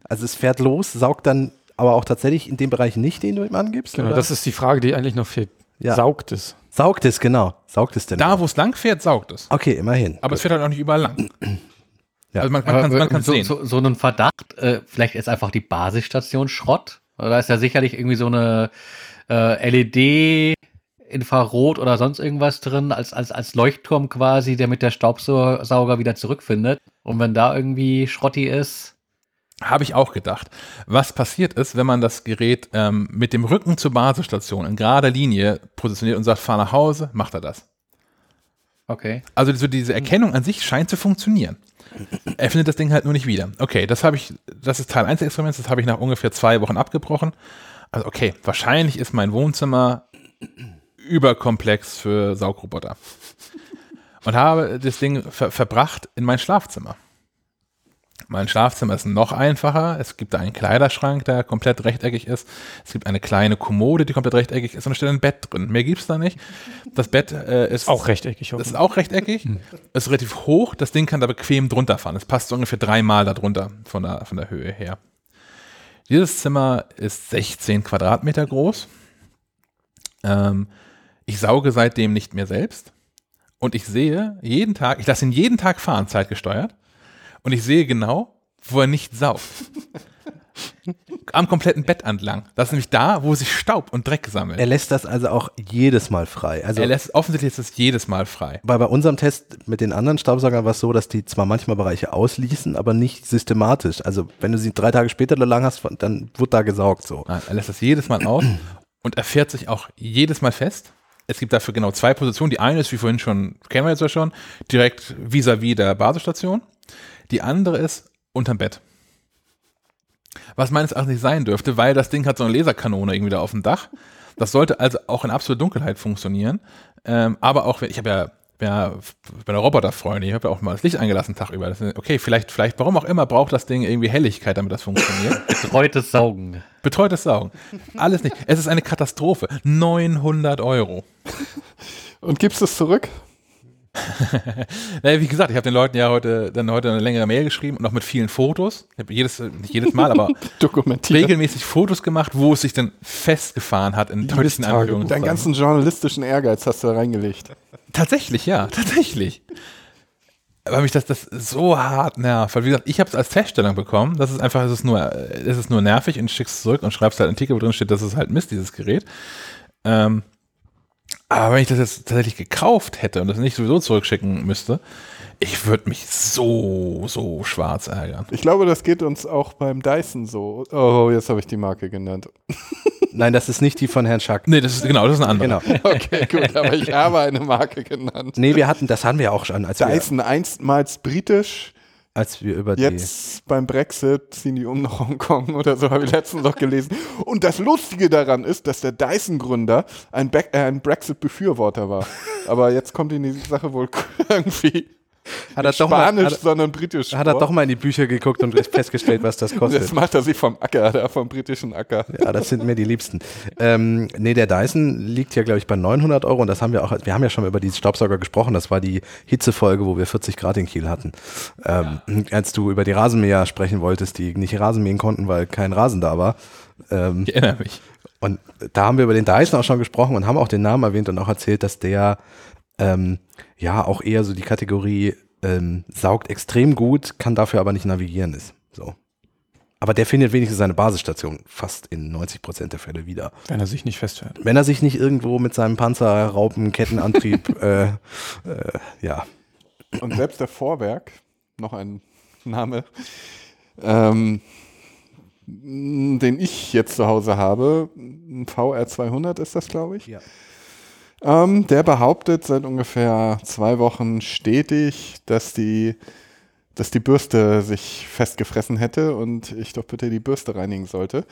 Also es fährt los, saugt dann aber auch tatsächlich in dem Bereich nicht, den du ihm angibst?
Genau,
oder?
das ist die Frage, die eigentlich noch fehlt.
Ja.
Saugt es?
Saugt es, genau. Saugt es denn?
Da, wo es lang fährt, saugt es.
okay, immerhin.
Aber es fährt halt auch nicht überall lang.
Ja.
Also man, man kann man kann's
so,
sehen.
so, so einen Verdacht, äh, vielleicht ist einfach die Basisstation Schrott. Da ist ja sicherlich irgendwie so eine äh, LED, Infrarot oder sonst irgendwas drin, als, als, als Leuchtturm quasi, der mit der Staubsauger wieder zurückfindet. Und wenn da irgendwie Schrotti ist,
Habe ich auch gedacht. Was passiert ist, wenn man das Gerät ähm, mit dem Rücken zur Basisstation in gerader Linie positioniert und sagt, fahr nach Hause, macht er das.
okay.
Also so diese Erkennung an sich scheint zu funktionieren. Er findet das Ding halt nur nicht wieder. Okay, das habe ich, das ist Teil 1 des Experiments, das habe ich nach ungefähr zwei Wochen abgebrochen. Also okay, wahrscheinlich ist mein Wohnzimmer überkomplex für Saugroboter. Und habe das Ding ver verbracht in mein Schlafzimmer. Mein Schlafzimmer ist noch einfacher. Es gibt da einen Kleiderschrank, der komplett rechteckig ist. Es gibt eine kleine Kommode, die komplett rechteckig ist und da steht ein Bett drin. Mehr gibt's da nicht. Das Bett äh, ist
Auch rechteckig.
das ist auch rechteckig. Ist relativ hoch. Das Ding kann da bequem drunter fahren. Es passt so ungefähr dreimal da drunter von der, von der Höhe her. Dieses Zimmer ist 16 Quadratmeter groß. Ähm, ich sauge seitdem nicht mehr selbst. Und ich sehe jeden Tag, ich lasse ihn jeden Tag fahren, zeitgesteuert. Und ich sehe genau, wo er nicht saugt. Am kompletten Bett entlang. Das ist nämlich da, wo sich Staub und Dreck sammelt.
Er lässt das also auch jedes Mal frei. Also
er lässt, offensichtlich ist es jedes Mal frei.
bei, bei unserem Test mit den anderen Staubsaugern war es so, dass die zwar manchmal Bereiche ausließen, aber nicht systematisch. Also wenn du sie drei Tage später lang hast, dann wird da gesaugt so.
Nein, er lässt das jedes Mal aus und er fährt sich auch jedes Mal fest. Es gibt dafür genau zwei Positionen. Die eine ist, wie vorhin schon, kennen wir jetzt ja schon, direkt vis-à-vis der Basisstation. Die andere ist unterm Bett. Was meines Erachtens nicht sein dürfte, weil das Ding hat so eine Laserkanone irgendwie da auf dem Dach. Das sollte also auch in absoluter Dunkelheit funktionieren. Ähm, aber auch, wenn- ich habe ja, ja bei der Roboterfreundin, ich habe ja auch mal das Licht eingelassen, Tag über. Das ist, okay, vielleicht, vielleicht, warum auch immer, braucht das Ding irgendwie Helligkeit, damit das funktioniert.
Betreutes Saugen.
Betreutes Saugen. Alles nicht. Es ist eine Katastrophe. 900 Euro.
Und gibst es zurück?
Naja, wie gesagt, ich habe den Leuten ja heute dann heute eine längere Mail geschrieben und auch mit vielen Fotos. Ich habe jedes, nicht jedes Mal, aber regelmäßig Fotos gemacht, wo es sich dann festgefahren hat in deutschen. Anführungszeichen.
Deinen ganzen journalistischen Ehrgeiz hast du da reingelegt.
Tatsächlich, ja, tatsächlich. Aber mich das, das so hart nervt. Weil, wie gesagt, ich habe es als Feststellung bekommen. Das ist einfach, es ist nur, es ist nur nervig und schickst es zurück und schreibst halt einen Artikel, wo drin steht, das ist halt Mist, dieses Gerät. Ähm, aber wenn ich das jetzt tatsächlich gekauft hätte und das nicht sowieso zurückschicken müsste, ich würde mich so, so schwarz ärgern.
Ich glaube, das geht uns auch beim Dyson so. Oh, jetzt habe ich die Marke genannt.
Nein, das ist nicht die von Herrn Schack.
Nee, das ist, genau, das ist eine andere.
Genau.
Okay, gut, aber ich habe eine Marke genannt.
Nee, wir hatten, das hatten wir auch schon, als wir,
Dyson einstmals britisch,
als wir über
jetzt beim Brexit ziehen die um nach Hongkong oder so, habe ich letztens noch gelesen. Und das Lustige daran ist, dass der Dyson-Gründer ein, äh, ein Brexit-Befürworter war. Aber jetzt kommt die Sache wohl irgendwie
Hat er
Nicht
doch mal,
Spanisch,
hat,
sondern britisch.
hat er doch mal in die Bücher geguckt und festgestellt, was das kostet.
Jetzt macht er sich vom Acker, da vom britischen Acker.
Ja, das sind mir die Liebsten. Ähm, nee, der Dyson liegt ja, glaube ich, bei 900 Euro und das haben wir auch, wir haben ja schon mal über diese Staubsauger gesprochen, das war die Hitzefolge, wo wir 40 Grad in Kiel hatten. Ähm, Als du über die Rasenmäher sprechen wolltest, die nicht Rasenmähen konnten, weil kein Rasen da war. Ähm,
Ich erinnere mich.
und da haben wir über den Dyson auch schon gesprochen und haben auch den Namen erwähnt und auch erzählt, dass der ähm, ja auch eher so die Kategorie ähm, saugt extrem gut, kann dafür aber nicht navigieren ist. So. Aber der findet wenigstens seine Basisstation fast in 90 Prozent der Fälle wieder.
Wenn er sich nicht festfährt.
Wenn er sich nicht irgendwo mit seinem Panzerraupenkettenantrieb, äh, äh, ja,
Und selbst der Vorwerk, noch ein Name, ähm, den ich jetzt zu Hause habe, ein VR200 ist das, glaube ich.
Ja.
Ähm, der behauptet seit ungefähr zwei Wochen stetig, dass die, dass die Bürste sich festgefressen hätte und ich doch bitte die Bürste reinigen sollte.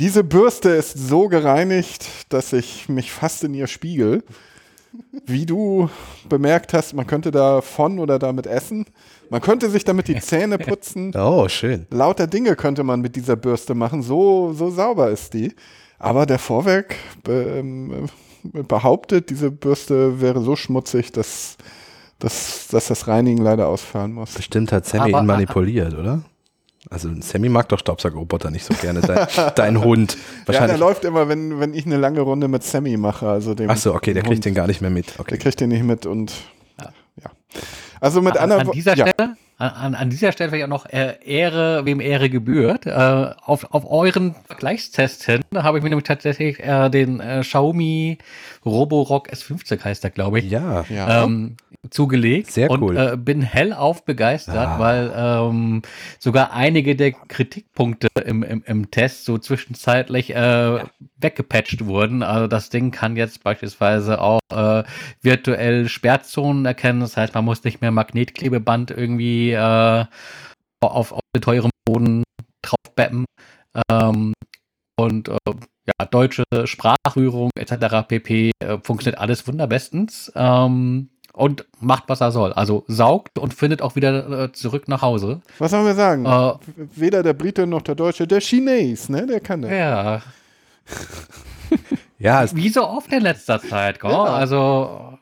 Diese Bürste ist so gereinigt, dass ich mich fast in ihr spiegel. Wie du bemerkt hast, man könnte da von oder damit essen. Man könnte sich damit die Zähne putzen.
Oh, schön.
Lauter Dinge könnte man mit dieser Bürste machen. So, so sauber ist die. Aber der Vorwerk ähm, behauptet, diese Bürste wäre so schmutzig, dass, dass, dass das Reinigen leider ausfallen muss.
Bestimmt hat Sammy
Aber-
ihn manipuliert, oder? Also Sammy mag doch Staubsaugerroboter nicht so gerne. Dein, dein Hund.
Ja, der
Wahrscheinlich.
läuft immer, wenn, wenn ich eine lange Runde mit Sammy mache. Also dem
Ach so, okay, der
dem
kriegt
Hund.
den gar nicht mehr mit.
Der
Okay.
kriegt den nicht mit und ja. Also mit
An,
anderen
an dieser
ja.
Stelle, an, an, an dieser Stelle vielleicht auch noch äh, Ehre, wem Ehre gebührt. Äh, auf, auf euren Vergleichstest hin habe ich mir nämlich tatsächlich äh, den äh, Xiaomi Roborock S50 heißt der, glaube ich,
Ja.
Ja.
ähm, zugelegt
Sehr
und
cool.
äh, bin hellauf begeistert,
Ah.
weil ähm, sogar einige der Kritikpunkte im, im, im Test so zwischenzeitlich äh, weggepatcht wurden. Also das Ding kann jetzt beispielsweise auch äh, virtuell Sperrzonen erkennen. Das heißt, man muss nicht mehr Magnetklebeband irgendwie äh, auf, auf den teuren Boden draufbeppen. Ähm, und äh, ja, deutsche Sprachführung etc. pp. Äh, funktioniert alles wunderbestens ähm, und macht, was er soll. Also saugt und findet auch wieder äh, zurück nach Hause.
Was sollen wir sagen?
Äh,
Weder der Brite noch der Deutsche, der Chines, ne? Der kann das.
ja,
Ja,
wie so oft in letzter Zeit. Gell?
Ja.
Also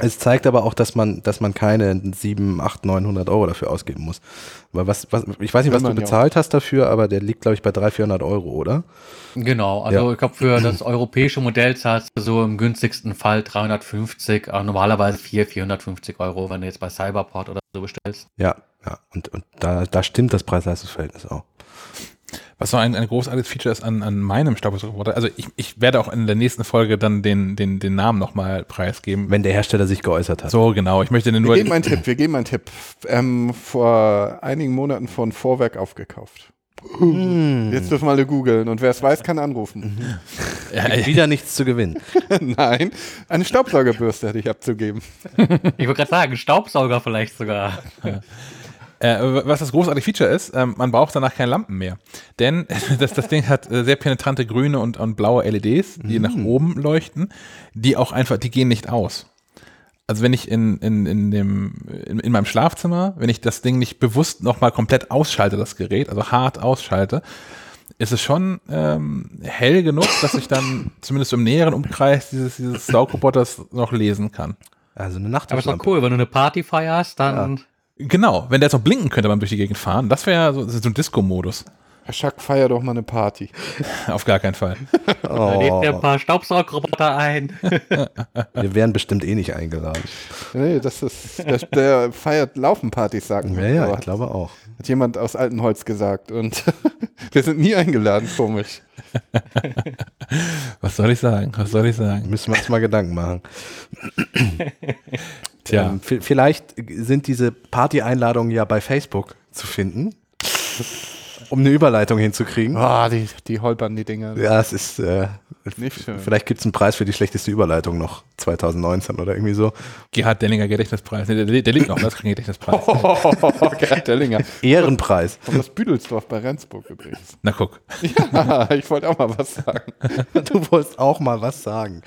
es zeigt aber auch, dass man, dass man keine 7, 8, 900 Euro dafür ausgeben muss. Weil was, was, ich weiß nicht, was du bezahlt hast dafür, aber der liegt, glaube ich, bei 300, 400 Euro, oder?
genau, also
Ja.
ich glaube für das europäische Modell zahlst du so im günstigsten Fall 350, äh, normalerweise 400, 450 Euro, wenn du jetzt bei Cyberport oder so bestellst.
Ja, ja. Und, und da, da stimmt das Preis-Leistungs-Verhältnis auch.
Was so ein, ein großartiges Feature ist an, an meinem Staubsaugerroboter. Also ich, ich werde auch in der nächsten Folge dann den, den, den Namen nochmal preisgeben.
Wenn der Hersteller sich geäußert hat.
so, genau. Ich möchte den
Wir
nur.
geben einen Tipp, wir geben einen Tipp. Ähm, vor einigen Monaten von Vorwerk aufgekauft.
Hm.
Jetzt dürfen wir alle googeln und wer es weiß, kann anrufen.
Ja, ja,
Wieder nichts zu gewinnen.
Nein, eine Staubsaugerbürste hätte ich abzugeben.
Ich wollte gerade sagen, Staubsauger vielleicht sogar.
Äh, was das großartige Feature ist, ähm, man braucht danach keine Lampen mehr. Denn das, das Ding hat äh, sehr penetrante grüne und, und blaue LEDs, die nach oben leuchten, die auch einfach, die gehen nicht aus. Also wenn ich in, in, in, dem, in, in meinem Schlafzimmer, wenn ich das Ding nicht bewusst nochmal komplett ausschalte, das Gerät, also hart ausschalte, ist es schon ähm, hell genug, dass ich dann zumindest im näheren Umkreis dieses, dieses Saugroboters noch lesen kann.
Also eine
Aber ist doch cool, wenn du eine Party feierst, dann
Genau, wenn der jetzt noch blinken könnte beim durch die Gegend fahren, das wäre so, so ein Disco-Modus.
Herr Schack, feier doch mal eine Party.
Auf gar keinen Fall.
da lädt er ein
Oh,
paar Staubsaugerroboter ein.
wir wären bestimmt eh nicht eingeladen.
Nee, das ist, der, der feiert Laufenpartys, sagen
Ja,
wir.
ja,
Aber
ich glaube auch.
Hat jemand aus Altenholz gesagt und wir sind nie eingeladen, komisch.
Was soll ich sagen? Was soll ich sagen?
Müssen wir uns mal Gedanken machen.
Tja,
Ähm, vielleicht sind diese Party-Einladungen ja bei Facebook zu finden, um eine Überleitung hinzukriegen.
Ah, die, die holpern die Dinger.
Ja, es ist, äh,
Nicht schön.
vielleicht gibt es einen Preis für die schlechteste Überleitung noch 2019 oder irgendwie so.
Gerhard Dellinger Gedächtnispreis. Nee, der, der liegt noch, das ist kein Gedächtnispreis.
Oh, Gerhard Dellinger.
Ehrenpreis.
Und das Büdelsdorf bei Rendsburg übrigens.
Na guck.
Ja, ich wollte auch mal was sagen.
Du wolltest auch mal was sagen.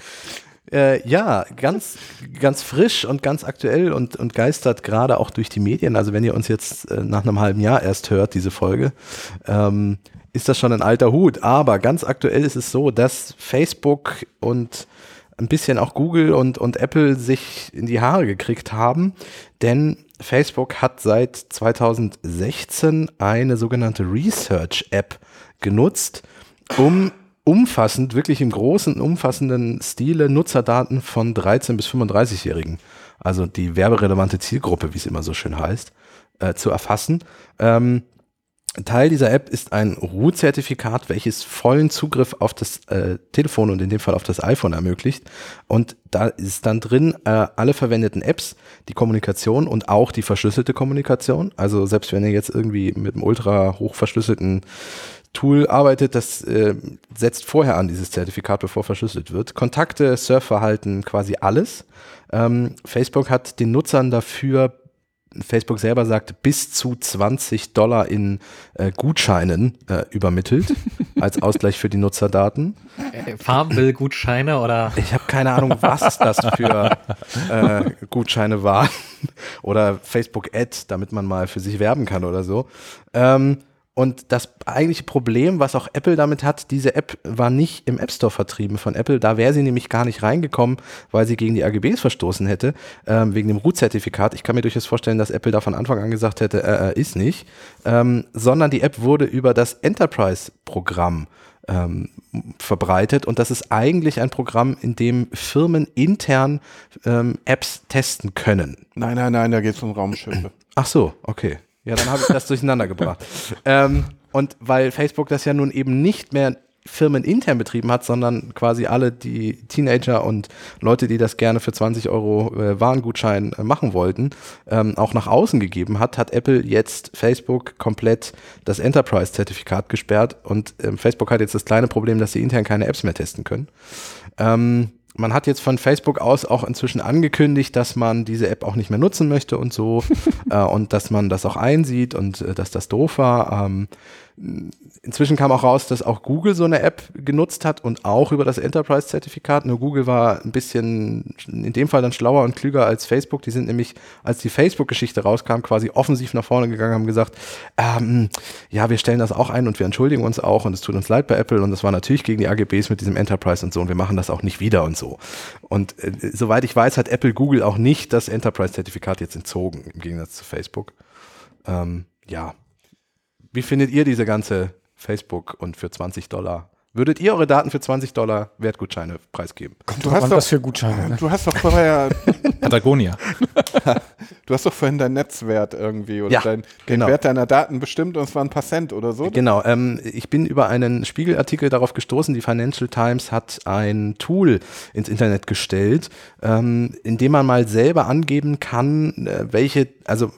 Äh, ja, ganz, ganz frisch und ganz aktuell und, und geistert gerade auch durch die Medien. Also wenn ihr uns jetzt äh, nach einem halben Jahr erst hört, diese Folge, ähm, ist das schon ein alter Hut. Aber ganz aktuell ist es so, dass Facebook und ein bisschen auch Google und, und Apple sich in die Haare gekriegt haben, denn Facebook hat seit 2016 eine sogenannte Research-App genutzt, um umfassend, wirklich im großen, umfassenden Stile Nutzerdaten von 13 bis 35-Jährigen, also die werberelevante Zielgruppe, wie es immer so schön heißt, äh, zu erfassen. Ähm, Teil dieser App ist ein Root-Zertifikat, welches vollen Zugriff auf das äh, Telefon und in dem Fall auf das iPhone ermöglicht. Und da ist dann drin äh, alle verwendeten Apps, die Kommunikation und auch die verschlüsselte Kommunikation. Also selbst wenn ihr jetzt irgendwie mit einem ultra hoch verschlüsselten Tool arbeitet, das äh, setzt vorher an dieses Zertifikat, bevor verschlüsselt wird. Kontakte, Surfverhalten, quasi alles. Ähm, Facebook hat den Nutzern dafür Facebook selber sagt, bis zu 20 Dollar in äh, Gutscheinen äh, übermittelt als Ausgleich für die Nutzerdaten.
Äh, Farmville-Gutscheine oder?
Ich habe keine Ahnung, was das für äh, Gutscheine waren. oder Facebook Ad, damit man mal für sich werben kann oder so. Ähm, und das eigentliche Problem, was auch Apple damit hat, diese App war nicht im App Store vertrieben von Apple. Da wäre sie nämlich gar nicht reingekommen, weil sie gegen die AGBs verstoßen hätte, ähm, wegen dem Root-Zertifikat. Ich kann mir durchaus vorstellen, dass Apple da von Anfang an gesagt hätte, äh, äh, ist nicht. Ähm, sondern die App wurde über das Enterprise-Programm ähm, verbreitet und das ist eigentlich ein Programm, in dem Firmen intern ähm, Apps testen können.
Nein, nein, nein, da geht es um Raumschiffe.
Ach so, okay. Ja, dann habe ich das durcheinander gebracht. Ähm, und weil Facebook das ja nun eben nicht mehr firmenintern betrieben hat, sondern quasi alle die Teenager und Leute, die das gerne für 20 Euro äh, Warengutschein äh, machen wollten, ähm, auch nach außen gegeben hat, hat Apple jetzt Facebook komplett das Enterprise-Zertifikat gesperrt und ähm, Facebook hat jetzt das kleine Problem, dass sie intern keine Apps mehr testen können. Ähm, man hat jetzt von Facebook aus auch inzwischen angekündigt, dass man diese App auch nicht mehr nutzen möchte und so äh, und dass man das auch einsieht und äh, dass das doof war. Ähm, inzwischen kam auch raus, dass auch Google so eine App genutzt hat und auch über das Enterprise-Zertifikat. Nur Google war ein bisschen in dem Fall dann schlauer und klüger als Facebook. Die sind nämlich, als die Facebook-Geschichte rauskam, quasi offensiv nach vorne gegangen, haben gesagt, ähm, ja, wir stellen das auch ein und wir entschuldigen uns auch und es tut uns leid bei Apple und das war natürlich gegen die AGBs mit diesem Enterprise und so und wir machen das auch nicht wieder und so. Und äh, soweit ich weiß, hat Apple Google auch nicht das Enterprise-Zertifikat jetzt entzogen, im Gegensatz zu Facebook. Ähm, ja, wie findet ihr diese ganze Facebook und für 20 Dollar? Würdet ihr eure Daten für 20 Dollar Wertgutscheine preisgeben?
Kommt du hast doch, was für Gutscheine. Ne?
Du hast doch vorher.
Patagonia.
du hast doch vorhin deinen Netzwert irgendwie oder
Ja,
dein, den
genau.
Wert deiner Daten bestimmt und es waren ein paar Cent oder so.
Genau, ähm, ich bin über einen Spiegelartikel darauf gestoßen. Die Financial Times hat ein Tool ins Internet gestellt, ähm, in dem man mal selber angeben kann, äh, welche, also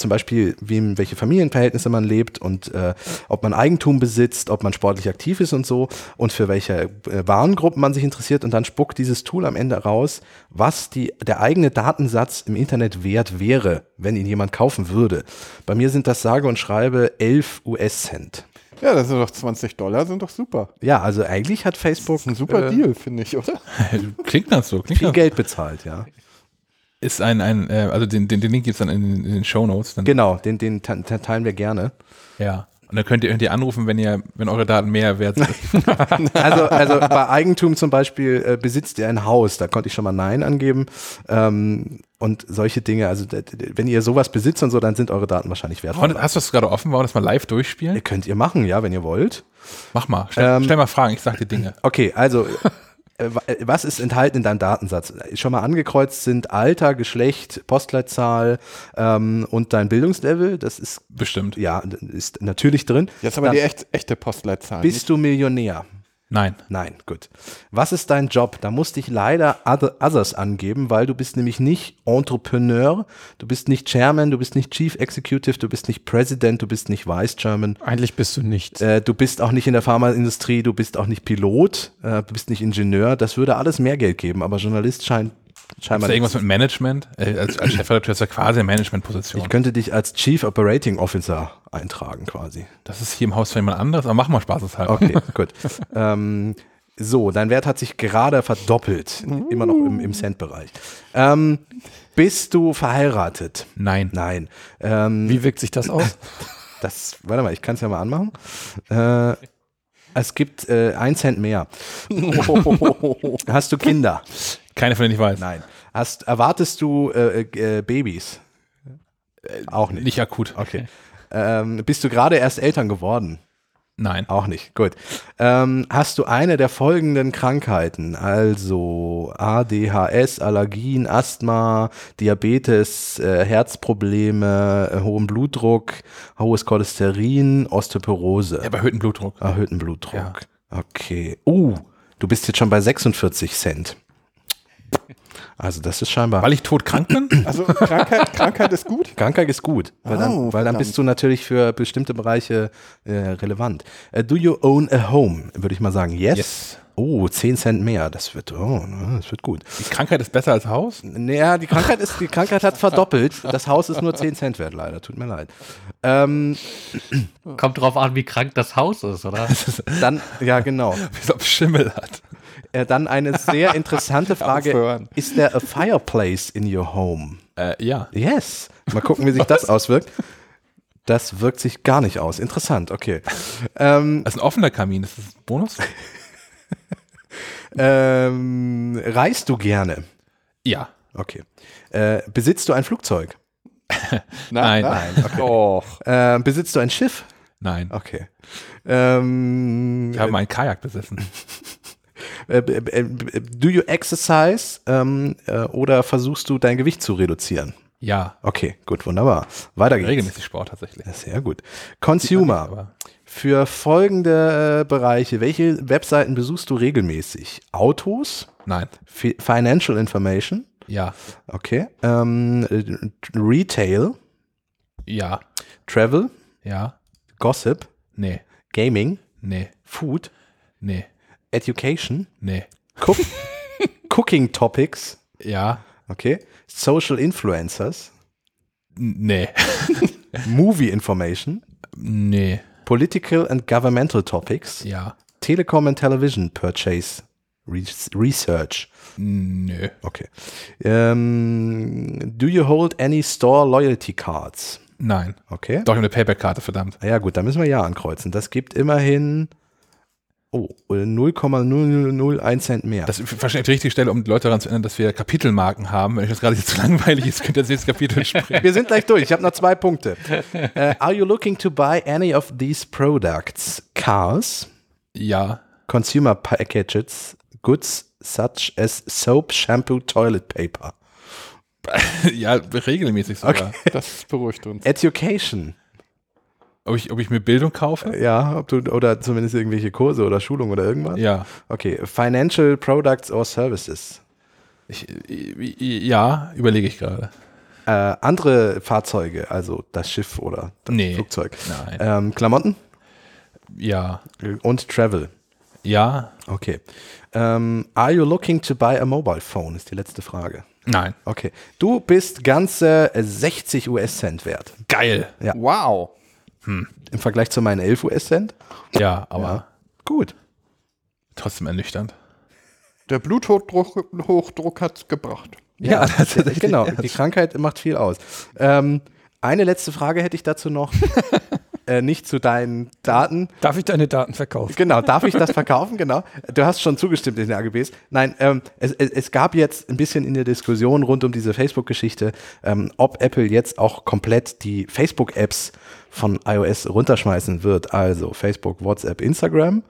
zum Beispiel, wem, welche Familienverhältnisse man lebt und äh, ob man Eigentum besitzt, ob man sportlich aktiv ist und so und für welche äh, Warengruppen man sich interessiert und dann spuckt dieses Tool am Ende raus, was die, der eigene Datensatz im Internet wert wäre, wenn ihn jemand kaufen würde. Bei mir sind das sage und schreibe 11 US-Cent.
Ja, das sind doch 20 Dollar, sind doch super.
Ja, also eigentlich hat Facebook
Ein super
äh,
Deal, finde ich, oder?
Klingt das so. Klingt
viel
das.
Geld bezahlt, ja.
Ist ein, ein äh, also den, den, den Link gibt's dann in, in den Show Notes.
Genau, den, den te- te- teilen wir gerne.
Ja. Und dann könnt ihr, ihr anrufen, wenn ihr, wenn eure Daten mehr wert sind.
Also, also bei Eigentum zum Beispiel äh, besitzt ihr ein Haus, da konnte ich schon mal Nein angeben. Ähm, und solche Dinge, also wenn ihr sowas besitzt und so, dann sind eure Daten wahrscheinlich wertvoll.
Wollen- Hast du das gerade offen? Wollen wir das mal live durchspielen?
Ihr könnt ihr machen, ja, wenn ihr wollt.
Mach mal. Stell,
Ähm,
stell mal Fragen, ich sag dir Dinge.
Okay, also was ist enthalten in deinem Datensatz? Schon mal angekreuzt sind Alter, Geschlecht, Postleitzahl ähm, und dein Bildungslevel. Das ist
Bestimmt.
ja ist natürlich drin.
Jetzt aber
Dann
die echt, echte Postleitzahl.
bist du Millionär?
Nein.
Nein, gut. Was ist dein Job? Da musste ich leider other, Others angeben, weil du bist nämlich nicht Entrepreneur, du bist nicht Chairman, du bist nicht Chief Executive, du bist nicht President, du bist nicht Vice Chairman,
Eigentlich bist du nicht.
äh, du bist auch nicht in der Pharmaindustrie, du bist auch nicht Pilot, äh, du bist nicht Ingenieur. Das würde alles mehr Geld geben, aber Journalist scheint
Ist
scheinbar
da irgendwas mit Management? Äh, als, als Chefredakteur ist ja quasi eine Managementposition.
Ich könnte dich als Chief Operating Officer eintragen quasi.
Das ist hier im Haus für jemand anderes, aber machen wir spaßeshalber.
Okay, gut. Ähm, So, dein Wert hat sich gerade verdoppelt. Immer noch im, im Cent-Bereich. Ähm, bist du verheiratet?
Nein.
Nein. Ähm,
Wie wirkt sich das aus?
das, warte mal, ich kann es ja mal anmachen. Äh, es gibt äh, ein Cent mehr. Hast du Kinder?
Keine von denen ich weiß.
Nein. Hast, erwartest du äh, äh, Babys? Auch nicht.
Nicht akut.
Okay. Ähm, bist du gerade erst Eltern geworden?
Nein.
Auch nicht. Gut. Ähm, hast du eine der folgenden Krankheiten? Also ADHS, Allergien, Asthma, Diabetes, äh, Herzprobleme, äh, hohen Blutdruck, hohes Cholesterin, Osteoporose,
Ich habe erhöhten Blutdruck.
erhöhten Blutdruck. Okay. Uh, du bist jetzt schon bei 46 Cent. Also das ist scheinbar.
Weil ich todkrank bin?
Also Krankheit, Krankheit ist gut.
Krankheit ist gut, weil, dann,
Oh,
weil dann bist du natürlich für bestimmte Bereiche äh, relevant. Äh, do you own a home? Würde ich mal sagen. Yes.
Yes.
Oh, 10 Cent mehr. Das wird, oh, na, das wird gut.
Die Krankheit ist besser als Haus?
Naja, die Krankheit ist, die Krankheit hat verdoppelt. Das Haus ist nur 10 Cent wert, leider. Tut mir leid. Ähm,
Kommt drauf an, wie krank das Haus ist, oder?
dann, ja, genau.
Wie es ob Schimmel hat.
Äh, dann eine sehr interessante Frage. Ist there a fireplace in your home?
Äh, ja.
Yes. Mal gucken, wie sich das auswirkt. Das wirkt sich gar nicht aus. Interessant, okay. Ähm,
Das ist ein offener Kamin. Ist das ein Bonus?
ähm, reist du gerne?
Ja.
Okay. Äh, besitzt du ein Flugzeug?
Nein.
Nein, okay.
Doch.
Äh, besitzt du ein Schiff?
Nein.
Okay. Ähm,
Ich habe meinen Kajak besessen.
Äh, äh, äh, do you exercise ähm, äh, oder versuchst du dein Gewicht zu reduzieren?
Ja.
Okay, gut, wunderbar. Weiter geht's.
Regelmäßig Sport tatsächlich.
Sehr gut. Consumer. Für folgende Bereiche, welche Webseiten besuchst du regelmäßig? Autos,
nein.
Fi- Financial Information,
Ja.
okay, ähm, äh, Retail,
Ja.
Travel,
Ja.
Gossip,
Nee.
Gaming,
Nee.
Food,
Nee.
Education,
Nee.
Cook Cooking Topics,
Ja.
okay, Social Influencers,
Nee.
Movie Information,
Nee.
Political and Governmental Topics,
Ja.
Telecom and Television Purchase Re Research.
Nö.
Okay. Ähm, do you hold any store loyalty cards?
Nein.
Okay.
Doch, eine Payback-Karte, verdammt.
Ja gut, da müssen wir ja ankreuzen. Das gibt immerhin oh, 0,0001 Cent mehr.
Das ist wahrscheinlich die richtige Stelle, um die Leute daran zu erinnern, dass wir Kapitelmarken haben. Wenn euch das gerade jetzt zu langweilig ist, könnt ihr das nächste Kapitel springen.
wir sind gleich durch. Ich habe noch zwei Punkte. Äh, are you looking to buy any of these products? Cars,
Ja.
consumer packages, goods such as soap, shampoo, toilet paper.
ja, regelmäßig sogar.
Das beruhigt uns.
Education.
Ob, ich, ob ich mir Bildung kaufe?
Ja, ob du, oder zumindest irgendwelche Kurse oder Schulung oder irgendwas.
Ja.
Okay, Financial Products or Services.
Ich, ja, überlege ich gerade.
Äh, andere Fahrzeuge, also das Schiff oder das
Nee.
Flugzeug.
Nein.
Ähm, Klamotten
Ja.
und Travel.
Ja.
Okay. Ähm, are you looking to buy a mobile phone? Ist die letzte Frage.
Nein.
Okay. Du bist ganze 60 US-Cent wert.
Geil.
Ja.
Wow.
Im Vergleich zu meinen 11 US-Cent.
Ja, aber
Ja. Gut.
trotzdem ernüchternd.
Der Bluthochdruck Hochdruck hat's gebracht.
Ja, tatsächlich.
Genau. Die Krankheit macht viel aus. Ähm, eine letzte Frage hätte ich dazu noch. äh, nicht zu deinen Daten.
Darf ich deine Daten verkaufen?
Genau, darf ich das verkaufen? Genau. Du hast schon zugestimmt in den AGBs. Nein, ähm, es, es, es gab jetzt ein bisschen in der Diskussion rund um diese Facebook-Geschichte, ähm, ob Apple jetzt auch komplett die Facebook-Apps von iOS runterschmeißen wird. Also Facebook, WhatsApp, Instagram.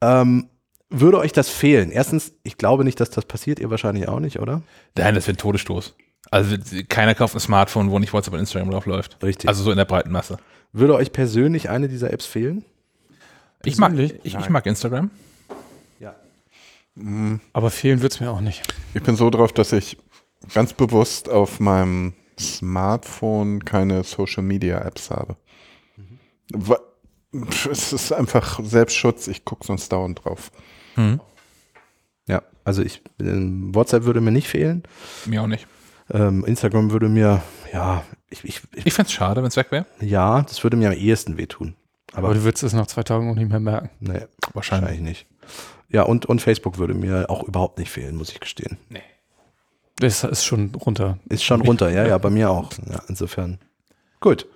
Ähm, würde euch das fehlen? Erstens, ich glaube nicht, dass das passiert. Ihr wahrscheinlich auch nicht, oder?
Nein, das wird ein Todesstoß. Also keiner kauft ein Smartphone, wo nicht WhatsApp und Instagram drauf läuft.
Richtig.
Also so in der breiten Masse.
Würde euch persönlich eine dieser Apps fehlen?
Ich mag, ich, ich mag Instagram.
Aber fehlen wird es mir auch nicht.
Ich bin so drauf, dass ich ganz bewusst auf meinem Smartphone keine Social Media Apps habe. Es ist einfach Selbstschutz, ich gucke sonst dauernd drauf.
Ja, also ich, ähm, WhatsApp würde mir nicht fehlen.
Mir auch nicht.
Ähm, Instagram würde mir, ja, ich, ich, ich,
Ich fände es schade, wenn es weg wäre.
ja, das würde mir am ehesten wehtun.
Aber
Aber
du würdest es nach zwei Tagen auch nicht mehr merken.
nee,
Wahrscheinlich.
wahrscheinlich nicht. Ja, und, und Facebook würde mir auch überhaupt nicht fehlen, muss ich gestehen.
Das ist schon runter.
Ist schon runter, ja, ja, bei mir auch. Ja, insofern. Gut.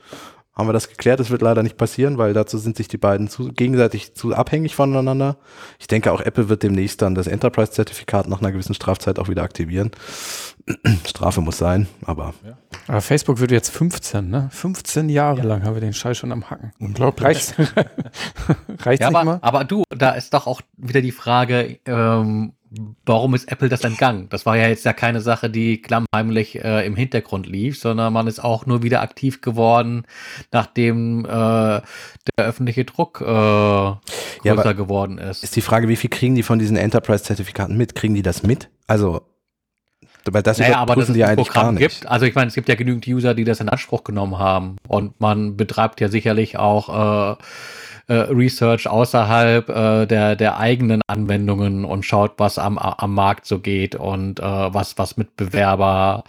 Haben wir das geklärt? Das wird leider nicht passieren, weil dazu sind sich die beiden zu, gegenseitig zu abhängig voneinander. Ich denke, auch Apple wird demnächst dann das Enterprise-Zertifikat nach einer gewissen Strafzeit auch wieder aktivieren. Strafe muss sein, aber
Aber Facebook wird jetzt 15, ne? 15 Jahre lang haben wir den Scheiß schon am Hacken.
Unglaublich.
Reicht, reicht's
Ja,
nicht
aber,
mal?
aber du, da ist doch auch wieder die Frage, ähm, warum ist Apple das entgangen? Das war ja jetzt ja keine Sache, die klammheimlich äh, im Hintergrund lief, sondern man ist auch nur wieder aktiv geworden, nachdem äh, der öffentliche Druck äh, größer
aber
geworden ist.
ist die Frage, wie viel kriegen die von diesen Enterprise-Zertifikaten mit? Kriegen die das mit? Also, weil das
Naja, aber dass es
die
ein
eigentlich gar
Programm
nicht.
gibt. Also ich meine, es gibt ja genügend User, die das in Anspruch genommen haben. Und man betreibt ja sicherlich auch äh, äh, Research außerhalb äh, der, der eigenen Anwendungen und schaut, was am, am Markt so geht und äh, was, was Mitbewerber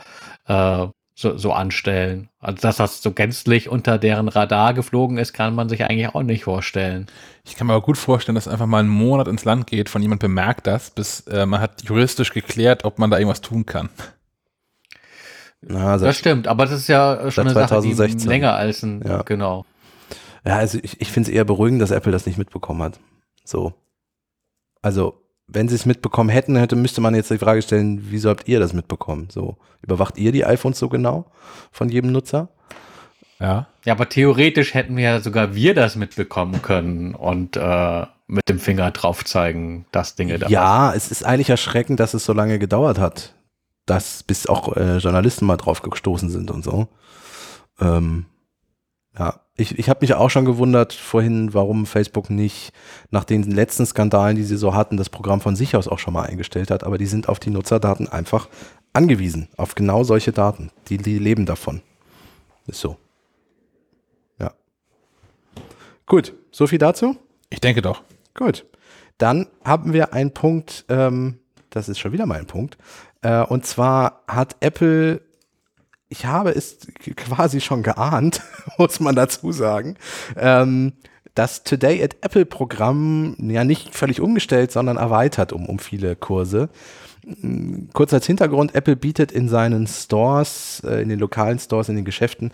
äh, so, so anstellen. Also dass das so gänzlich unter deren Radar geflogen ist, kann man sich eigentlich auch nicht vorstellen.
Ich kann mir aber gut vorstellen, dass einfach mal ein Monat ins Land geht, von jemand bemerkt das, bis äh, man hat juristisch geklärt, ob man da irgendwas tun kann.
Na, also,
Das stimmt, aber das ist ja schon eine Sache, die
2016.
länger als ein,
Ja.
genau.
Ja, also ich, ich finde es eher beruhigend, dass Apple das nicht mitbekommen hat. So. Also, wenn sie es mitbekommen hätten, hätte, müsste man jetzt die Frage stellen, wieso habt ihr das mitbekommen? So, überwacht ihr die iPhones so genau von jedem Nutzer?
Ja.
Ja, aber theoretisch hätten wir ja sogar wir das mitbekommen können und äh, mit dem Finger drauf zeigen, dass Dinge da
Ja, es ist eigentlich erschreckend, dass es so lange gedauert hat, dass bis auch äh, Journalisten mal drauf gestoßen sind und so. Ähm, ja, ich, ich habe mich auch schon gewundert vorhin, warum Facebook nicht nach den letzten Skandalen, die sie so hatten, das Programm von sich aus auch schon mal eingestellt hat, aber die sind auf die Nutzerdaten einfach angewiesen, auf genau solche Daten. Die, die leben davon. Ist so. Ja. Gut, so viel dazu.
Ich denke doch.
Gut. Dann haben wir einen Punkt, ähm, das ist schon wieder mal ein Punkt. Äh, und zwar hat Apple, ich habe es quasi schon geahnt, muss man dazu sagen, ähm, das Today at Apple Programm ja nicht völlig umgestellt, sondern erweitert um, um viele Kurse. Mm, Kurz als Hintergrund, Apple bietet in seinen Stores, äh, in den lokalen Stores, in den Geschäften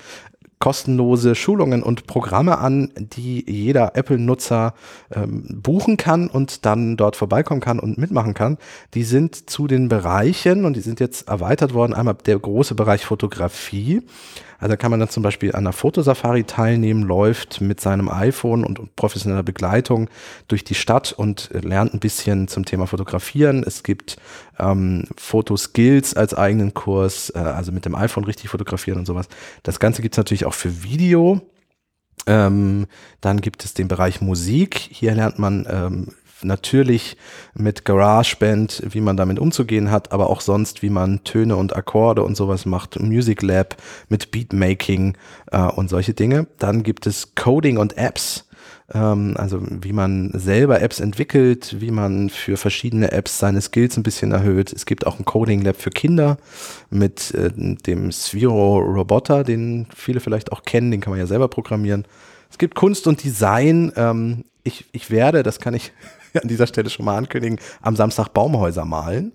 kostenlose Schulungen und Programme an, die jeder Apple-Nutzer ähm, buchen kann und dann dort vorbeikommen kann und mitmachen kann. Die sind zu den Bereichen und die sind jetzt erweitert worden. Einmal der große Bereich Fotografie. Also kann man dann zum Beispiel an einer Fotosafari teilnehmen, läuft mit seinem iPhone und, professioneller Begleitung durch die Stadt und äh, lernt ein bisschen zum Thema Fotografieren. Es gibt ähm, Fotoskills als eigenen Kurs, äh, also mit dem iPhone richtig fotografieren und sowas. Das Ganze gibt's natürlich auch für Video. Ähm, dann gibt es den Bereich Musik. Hier lernt man ähm, natürlich mit GarageBand, wie man damit umzugehen hat, aber auch sonst, wie man Töne und Akkorde und sowas macht. Music Lab mit Beatmaking äh, und solche Dinge. Dann gibt es Coding und Apps. Ähm, also wie man selber Apps entwickelt, wie man für verschiedene Apps seine Skills ein bisschen erhöht. Es gibt auch ein Coding Lab für Kinder mit äh, dem Sphero Roboter, den viele vielleicht auch kennen, den kann man ja selber programmieren. Es gibt Kunst und Design. Ähm, ich, ich werde, das kann ich an dieser Stelle schon mal ankündigen, am Samstag Baumhäuser malen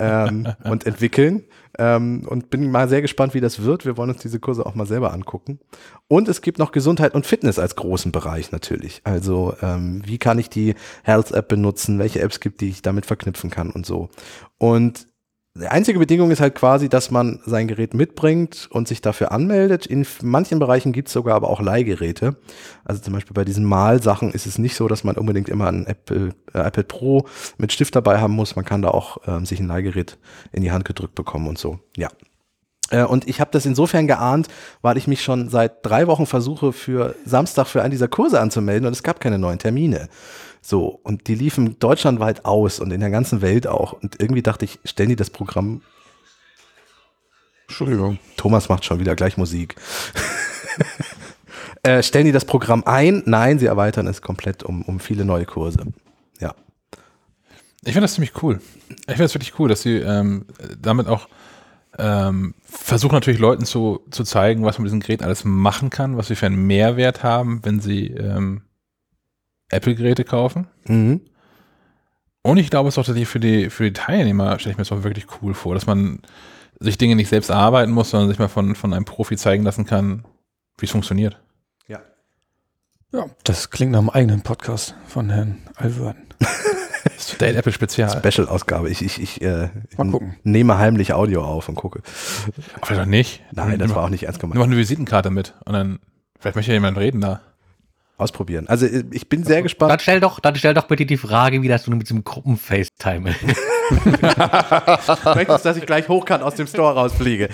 ähm, und entwickeln. Ähm, und bin mal sehr gespannt, wie das wird. Wir wollen uns diese Kurse auch mal selber angucken. Und es gibt noch Gesundheit und Fitness als großen Bereich natürlich. Also ähm, wie kann ich die Health App benutzen? Welche Apps gibt, die ich damit verknüpfen kann und so. Und die einzige Bedingung ist halt quasi, dass man sein Gerät mitbringt und sich dafür anmeldet. In manchen Bereichen gibt es sogar aber auch Leihgeräte. Also zum Beispiel bei diesen Malsachen ist es nicht so, dass man unbedingt immer ein Apple, äh, iPad Pro mit Stift dabei haben muss. Man kann da auch ähm, sich ein Leihgerät in die Hand gedrückt bekommen und so. Ja. Äh, Und ich habe das insofern geahnt, weil ich mich schon seit drei Wochen versuche, für Samstag für einen dieser Kurse anzumelden und es gab keine neuen Termine. So, und die liefen deutschlandweit aus und in der ganzen Welt auch. Und irgendwie dachte ich, stellen die das Programm.
Entschuldigung.
Thomas macht schon wieder gleich Musik. äh, stellen die das Programm ein? Nein, sie erweitern es komplett um, um viele neue Kurse. Ja.
Ich finde das ziemlich cool. Ich finde das wirklich cool, dass sie ähm, damit auch ähm, versuchen natürlich Leuten zu, zu zeigen, was man mit diesem Gerät alles machen kann, was sie für einen Mehrwert haben, wenn sie ähm, Apple-Geräte kaufen.
Mhm.
Und ich glaube, es ist auch tatsächlich für die, für die Teilnehmer, stelle ich mir das auch wirklich cool vor, dass man sich Dinge nicht selbst erarbeiten muss, sondern sich mal von, von einem Profi zeigen lassen kann, wie es funktioniert.
Ja, das klingt nach einem eigenen Podcast von Herrn
ist Date Apple Spezial.
Special-Ausgabe. Ich, ich, ich äh,
Mal gucken.
nehme heimlich Audio auf und gucke.
Vielleicht doch nicht.
Nein, das war auch nicht ernst gemeint.
auch eine Visitenkarte mit und dann, vielleicht möchte ja jemand reden da.
Ausprobieren. Also äh, ich bin sehr
Dann
gespannt.
stell doch, dann stell doch bitte die Frage, wie das du mit diesem Gruppen-FaceTime
Möchtest, dass ich gleich hochkant aus dem Store rausfliege?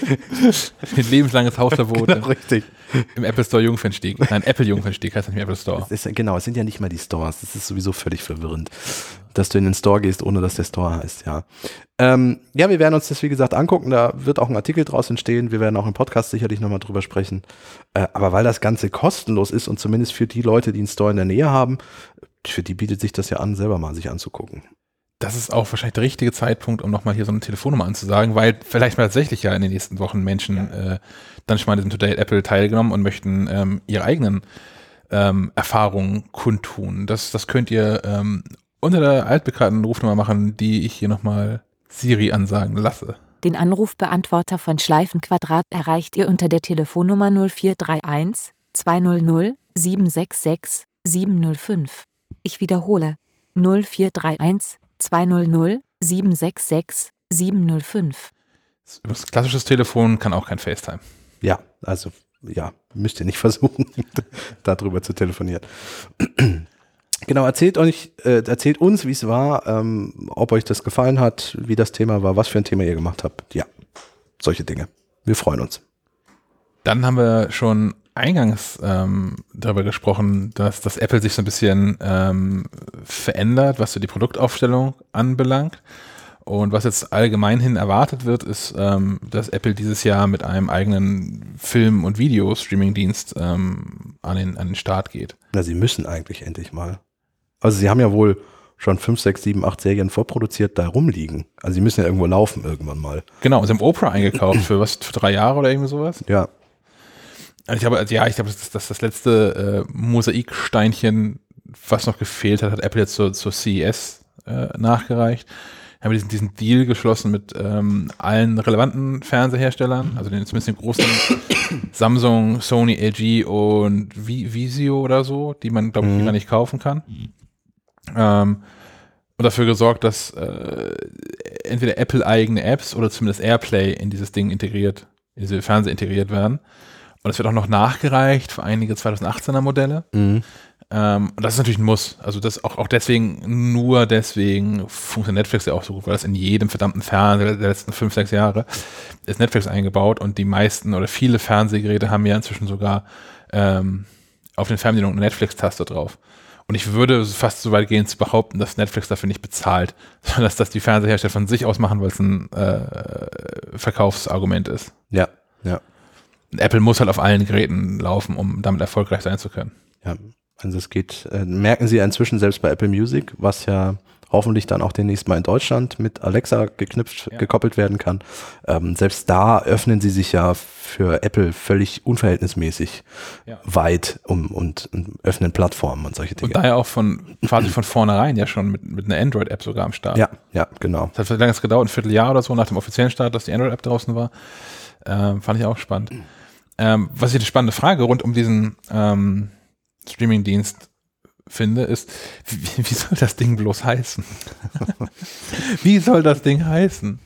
Ein lebenslanges Hausverbot
Richtig.
im Apple Store Jungfernstieg. Nein, Apple Jungfernstieg heißt nicht mehr Apple Store.
Es ist, genau, es sind ja nicht mal die Stores. Das ist sowieso völlig verwirrend, dass du in den Store gehst, ohne dass der Store heißt, ja. Ähm, ja, wir werden uns das, wie gesagt, angucken. Da wird auch ein Artikel draus entstehen. Wir werden auch im Podcast sicherlich nochmal drüber sprechen. Äh, aber weil das Ganze kostenlos ist und zumindest für die Leute, die einen Store in der Nähe haben, für die bietet sich das ja an, selber mal sich anzugucken.
Das ist auch wahrscheinlich der richtige Zeitpunkt, um nochmal hier so eine Telefonnummer anzusagen, weil vielleicht mal tatsächlich ja in den nächsten Wochen Menschen äh, dann schon mal an diesem Today Apple teilgenommen und möchten ähm, ihre eigenen ähm, Erfahrungen kundtun. Das, das könnt ihr ähm, unter der altbekannten Rufnummer machen, die ich hier nochmal Siri ansagen lasse.
Den Anrufbeantworter von Schleifenquadrat erreicht ihr unter der Telefonnummer 0431 200 766 705. Ich wiederhole 0431 200 766 705.
Das klassisches Telefon kann auch kein FaceTime.
Ja, also, ja, müsst ihr nicht versuchen, darüber zu telefonieren. Genau, erzählt euch, äh, erzählt uns, wie es war, ähm, ob euch das gefallen hat, wie das Thema war, was für ein Thema ihr gemacht habt. Ja, solche Dinge. Wir freuen uns.
Dann haben wir schon eingangs ähm, darüber gesprochen, dass das Apple sich so ein bisschen ähm, verändert, was so die Produktaufstellung anbelangt. Und was jetzt allgemein hin erwartet wird, ist, ähm, dass Apple dieses Jahr mit einem eigenen Film- und Video-Streaming-Dienst ähm, an, den, an den Start geht.
Na, sie müssen eigentlich endlich mal. Also sie haben ja wohl schon fünf, sechs, sieben, acht Serien vorproduziert, da rumliegen. Also sie müssen ja irgendwo laufen irgendwann mal.
Genau, sie haben Oprah eingekauft für was, für drei Jahre oder irgendwie sowas.
Ja,
Also ich glaube, also ja, ich glaube, das das, das letzte äh, Mosaiksteinchen, was noch gefehlt hat, hat Apple jetzt zur, zur CES äh, nachgereicht. Haben diesen, diesen Deal geschlossen mit ähm, allen relevanten Fernseherstellern, also den zumindest den großen Samsung, Sony, LG und Vi- Visio oder so, die man, glaube ich,
Mhm.
gar nicht kaufen kann. Ähm, und dafür gesorgt, dass äh, entweder Apple-eigene Apps oder zumindest AirPlay in dieses Ding integriert, in diese Fernseher integriert werden. Und es wird auch noch nachgereicht für einige 2018er Modelle.
mhm.
Ähm, und das ist natürlich ein Muss. Also das auch, auch deswegen, nur deswegen funktioniert Netflix ja auch so gut, weil das in jedem verdammten Fernseher der letzten fünf, sechs Jahre ist Netflix eingebaut und die meisten oder viele Fernsehgeräte haben ja inzwischen sogar ähm, auf den Fernbedienungen eine Netflix-Taste drauf. Und ich würde fast so weit gehen zu behaupten, dass Netflix dafür nicht bezahlt, sondern dass das die Fernsehersteller von sich aus machen, weil es ein äh, Verkaufsargument ist.
ja, ja,
Und Apple muss halt auf allen Geräten laufen, um damit erfolgreich sein zu können.
ja. Also es geht, äh, merken Sie inzwischen selbst bei Apple Music, was ja hoffentlich dann auch demnächst mal in Deutschland mit Alexa geknüpft,
Ja.
gekoppelt werden kann. Ähm, selbst da öffnen sie sich ja für Apple völlig unverhältnismäßig
Ja.
weit um, und, und öffnen Plattformen und solche Dinge.
Und daher auch von quasi von vornherein ja schon mit, mit einer Android-App sogar am Start.
ja, ja, genau.
Es hat vielleicht lange gedauert, ein Vierteljahr oder so nach dem offiziellen Start, dass die Android-App draußen war. Ähm, fand ich auch spannend. Ähm, was ich eine spannende Frage rund um diesen ähm, Streaming-Dienst finde, ist, wie, wie soll das Ding bloß heißen? wie soll das Ding heißen?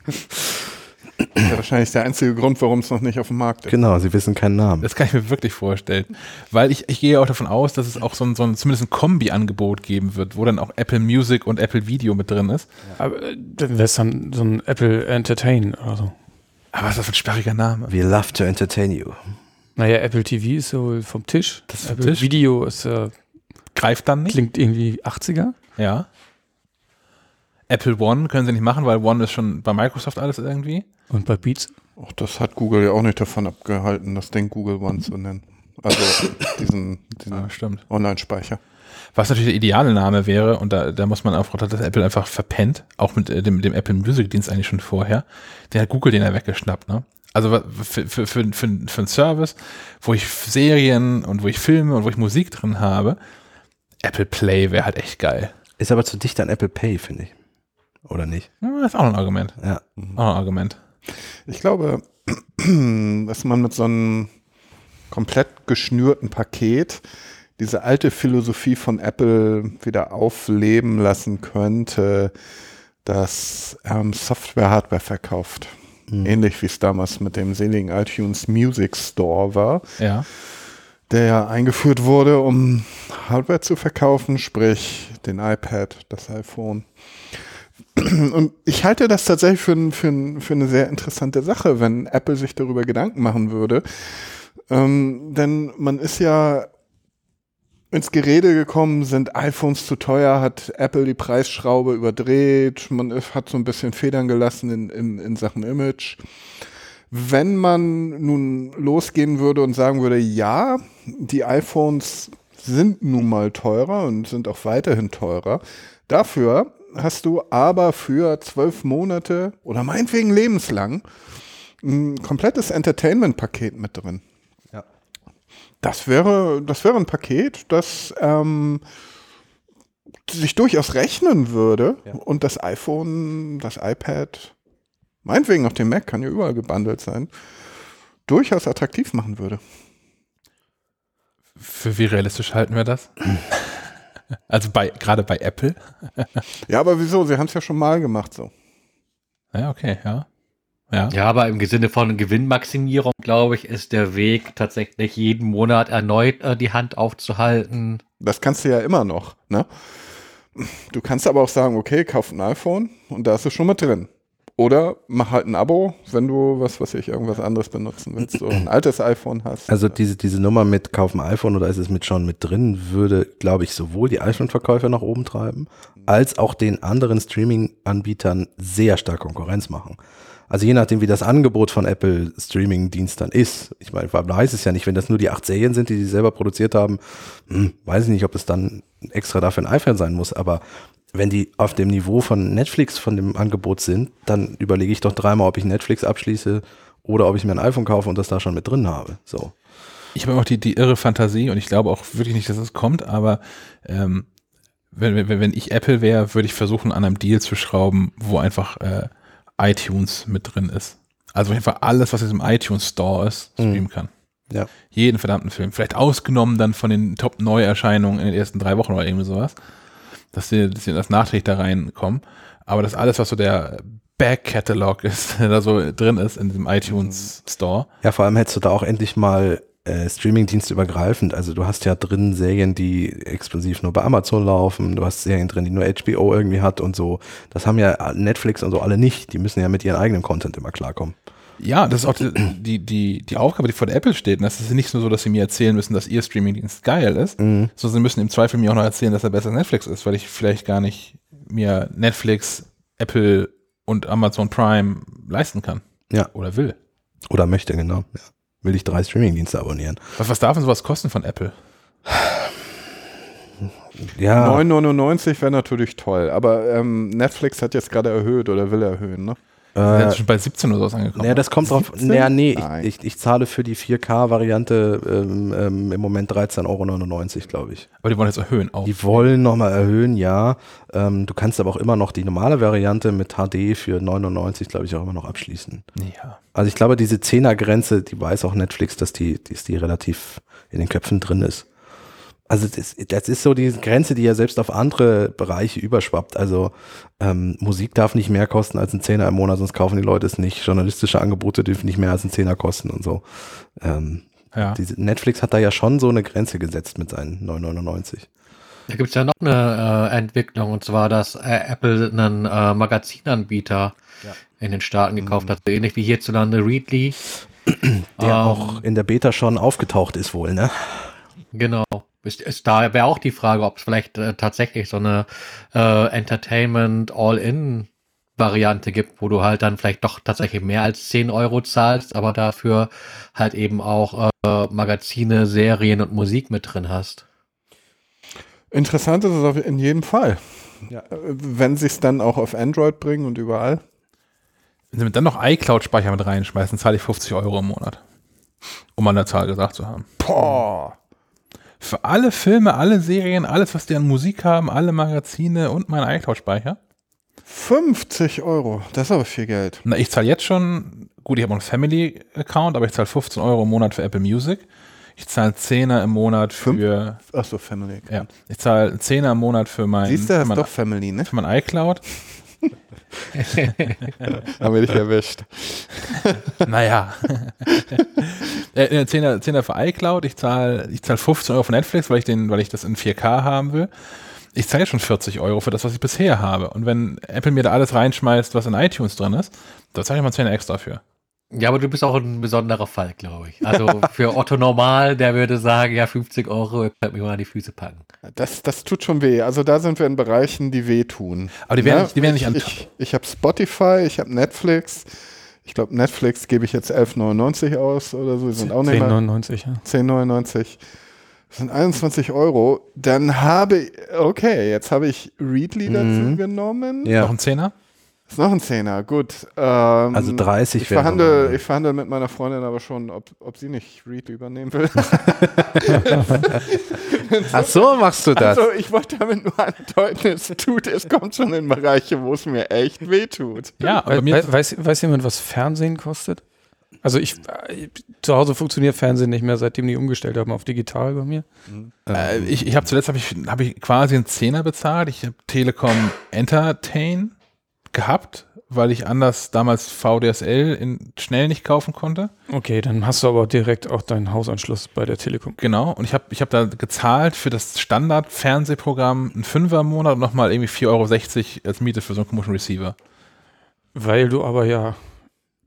Das ist ja wahrscheinlich der einzige Grund, warum es noch nicht auf dem Markt ist.
Genau, sie wissen keinen Namen.
Das kann ich mir wirklich vorstellen. Weil ich, ich gehe auch davon aus, dass es auch so ein, so ein zumindest ein Kombi-Angebot geben wird, wo dann auch Apple Music und Apple Video mit drin ist.
Aber äh, dann wäre es dann so ein Apple Entertain oder so.
Aber was ist das für ein sperriger Name?
We love to entertain you.
Naja, Apple TV ist so vom Tisch.
Das ist vom
Apple
Tisch?
Video ist, äh,
Greift dann nicht?
klingt irgendwie 80er.
Ja. Apple One können sie nicht machen, weil One ist schon bei Microsoft alles irgendwie.
Und bei Beats.
Auch das hat Google ja auch nicht davon abgehalten, das Ding Google One zu nennen. Also diesen, diesen
stimmt.
Online-Speicher.
Was natürlich der ideale Name wäre, und da, da muss man auch, hat das Apple einfach verpennt, auch mit äh, dem, dem Apple Music Dienst eigentlich schon vorher, der hat Google den ja weggeschnappt, ne? Also für, für, für, für, für einen Service, wo ich Serien und wo ich Filme und wo ich Musik drin habe, Apple Play wäre halt echt geil.
Ist aber zu dicht an Apple Pay, finde ich. oder nicht?
Ja, ist auch ein Argument.
Ja.
Auch ein Argument.
Ich glaube, dass man mit so einem komplett geschnürten Paket diese alte Philosophie von Apple wieder aufleben lassen könnte, dass ähm, Software Hardware verkauft.
Mhm.
Ähnlich wie es damals mit dem seligen iTunes Music Store war,
Ja.
Der ja eingeführt wurde, um Hardware zu verkaufen, sprich den iPad, das iPhone. Und ich halte das tatsächlich für, für, für eine sehr interessante Sache, wenn Apple sich darüber Gedanken machen würde. Ähm, denn man ist ja ins Gerede gekommen, sind iPhones zu teuer, hat Apple die Preisschraube überdreht, man hat so ein bisschen Federn gelassen in, in, in Sachen Image. Wenn man nun losgehen würde und sagen würde, ja, die iPhones sind nun mal teurer und sind auch weiterhin teurer, dafür hast du aber für zwölf Monate oder meinetwegen lebenslang ein komplettes Entertainment-Paket mit drin.
Ja.
Das wäre, das wäre ein Paket, das ähm, sich durchaus rechnen würde
Ja.
und das iPhone, das iPad, meinetwegen auch den Mac, kann ja überall gebundelt sein, durchaus attraktiv machen würde.
Für wie realistisch halten wir das? Also bei, gerade bei Apple?
Ja, aber wieso? Sie haben es ja schon mal gemacht so.
Ja, okay, ja. Ja.
Ja, aber im Sinne von Gewinnmaximierung, glaube ich, ist der Weg tatsächlich jeden Monat erneut äh, die Hand aufzuhalten.
Das kannst du ja immer noch. Ne? Du kannst aber auch sagen, okay, kauf ein iPhone und da ist es schon mit drin. Oder mach halt ein Abo, wenn du, was weiß ich, irgendwas anderes benutzen willst. So ein altes iPhone hast.
Also diese, diese Nummer mit kaufen iPhone oder ist es mit schon mit drin, würde, glaube ich, sowohl die iPhone-Verkäufer nach oben treiben, als auch den anderen Streaming-Anbietern sehr stark Konkurrenz machen. Also je nachdem, wie das Angebot von Apple Streaming-Dienst dann ist. Ich meine, weiß es ja nicht, wenn das nur die acht Serien sind, die sie selber produziert haben, hm, weiß ich nicht, ob es dann extra dafür ein iPhone sein muss, aber wenn die auf dem Niveau von Netflix von dem Angebot sind, dann überlege ich doch dreimal, ob ich Netflix abschließe oder ob ich mir ein iPhone kaufe und das da schon mit drin habe. So.
Ich habe auch die, die irre Fantasie und ich glaube auch wirklich nicht, dass es kommt, aber ähm, wenn, wenn, wenn ich Apple wäre, würde ich versuchen, an einem Deal zu schrauben, wo einfach äh, iTunes mit drin ist. Also einfach alles, was jetzt im iTunes Store ist,
Mhm.
streamen kann.
Ja.
Jeden verdammten Film. Vielleicht ausgenommen dann von den Top-Neuerscheinungen in den ersten drei Wochen oder irgendwie sowas. Dass sie, dass sie das nachträglich da reinkommen. Aber das alles, was so der Back-Catalog ist, der da so drin ist in diesem iTunes Store.
Ja, vor allem hättest du da auch endlich mal äh, Streamingdienst übergreifend. Also du hast ja drin Serien, die exklusiv nur bei Amazon laufen. Du hast Serien drin, die nur HBO irgendwie hat und so. Das haben ja Netflix und so alle nicht. Die müssen ja mit ihren eigenen Content immer klarkommen.
Ja, das ist auch die, die, die, die Aufgabe, die vor der Apple steht. Und das ist nicht nur so, dass sie mir erzählen müssen, dass ihr Streamingdienst geil ist,
Mhm.
sondern sie müssen im Zweifel mir auch noch erzählen, dass er besser als Netflix ist, weil ich vielleicht gar nicht mir Netflix, Apple und Amazon Prime leisten kann.
Ja.
Oder will.
Oder möchte, genau. Ja. Will ich drei Streamingdienste abonnieren.
Was, was darf denn sowas kosten von Apple?
Ja,
9,99 wäre natürlich toll, aber ähm, Netflix hat jetzt gerade erhöht oder will erhöhen, ne?
Äh,
schon bei 17 oder sowas angekommen.
ja, das kommt drauf.
17?
Naja, nee,
Nein.
ich, ich, ich zahle für die 4K-Variante ähm, ähm, im Moment 13,99 Euro, glaube ich.
Aber die wollen jetzt erhöhen auch.
Die wollen nochmal erhöhen, ja. Ähm, du kannst aber auch immer noch die normale Variante mit HD für 99, glaube ich, auch immer noch abschließen.
ja.
Also ich glaube, diese 10er-Grenze, die weiß auch Netflix, dass die, dass die relativ in den Köpfen drin ist. Also das, das ist so die Grenze, die ja selbst auf andere Bereiche überschwappt. Also ähm, Musik darf nicht mehr kosten als ein Zehner im Monat, sonst kaufen die Leute es nicht. Journalistische Angebote dürfen nicht mehr als ein Zehner kosten und so. Ähm,
ja.
diese, Netflix hat da ja schon so eine Grenze gesetzt mit seinen 9,99.
Da gibt es ja noch eine äh, Entwicklung, und zwar, dass äh, Apple einen äh, Magazinanbieter
Ja.
in den Staaten gekauft hat, so ähnlich wie hierzulande Readly.
Der
Ähm,
auch in der Beta schon aufgetaucht ist wohl, ne?
Genau. Ist, ist da wäre auch die Frage, ob es vielleicht äh, tatsächlich so eine äh, Entertainment All-In Variante gibt, wo du halt dann vielleicht doch tatsächlich mehr als 10 Euro zahlst, aber dafür halt eben auch äh, Magazine, Serien und Musik mit drin hast.
Interessant ist es auf- in jedem Fall.
Ja.
Äh, Wenn sie es dann auch auf Android bringen und überall.
Wenn sie dann noch iCloud-Speicher mit reinschmeißen, zahle ich 50 Euro im Monat. Um mal eine Zahl gesagt zu haben.
Boah.
Für alle Filme, alle Serien, alles, was die an Musik haben, alle Magazine und mein iCloud-Speicher.
50 Euro, das ist aber viel Geld.
Na, ich zahle jetzt schon, gut, ich habe einen Family-Account, aber ich zahle 15 Euro im Monat für Apple Music. Ich zahle 10er im Monat für,
Achso, Family.
ja, ich zahle 10er im Monat für mein,
Siehst du, ist
mein,
doch Family, ne?
für mein iCloud.
Haben wir dich erwischt.
Naja. äh, äh, 10er, 10er für iCloud, ich zahle ich zahl 15 Euro für Netflix, weil ich, den, weil ich das in 4K haben will. Ich zahle schon 40 Euro für das, was ich bisher habe. Und wenn Apple mir da alles reinschmeißt, was in iTunes drin ist, da zahle ich mal 10 extra für.
Ja, aber du bist auch ein besonderer Fall, glaube ich. Also für Otto Normal, der würde sagen, ja, 50 Euro, ihr könnt mir mal an die Füße packen.
Das, das tut schon weh. Also da sind wir in Bereichen, die wehtun.
Aber die werden,
Ne?
nicht, die werden nicht an.
ich ich, habe Spotify, ich habe Netflix. Ich glaube, Netflix gebe ich jetzt 11,99 aus oder so. Die sind auch nicht mehr
10,99, ja.
10,99. Das sind 21 Euro. Dann habe ich, okay, jetzt habe ich Readly dazu
Mhm.
genommen.
Noch
Ja.
ein Zehner?
Ist noch ein Zehner, gut. Ähm,
Also 30
ich
wäre
verhandle, ich verhandle mit meiner Freundin aber schon, ob, ob sie nicht Readly übernehmen will.
Ach so, machst du das?
Also ich wollte damit nur andeuten, es tut, es kommt schon in Bereiche, wo es mir echt weh tut.
Ja, aber
We
mir,
we weiß, weiß jemand, was Fernsehen kostet? Also ich, äh, zu Hause funktioniert Fernsehen nicht mehr, seitdem die umgestellt haben auf digital bei mir.
äh, ich, ich habe zuletzt habe ich, hab ich quasi einen Zehner bezahlt. Ich habe Telekom Entertain gehabt, weil ich anders damals VDSL in, schnell nicht kaufen konnte.
Okay, dann hast du aber direkt auch deinen Hausanschluss bei der Telekom.
Genau. Und ich habe ich hab da gezahlt für das Standard-Fernsehprogramm einen Fünfer im Monat und nochmal irgendwie 4,60 Euro als Miete für so einen komischen Receiver.
Weil du aber ja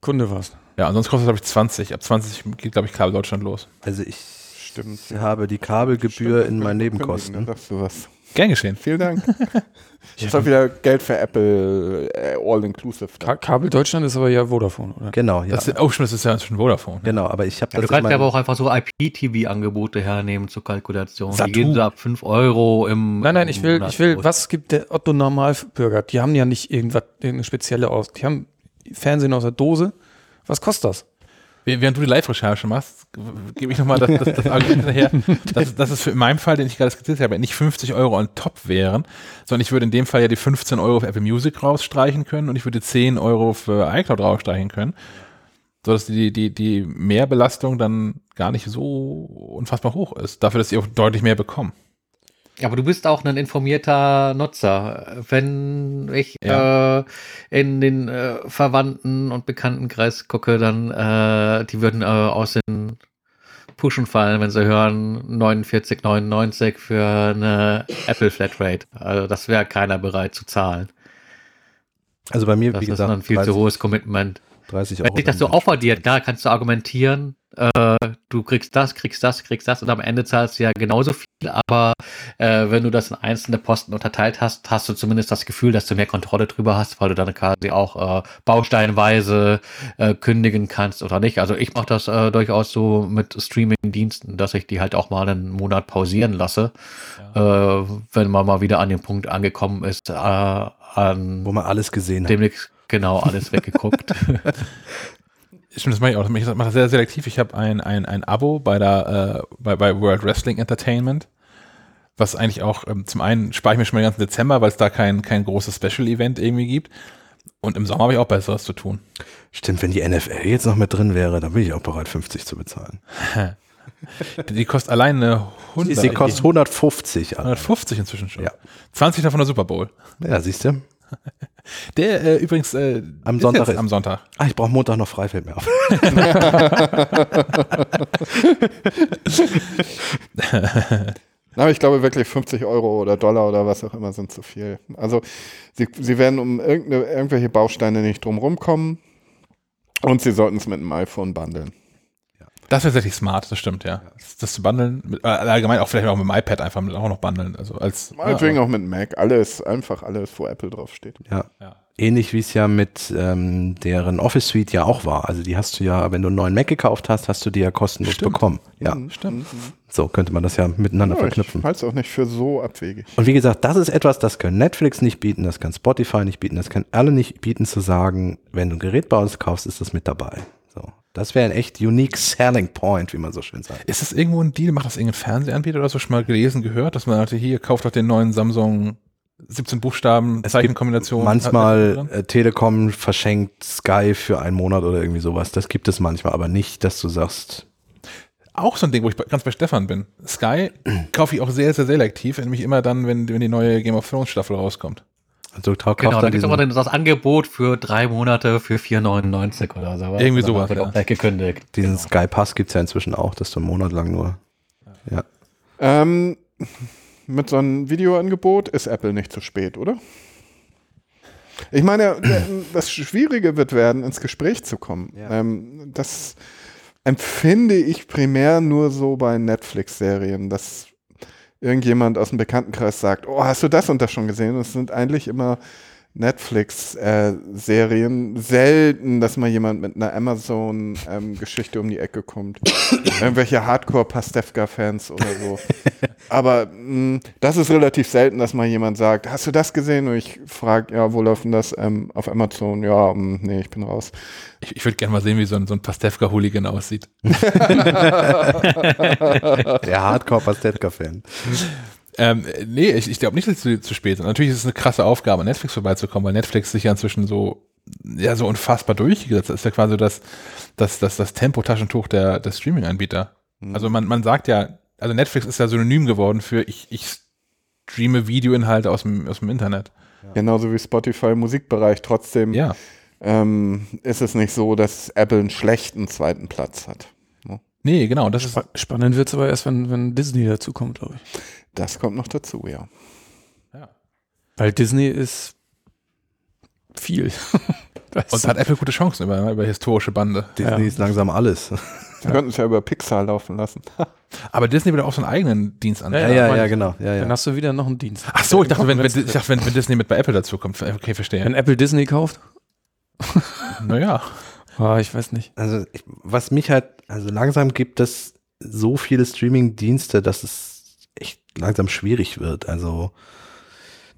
Kunde warst.
Ja, und sonst kostet glaube ich 20. Ab 20 geht, glaube ich, Kabel Deutschland los.
Also ich
Stimmt.
habe die Kabelgebühr
Stimmt,
in meinen Nebenkosten.
Dann sagst du was.
Gern geschehen.
Vielen Dank. Ist auch wieder Geld für Apple äh, All-Inclusive.
Ka Kabel Deutschland ist aber ja Vodafone, oder?
Genau, ja.
Das, oh, stimmt, das ist ja schon Vodafone.
genau, aber ich habe
Ja, du
das in
kannst ja aber auch einfach so IPTV-Angebote hernehmen zur Kalkulation.
Satu.
Die gehen so ab 5 Euro im
Nein, nein, ich will, ich will, was gibt der Otto Normalbürger? Die haben ja nicht irgendwas, irgendeine spezielle aus. Die haben Fernsehen aus der Dose. Was kostet das?
Während du die Live-Recherche machst, gebe ich nochmal das, das, das Argument hinterher, dass, dass es für in meinem Fall, den ich gerade skizziert habe, nicht 50 Euro on top wären, sondern ich würde in dem Fall ja die 15 Euro für Apple Music rausstreichen können und ich würde 10 Euro für iCloud rausstreichen können, sodass die, die, die Mehrbelastung dann gar nicht so unfassbar hoch ist, dafür, dass sie auch deutlich mehr bekommen.
Aber du bist auch ein informierter Nutzer. Wenn ich äh, in den äh, Verwandten- und Bekanntenkreis gucke, dann äh, die würden äh, aus den Pushen fallen, wenn sie hören 49,99 für eine Apple Flatrate. Also das wäre keiner bereit zu zahlen.
Also bei mir,
Das
wie
ist
gesagt,
ein viel
30,
zu hohes Commitment.
30 Euro.
Wenn sich das so aufaddiert, klar, kannst du argumentieren, äh, du kriegst das, kriegst das, kriegst das und am Ende zahlst du ja genauso viel, aber äh, wenn du das in einzelne Posten unterteilt hast, hast du zumindest das Gefühl, dass du mehr Kontrolle drüber hast, weil du dann quasi auch äh, bausteinweise äh, kündigen kannst oder nicht. Also ich mache das äh, durchaus so mit Streaming-Diensten, dass ich die halt auch mal einen Monat pausieren lasse, äh, wenn man mal wieder an dem Punkt angekommen ist, äh, an
Wo man alles gesehen hat.
demnächst genau alles weggeguckt.
Stimmt, das mache ich auch. Ich mache das sehr selektiv. Ich habe ein, ein, ein Abo bei der äh, bei, bei World Wrestling Entertainment, was eigentlich auch ähm, zum einen spare ich mir schon mal den ganzen Dezember, weil es da kein, kein großes Special-Event irgendwie gibt. Und im Sommer habe ich auch Besseres zu tun.
Stimmt, wenn die NFL jetzt noch mit drin wäre, dann bin ich auch bereit, 50 zu bezahlen.
Die kostet alleine 100,
Sie kostet 150. Alter.
150 inzwischen schon.
Ja.
20 davon der Super Bowl.
Ja, siehst du?
Der äh, übrigens äh,
Am
ist
Sonntag
jetzt
ist-
am Sonntag.
Ah, ich brauche Montag noch frei, fällt mir auf.
Aber ich glaube wirklich 50 Euro oder Dollar oder was auch immer sind zu viel. Also sie, sie werden um irgendwelche Bausteine nicht drum rumkommen und sie sollten es mit einem iPhone bundeln.
Das wäre tatsächlich smart, das stimmt, ja. Das, das zu bundeln, mit, äh, allgemein auch vielleicht auch mit dem iPad einfach mit, auch noch bundeln. Also als
Meinetwegen auch mit Mac. Alles, einfach alles, wo Apple draufsteht.
Ja.
Ja.
Ähnlich wie es ja mit ähm, deren Office Suite ja auch war. Also die hast du ja, wenn du einen neuen Mac gekauft hast, hast du die ja kostenlos
Stimmt.
bekommen. Ja,
Mhm.
stimmt.
so könnte man das ja miteinander
Ja, ich
verknüpfen.
halte es auch nicht für so abwegig.
Und wie gesagt, das ist etwas, das kann Netflix nicht bieten, das kann Spotify nicht bieten, das kann alle nicht bieten zu sagen, wenn du ein Gerät bei uns kaufst, ist das mit dabei. Das wäre ein echt unique selling point, wie man so schön sagt.
Ist das irgendwo ein Deal? Macht das irgendein Fernsehanbieter oder so schon mal gelesen, gehört, dass man sagte, hier kauft doch den neuen Samsung 17 Buchstaben, Zeichenkombination.
Manchmal äh, Telekom verschenkt Sky für einen Monat oder irgendwie sowas. Das gibt es manchmal, aber nicht, dass du sagst,
auch so ein Ding, wo ich ganz bei Stefan bin. Sky kaufe ich auch sehr, sehr selektiv, nämlich immer dann, wenn, wenn die neue Game of Thrones Staffel rauskommt.
Also kauft
Genau, da
dann
gibt es dann das Angebot für drei Monate für 4,99 oder so.
Irgendwie
Oder
sowas,
Wird
ja.
auch gekündigt.
diesen
Genau.
Sky Pass gibt es ja inzwischen auch, dass du einen Monat lang nur. Ja.
Ähm, mit so einem Videoangebot ist Apple nicht zu spät, oder? Ich meine, das Schwierige wird werden, ins Gespräch zu kommen.
Ja.
Ähm, das empfinde ich primär nur so bei Netflix-Serien, dass irgendjemand aus dem Bekanntenkreis sagt, oh, hast du das und das schon gesehen? Das sind eigentlich immer Netflix-Serien. Selten, dass mal jemand mit einer Amazon-Geschichte um die Ecke kommt. Irgendwelche Hardcore-Pastewka-Fans oder so. Aber mh, das ist relativ selten, dass mal jemand sagt, hast du das gesehen? Und ich frage, ja, wo läuft denn das ähm, auf Amazon? Ja, mh, nee, ich bin raus.
Ich, ich würde gerne mal sehen, wie so ein, so ein Pastewka-Hooligan aussieht.
Der Hardcore-Pastetka-Fan.
Ähm, nee, ich, ich glaube nicht, dass es zu, zu spät ist. Natürlich ist es eine krasse Aufgabe, an Netflix vorbeizukommen, weil Netflix sich ja inzwischen so, ja, so unfassbar durchgesetzt hat. Das ist ja quasi das, das, das, das Tempo-Taschentuch der, der Streaming-Anbieter. Also man, man sagt ja, also Netflix ist ja synonym geworden für ich, ich streame Videoinhalte aus dem, aus dem Internet.
Genauso wie Spotify im Musikbereich. Trotzdem
Ja.
ähm, ist es nicht so, dass Apple einen schlechten zweiten Platz hat.
Nee, genau, das ist,
Spa spannend wird es aber erst, wenn, wenn Disney dazu kommt, glaube ich.
Das kommt noch dazu, ja.
Weil Disney ist viel. das
und hat Apple gute Chancen über, über historische Bande.
Disney
Ja.
ist langsam alles.
Wir könnten es ja über Pixar laufen lassen.
Aber Disney will auch so einen eigenen Dienst an.
Ja,
Ja, ja, ja, genau. Ja,
Dann
ja.
hast du wieder noch einen Dienst.
Ach so, ich dachte, wenn, wenn, ich dachte, wenn, wenn Disney mit bei Apple dazu kommt. Okay, verstehe.
wenn Apple Disney kauft?
Naja.
Ah, ich weiß nicht.
Also, ich, was mich halt, also langsam gibt es so viele Streaming-Dienste, dass es echt langsam schwierig wird. Also,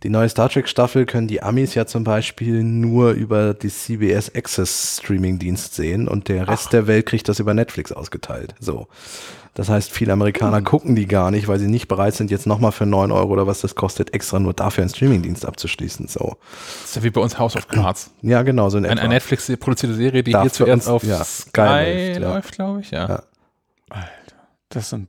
die neue Star Trek-Staffel können die Amis ja zum Beispiel nur über die CBS Access Streaming-Dienst sehen und der Rest der Welt kriegt das über Netflix ausgeteilt. So. Das heißt, viele Amerikaner gucken die gar nicht, weil sie nicht bereit sind, jetzt nochmal für 9 Euro oder was das kostet, extra nur dafür einen Streaming-Dienst abzuschließen. So.
Das ist ja wie bei uns House of Cards.
Ja, genau, so in
Ein,
etwa.
eine Netflix-produzierte Serie, die
Darf
hier
für
zuerst
uns-
auf
ja,
Sky,
läuft,
läuft,
ja.
glaube ich, ja.
Ja.
Das sind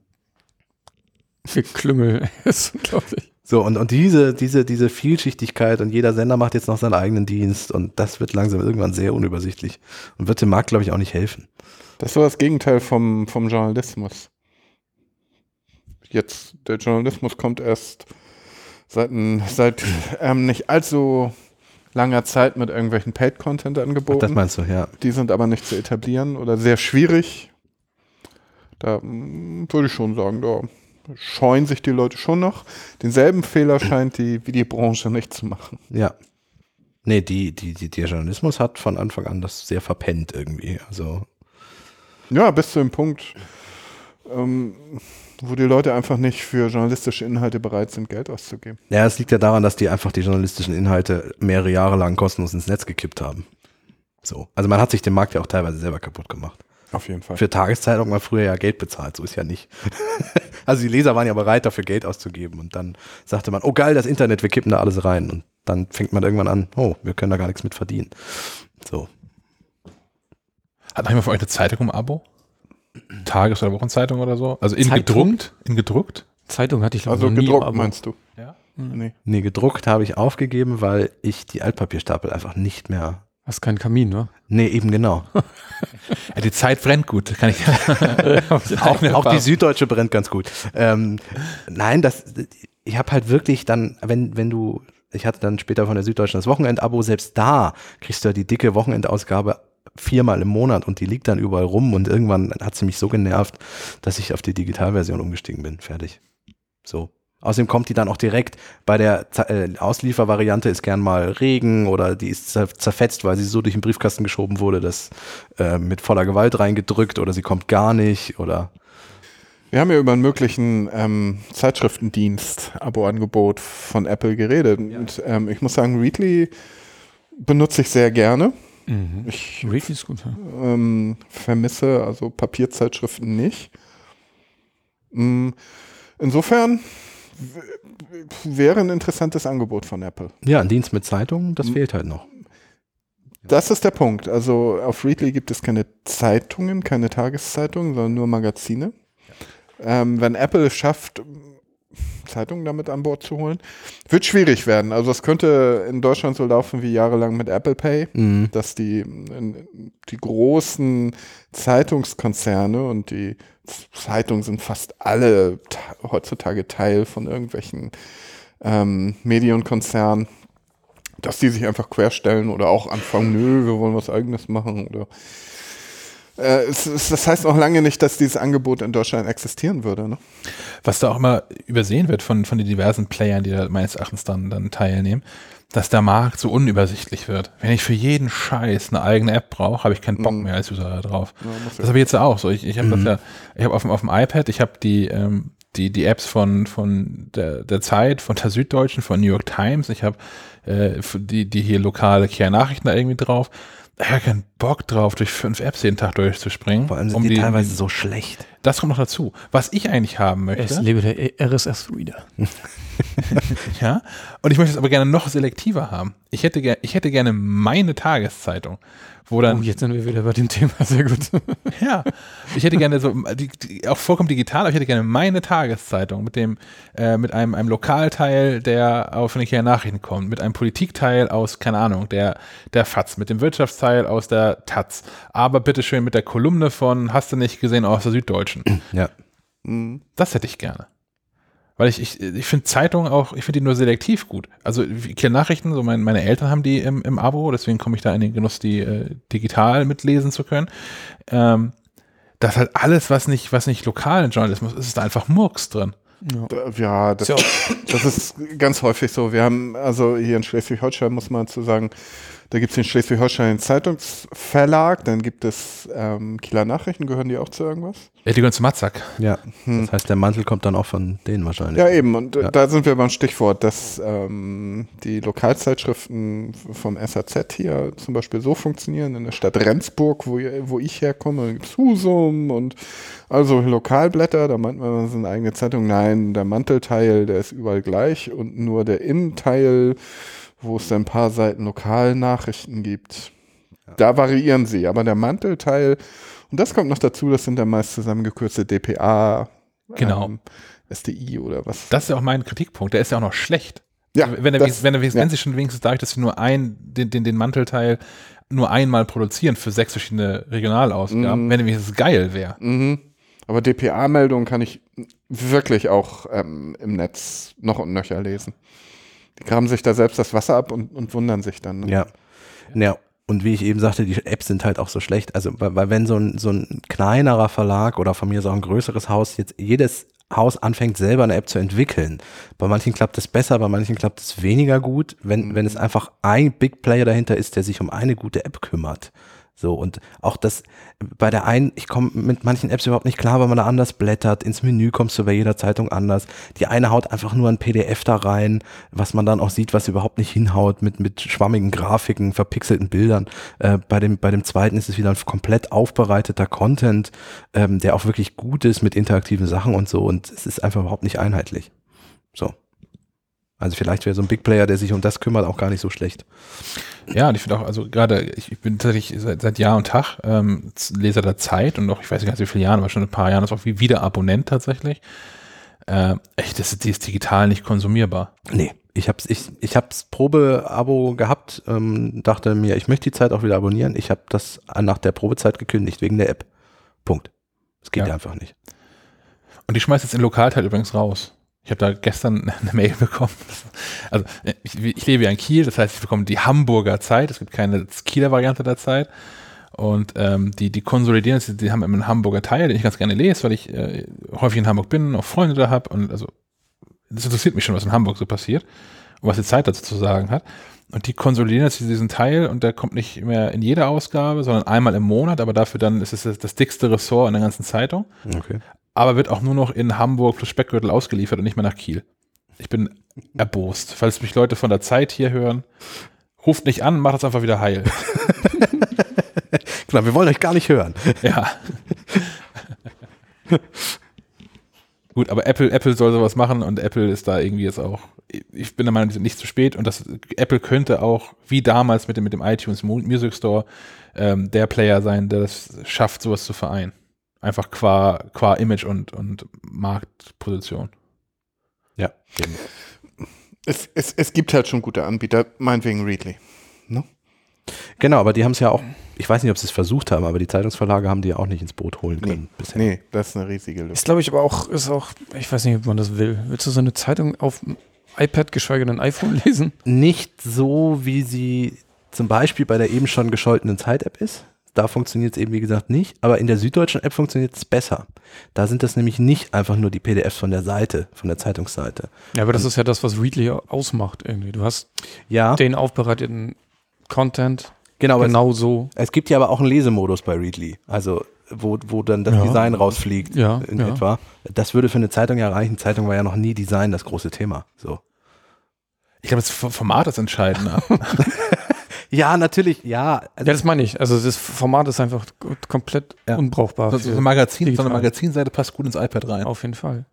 wir Klüngel, ist unglaublich.
So, und, und diese, diese, diese Vielschichtigkeit und jeder Sender macht jetzt noch seinen eigenen Dienst und das wird langsam irgendwann sehr unübersichtlich und wird dem Markt, glaube ich, auch nicht helfen.
Das ist so das Gegenteil vom, vom Journalismus. Jetzt, der Journalismus kommt erst seit, seit ähm, nicht allzu langer Zeit mit irgendwelchen Paid-Content
Ach, das meinst du, ja.
Die sind aber nicht zu etablieren oder sehr schwierig. Da mm, würde ich schon sagen, da scheuen sich die Leute schon noch. Denselben Fehler scheint die Videobranche nicht zu machen.
Ja. Nee, die, die, die, der Journalismus hat von Anfang an das sehr verpennt irgendwie. Also,
Ja, bis zu dem Punkt, ähm, wo die Leute einfach nicht für journalistische Inhalte bereit sind, Geld auszugeben.
ja, es liegt ja daran, dass die einfach die journalistischen Inhalte mehrere Jahre lang kostenlos ins Netz gekippt haben. So. Also man hat sich den Markt ja auch teilweise selber kaputt gemacht.
Auf jeden Fall.
Für Tageszeitungen mal früher ja Geld bezahlt, so ist ja nicht. also die Leser waren ja bereit, dafür Geld auszugeben. Und dann sagte man, oh geil, das Internet, wir kippen da alles rein. Und dann fängt man irgendwann an, oh, wir können da gar nichts mit verdienen. So.
Hat noch jemand von euch eine Zeitung im Abo? Tages- oder Wochenzeitung oder so? Also in
Zeitung?
gedruckt? In gedruckt?
Zeitung hatte ich glaube
Also
noch nie.
gedruckt,
aber-
meinst du?
Ja.
Nee.
Nee, gedruckt habe ich aufgegeben, weil ich die Altpapierstapel einfach nicht mehr.
Hast keinen Kamin, ne?
Nee, eben genau.
ja. Die Zeit brennt gut, kann ich
auch, auch die Süddeutsche brennt ganz gut. Ähm, nein, das, ich habe halt wirklich dann, wenn, wenn du, ich hatte dann später von der Süddeutschen das Wochenendabo, selbst da kriegst du ja die dicke Wochenendausgabe viermal im Monat und die liegt dann überall rum und irgendwann hat sie mich so genervt, dass ich auf die Digitalversion umgestiegen bin. Fertig. So. Außerdem kommt die dann auch direkt bei der äh, Ausliefervariante ist gern mal Regen oder die ist zer zerfetzt, weil sie so durch den Briefkasten geschoben wurde, dass äh, mit voller Gewalt reingedrückt oder sie kommt gar nicht oder
Wir haben ja über einen möglichen ähm, Zeitschriftendienst-Abo-Angebot von Apple geredet. Und ähm, ich muss sagen, Readly benutze ich sehr gerne.
Mhm.
Ich
Readly ist gut. Ja.
ähm, vermisse also Papierzeitschriften nicht. Mm, Insofern wäre ein interessantes Angebot von Apple.
Ja, ein Dienst mit Zeitungen, das fehlt halt noch.
Das ist der Punkt. Also auf Readly gibt es keine Zeitungen, keine Tageszeitungen, sondern nur Magazine. Ähm, wenn Apple es schafft, Zeitungen damit an Bord zu holen, wird schwierig werden. Also es könnte in Deutschland so laufen wie jahrelang mit Apple Pay,
Mhm.
dass die, die großen Zeitungskonzerne und die Zeitungen sind fast alle ta- heutzutage Teil von irgendwelchen ähm, Medienkonzernen, dass die sich einfach querstellen oder auch anfangen, nö, wir wollen was eigenes machen oder äh, das heißt auch lange nicht, dass dieses Angebot in Deutschland existieren würde. Ne?
Was da auch immer übersehen wird von, von den diversen Playern, die da meines Erachtens dann, dann teilnehmen, dass der Markt so unübersichtlich wird. Wenn ich für jeden Scheiß eine eigene App brauche, habe ich keinen Bock
Mhm.
mehr als User da drauf.
Ja,
Das habe ich jetzt auch so. Ich, ich habe das
Mhm.
ja, ich habe auf dem, auf dem iPad, ich habe die, ähm, die, die Apps von, von der, der Zeit, von der Süddeutschen, von New York Times, ich habe äh, für die, die hier lokale Kehr-Nachrichten da irgendwie drauf. Ich habe keinen Bock drauf, durch fünf Apps jeden Tag durchzuspringen.
Vor allem sind
um
die,
die,
teilweise so schlecht.
das kommt noch dazu. Was ich eigentlich haben möchte.
Es lebe der RSS-Reader.
Ja. Und ich möchte es aber gerne noch selektiver haben. Ich hätte, ich hätte gerne meine Tageszeitung, wo dann,
Oh, jetzt sind wir wieder bei dem Thema. Sehr gut.
ja, ich hätte gerne so, die, die, auch vollkommen digital, aber ich hätte gerne meine Tageszeitung mit dem, äh, mit einem, einem Lokalteil, der auf den Nachrichten kommt, mit einem Politikteil aus, keine Ahnung, der, der FAZ, mit dem Wirtschaftsteil aus der Taz, aber bitteschön mit der Kolumne von, hast du nicht gesehen, aus der Süddeutschen.
Ja.
Mhm.
Das hätte ich gerne. Weil ich, ich, ich finde Zeitungen auch, ich finde die nur selektiv gut. Also Kiel Nachrichten, so mein, meine Eltern haben die im, im Abo, deswegen komme ich da in den Genuss, die äh, digital mitlesen zu können. Ähm, das halt alles, was nicht, was nicht lokalen Journalismus ist, ist da einfach Murks drin.
Ja, das,
Ja.
das ist ganz häufig so. Wir haben, also hier in Schleswig-Holstein muss man zu sagen, da gibt es den Schleswig-Holstein Zeitungsverlag, dann gibt es ähm, Kieler Nachrichten, gehören die auch zu irgendwas?
Ja, die gehören zu Matzak.
Ja.
Hm.
Das heißt, der Mantel kommt dann auch von denen wahrscheinlich.
Ja, eben. Und äh,
Ja.
da sind wir beim Stichwort, dass ähm, die Lokalzeitschriften vom SAZ hier zum Beispiel so funktionieren. In der Stadt Rendsburg, wo, wo ich herkomme, gibt es Husum und also Lokalblätter. Da meint man, das ist eine eigene Zeitung. Nein, der Mantelteil, der ist überall gleich und nur der Innenteil, wo es dann ein paar Seiten Lokalnachrichten gibt. Da variieren sie, aber der Mantelteil, und das kommt noch dazu, das sind dann meist zusammengekürzte DPA,
Genau.
ähm, SDI oder was.
Das ist ja auch mein Kritikpunkt. Der ist ja auch noch schlecht.
Ja,
wenn, er,
das-
wenn, er, wenn
ja.
sie schon wenigstens dadurch, dass sie nur ein, den, den, den Mantelteil nur einmal produzieren für sechs verschiedene Regionalausgaben,
Mhm.
wenn er wenigstens geil wäre.
Mhm. Aber DPA-Meldungen kann ich wirklich auch ähm, im Netz noch und nöcher lesen. Die graben sich da selbst das Wasser ab und, und wundern sich dann. Ne?
Ja. Ja. Und wie ich eben sagte, die Apps sind halt auch so schlecht. Also, weil, wenn so ein, so ein kleinerer Verlag oder von mir so ein größeres Haus jetzt jedes Haus anfängt, selber eine App zu entwickeln. Bei manchen klappt es besser, bei manchen klappt es weniger gut, wenn, wenn es einfach ein Big Player dahinter ist, der sich um eine gute App kümmert. So, und auch das, bei der einen, ich komme mit manchen Apps überhaupt nicht klar, weil man da anders blättert. Ins Menü kommst du bei jeder Zeitung anders. Die eine haut einfach nur ein PDF da rein, was man dann auch sieht, was überhaupt nicht hinhaut, mit, mit schwammigen Grafiken, verpixelten Bildern. Äh, bei, dem, bei dem zweiten ist es wieder ein komplett aufbereiteter Content, ähm, der auch wirklich gut ist mit interaktiven Sachen und so. Und es ist einfach überhaupt nicht einheitlich. So. Also vielleicht wäre so ein Big Player, der sich um das kümmert, auch gar nicht so schlecht.
Ja, und ich finde auch, also gerade, ich, ich bin tatsächlich seit, seit Jahr und Tag ähm, Leser der Zeit und noch, ich weiß nicht ganz wie viele Jahren, aber schon ein paar Jahren ist auch wie wieder Abonnent tatsächlich. Äh, echt, das, ist- die ist digital nicht konsumierbar.
Nee, ich hab's, ich, ich hab's Probe-Abo gehabt, ähm, dachte mir, ich möchte die Zeit auch wieder abonnieren. Ich habe das nach der Probezeit gekündigt, wegen der App. Punkt. Es geht
Ja.
einfach nicht.
Und die schmeißt jetzt den Lokalteil übrigens raus. Ich habe da gestern eine Mail bekommen. Also ich, ich lebe ja in Kiel, das heißt, ich bekomme die Hamburger Zeit. Es gibt keine Kieler Variante der Zeit. Und ähm, die, die konsolidieren, die, die haben immer einen Hamburger Teil, den ich ganz gerne lese, weil ich äh, häufig in Hamburg bin, auch Freunde da habe. Und also das interessiert mich schon, was in Hamburg so passiert und was die Zeit dazu zu sagen hat. Und die konsolidieren jetzt diesen Teil und der kommt nicht mehr in jeder Ausgabe, sondern einmal im Monat, aber dafür dann ist es das dickste Ressort in der ganzen Zeitung
Okay.
Aber wird auch nur noch in Hamburg plus Speckgürtel ausgeliefert und nicht mehr nach Kiel. Ich bin erbost. Falls mich Leute von der Zeit hier hören, ruft nicht an, macht es einfach wieder heil.
Genau, wir wollen euch gar nicht hören.
ja. Gut, aber Apple, Apple soll sowas machen und Apple ist da irgendwie jetzt auch, ich bin der Meinung, die sind nicht zu spät und das, Apple könnte auch, wie damals mit dem, mit dem iTunes Mu- Music Store, ähm, der Player sein, der das schafft, sowas zu vereinen. Einfach qua, qua Image und, und Marktposition.
Ja. Eben.
Es, es, es gibt halt schon gute Anbieter, meinetwegen Readly.
Genau, aber die haben es ja auch, ich weiß nicht, ob sie es versucht haben, aber die Zeitungsverlage haben die ja auch nicht ins Boot holen können bisher.
Nee, das ist eine riesige Lücke.
Ist, glaube ich, aber auch, ist auch, ich weiß nicht, ob man das will. Willst du so eine Zeitung auf dem iPad, geschweige denn iPhone lesen?
Nicht so, wie sie zum Beispiel bei der eben schon gescholtenen Zeit-App ist. Da funktioniert es eben, wie gesagt, nicht. Aber in der süddeutschen App funktioniert es besser. Da sind das nämlich nicht einfach nur die PDFs von der Seite, von der Zeitungsseite.
Ja, aber das ist ja das, was Readly ausmacht irgendwie. Du hast
Ja,
den aufbereiteten Content
genau.
Genau so.
es, es gibt ja aber auch einen Lesemodus bei Readly. Also, wo, wo dann das
Ja.
Design rausfliegt
Ja,
in
ja.
etwa. Das würde für eine Zeitung ja reichen. Zeitung war ja noch nie Design das große Thema. So.
Ich glaube, das Format ist entscheidend.
Ja, natürlich, ja. Also,
Ja, das meine ich. Also das Format ist einfach komplett
Ja.
unbrauchbar.
so, so
für-
ein Magazin, so eine. Magazinseite passt gut ins iPad rein.
Auf jeden Fall.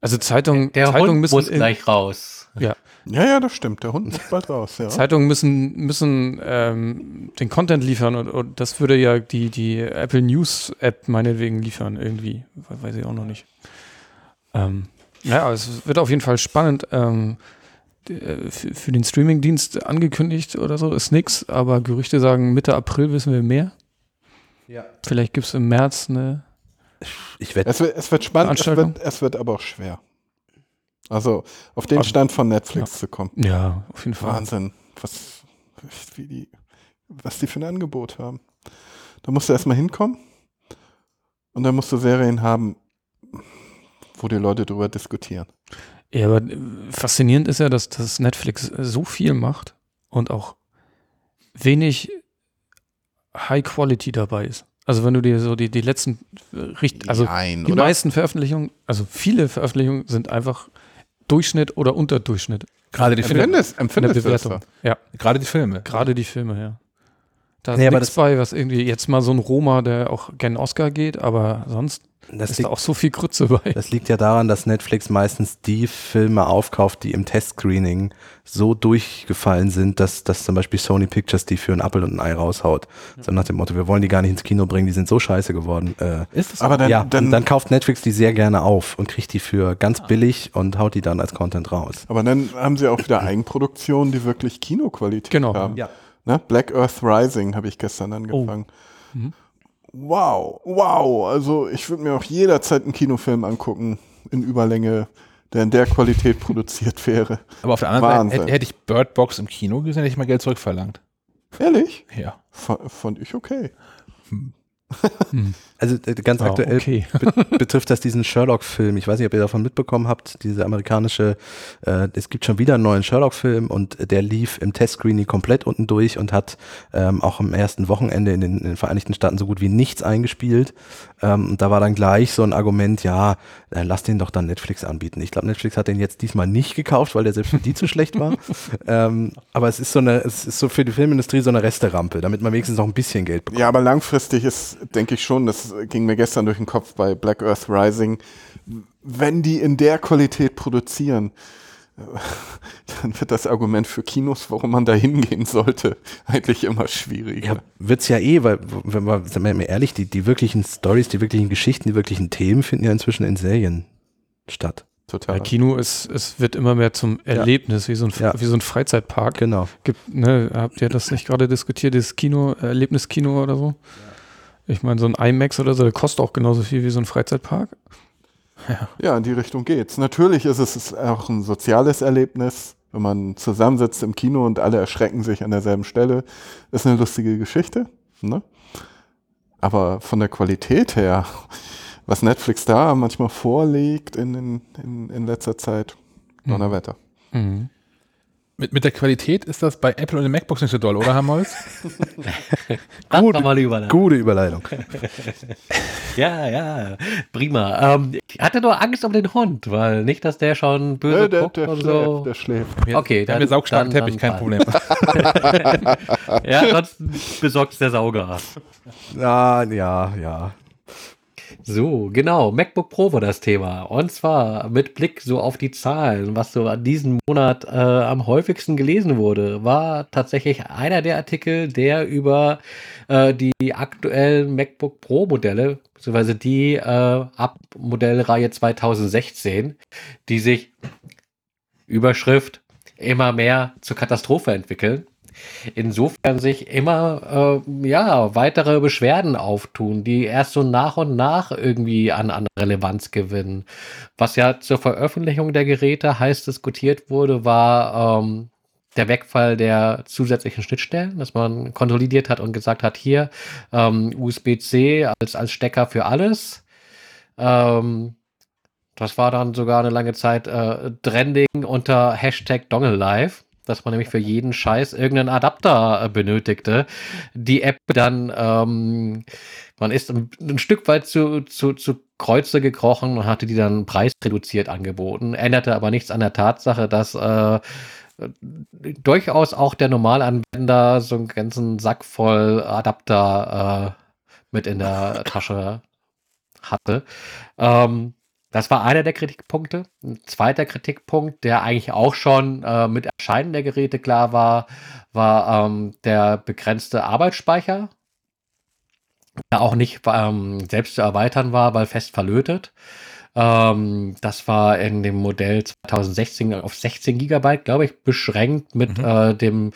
Also Zeitung,
Der
Zeitungen
Hund
müssen
muss
in-
gleich raus.
ja,
Ja, ja, das stimmt. Der Hund ist bald raus. Ja.
Zeitungen müssen, müssen ähm, den Content liefern und, und das würde ja die, die Apple News App meinetwegen liefern, irgendwie. We- Weiß ich auch noch nicht. Ähm, ja, es wird auf jeden Fall spannend. Ähm, äh, für, für den Streamingdienst angekündigt oder so ist nix, aber Gerüchte sagen, Mitte April wissen wir mehr.
Ja.
Vielleicht gibt es im März eine.
ich wette,
Es wird, es wird spannend, es wird, es wird aber auch schwer. Also auf den Stand von Netflix zu kommen.
Ja, auf jeden Fall.
Wahnsinn. Was, wie die, was die für ein Angebot haben. Da musst du erstmal hinkommen und dann musst du Serien haben, wo die Leute drüber diskutieren.
Ja, aber äh, faszinierend ist ja, dass, dass Netflix so viel macht und auch wenig High Quality dabei ist. Also wenn du dir so die, die letzten, äh, also
Nein,
die
oder?
meisten Veröffentlichungen, also viele Veröffentlichungen sind einfach Durchschnitt oder Unterdurchschnitt
Gerade die Filme.
Empfindest,
in der
empfindest du das so?
Bewertung. Ja,
Gerade die Filme.
gerade die Filme, ja. Da ist
Nee, aber
nichts
das-
bei, was irgendwie jetzt mal so ein Roma, der auch gern Oscar geht, aber sonst
das
ist
liegt,
da auch so viel Grütze bei.
Das liegt ja daran, dass Netflix meistens die Filme aufkauft, die im Testscreening so durchgefallen sind, dass, dass zum Beispiel Sony Pictures die für ein Apfel und ein Ei raushaut. So nach dem Motto, wir wollen die gar nicht ins Kino bringen, die sind so scheiße geworden. Äh,
Ist das
Aber dann,
ja,
dann,
dann kauft Netflix die sehr gerne auf und kriegt die für ganz billig und haut die dann als Content raus.
aber dann haben sie auch wieder Eigenproduktionen, die wirklich Kinoqualität
Genau.
haben.
Ja.
Ne? Black Earth Rising habe ich gestern angefangen.
Mhm.
Wow, wow. Also ich würde mir auch jederzeit einen Kinofilm angucken in Überlänge, der in der Qualität produziert wäre.
Aber auf der anderen. Seite hätte, ich Bird Box im Kino gesehen, hätte ich mal Geld zurückverlangt.
Ehrlich?
Ja.
F fand ich okay.
Also äh, ganz
Ja,
aktuell
okay.
be betrifft das diesen Sherlock-Film. Ich weiß nicht, ob ihr davon mitbekommen habt, diese amerikanische, äh, es gibt schon wieder einen neuen Sherlock-Film und der lief im Testscreening komplett unten durch und hat ähm, auch am ersten Wochenende in den, in den Vereinigten Staaten so gut wie nichts eingespielt. Ähm, und da war dann gleich so ein Argument, ja, äh, lass den doch dann Netflix anbieten. Ich glaube, Netflix hat den jetzt diesmal nicht gekauft, weil der selbst für die zu schlecht war. Ähm, aber es ist so eine, es ist so für die Filmindustrie so eine Resterampe, damit man wenigstens noch ein bisschen Geld bekommt.
Ja, aber langfristig ist, denke ich schon, das ging mir gestern durch den Kopf bei Black Earth Rising, wenn die in der Qualität produzieren, dann wird das Argument für Kinos, warum man da hingehen sollte, eigentlich immer schwieriger.
Ja, wird's ja eh, weil, wenn wir, sind wir mal ehrlich, die, die wirklichen Stories, die wirklichen Geschichten, die wirklichen Themen finden ja inzwischen in Serien statt.
Total.
Ja, Kino ist, es wird immer mehr zum Erlebnis, wie so ein,
Ja.
wie so ein Freizeitpark.
Genau.
Gibt, ne, habt ihr das nicht gerade diskutiert, das Kino, Erlebniskino oder so? Ich meine, so ein IMAX oder so, der kostet auch genauso viel wie so ein Freizeitpark.
Ja, in die Richtung geht's. Natürlich ist es auch ein soziales Erlebnis, wenn man zusammensitzt im Kino und alle erschrecken sich an derselben Stelle. Ist eine lustige Geschichte. Ne? Aber von der Qualität her, was Netflix da manchmal vorlegt in, in, in, in letzter Zeit, Donnerwetter.
Mhm.
Mit, mit der Qualität ist das bei Apple und den MacBooks nicht so doll, oder, Herr Molz?
Das
Gut.
war mal Überleitung.
Gute Überleitung.
Ja, ja, prima. Ähm, ich hatte nur Angst um den Hund, weil nicht, dass der schon böse
Äh, der,
guckt
der,
und
schläft,
so.
der schläft.
Wir,
Okay,
wir haben
dann-
hier saugstarken
dann-
Teppich,
dann
kein. Problem.
Ja, ansonsten besorgt der Sauger.
Ja, ja, ja.
So, genau. MacBook Pro war das Thema. Und zwar mit Blick so auf die Zahlen, was so an diesem Monat äh, am häufigsten gelesen wurde, war tatsächlich einer der Artikel, der über äh, die aktuellen MacBook Pro Modelle, beziehungsweise die äh, ab Modellreihe 2016, die sich Überschrift immer mehr zur Katastrophe entwickeln insofern sich immer äh, ja weitere Beschwerden auftun, die erst so nach und nach irgendwie an, an Relevanz gewinnen. Was ja zur Veröffentlichung der Geräte heiß diskutiert wurde, war ähm, der Wegfall der zusätzlichen Schnittstellen, dass man konsolidiert hat und gesagt hat, hier ähm, USB-C als, als Stecker für alles. Ähm, das war dann sogar eine lange Zeit äh, Trending unter Hashtag Dongle Live dass man nämlich für jeden Scheiß irgendeinen Adapter äh, benötigte. Die App dann, ähm, man ist ein, ein, Stück weit zu, zu, zu Kreuze gekrochen und hatte die dann preisreduziert angeboten, änderte aber nichts an der Tatsache, dass äh, durchaus auch der Normalanwender so einen ganzen Sack voll Adapter äh, mit in der Tasche hatte. Ähm, das war einer der Kritikpunkte. Ein zweiter Kritikpunkt, der eigentlich auch schon äh, mit Erscheinen der Geräte klar war, war ähm, der begrenzte Arbeitsspeicher, der auch nicht ähm, selbst zu erweitern war, weil fest verlötet. Ähm, das war in dem Modell 2016 auf 16 Gigabyte, glaube ich, beschränkt. Mit mhm. äh, dem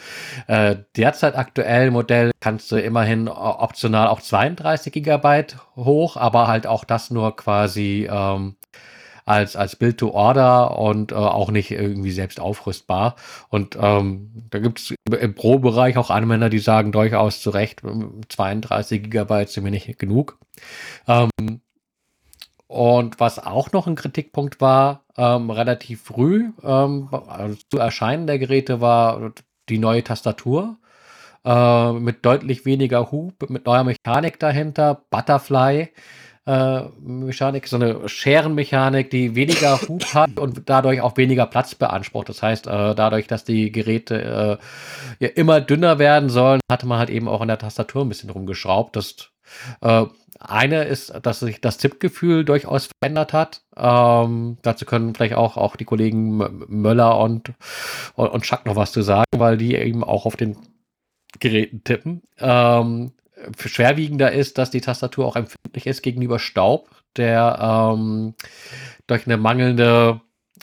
äh, derzeit aktuellen Modell kannst du immerhin optional auch 32 Gigabyte hoch, aber halt auch das nur quasi ähm, als, als Build to Order und äh, auch nicht irgendwie selbst aufrüstbar. Und ähm, da gibt es im Pro-Bereich auch Anwender, die sagen durchaus zu Recht, 32 Gigabyte sind mir nicht genug. Ähm, und was auch noch ein Kritikpunkt war, ähm, relativ früh ähm, also zu Erscheinen der Geräte war die neue Tastatur äh, mit deutlich weniger Hub, mit neuer Mechanik dahinter, Butterfly äh, Mechanik, so eine Scherenmechanik, die weniger Hub hat und dadurch auch weniger Platz beansprucht. Das heißt, äh, dadurch, dass die Geräte äh, ja immer dünner werden sollen, hatte man halt eben auch an der Tastatur ein bisschen rumgeschraubt. Das eine ist, dass sich das Tippgefühl durchaus verändert hat. Ähm, dazu können vielleicht auch, auch die Kollegen Möller und, und, und Schack noch was zu sagen, weil die eben auch auf den Geräten tippen. Ähm, schwerwiegender ist, dass die Tastatur auch empfindlich ist gegenüber Staub, der ähm, durch eine mangelnde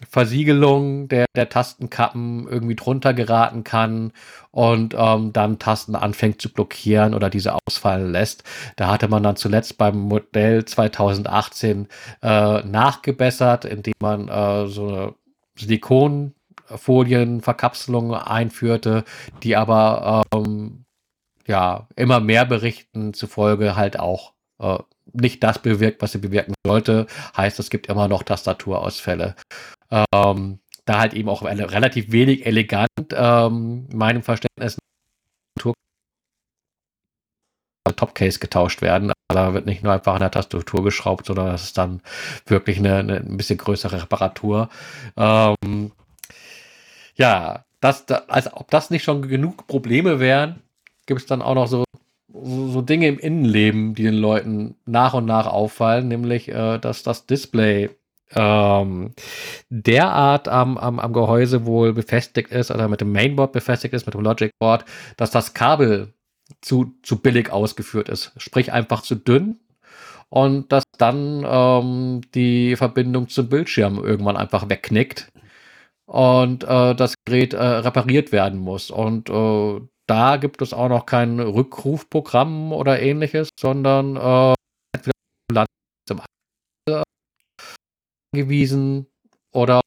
Versiegelung der, der Tastenkappen irgendwie drunter geraten kann und ähm, dann Tasten anfängt zu blockieren oder diese ausfallen lässt. Da hatte man dann zuletzt beim Modell 2018 äh, nachgebessert, indem man äh, so eine Silikonfolienverkapselung einführte, die aber ähm, ja, immer mehr Berichten zufolge halt auch äh, nicht das bewirkt, was sie bewirken sollte. Heißt, es gibt immer noch Tastaturausfälle. Ähm, da halt eben auch relativ wenig elegant, ähm, meinem Verständnis, Topcase getauscht werden. Da wird nicht nur einfach an der Tastatur geschraubt, sondern das ist dann wirklich eine, eine ein bisschen größere Reparatur. Ähm, ja, das, als ob das nicht schon genug Probleme wären, gibt es dann auch noch so, so, so, Dinge im Innenleben, die den Leuten nach und nach auffallen, nämlich, äh, dass das Display ähm, derart am, am, am Gehäuse wohl befestigt ist oder mit dem Mainboard befestigt ist, mit dem Logic Board, dass das Kabel zu, zu billig ausgeführt ist, sprich einfach zu dünn und dass dann ähm, die Verbindung zum Bildschirm irgendwann einfach wegknickt und äh, das Gerät äh, repariert werden muss. Und äh, da gibt es auch noch kein Rückrufprogramm oder ähnliches, sondern äh, zum angewiesen oder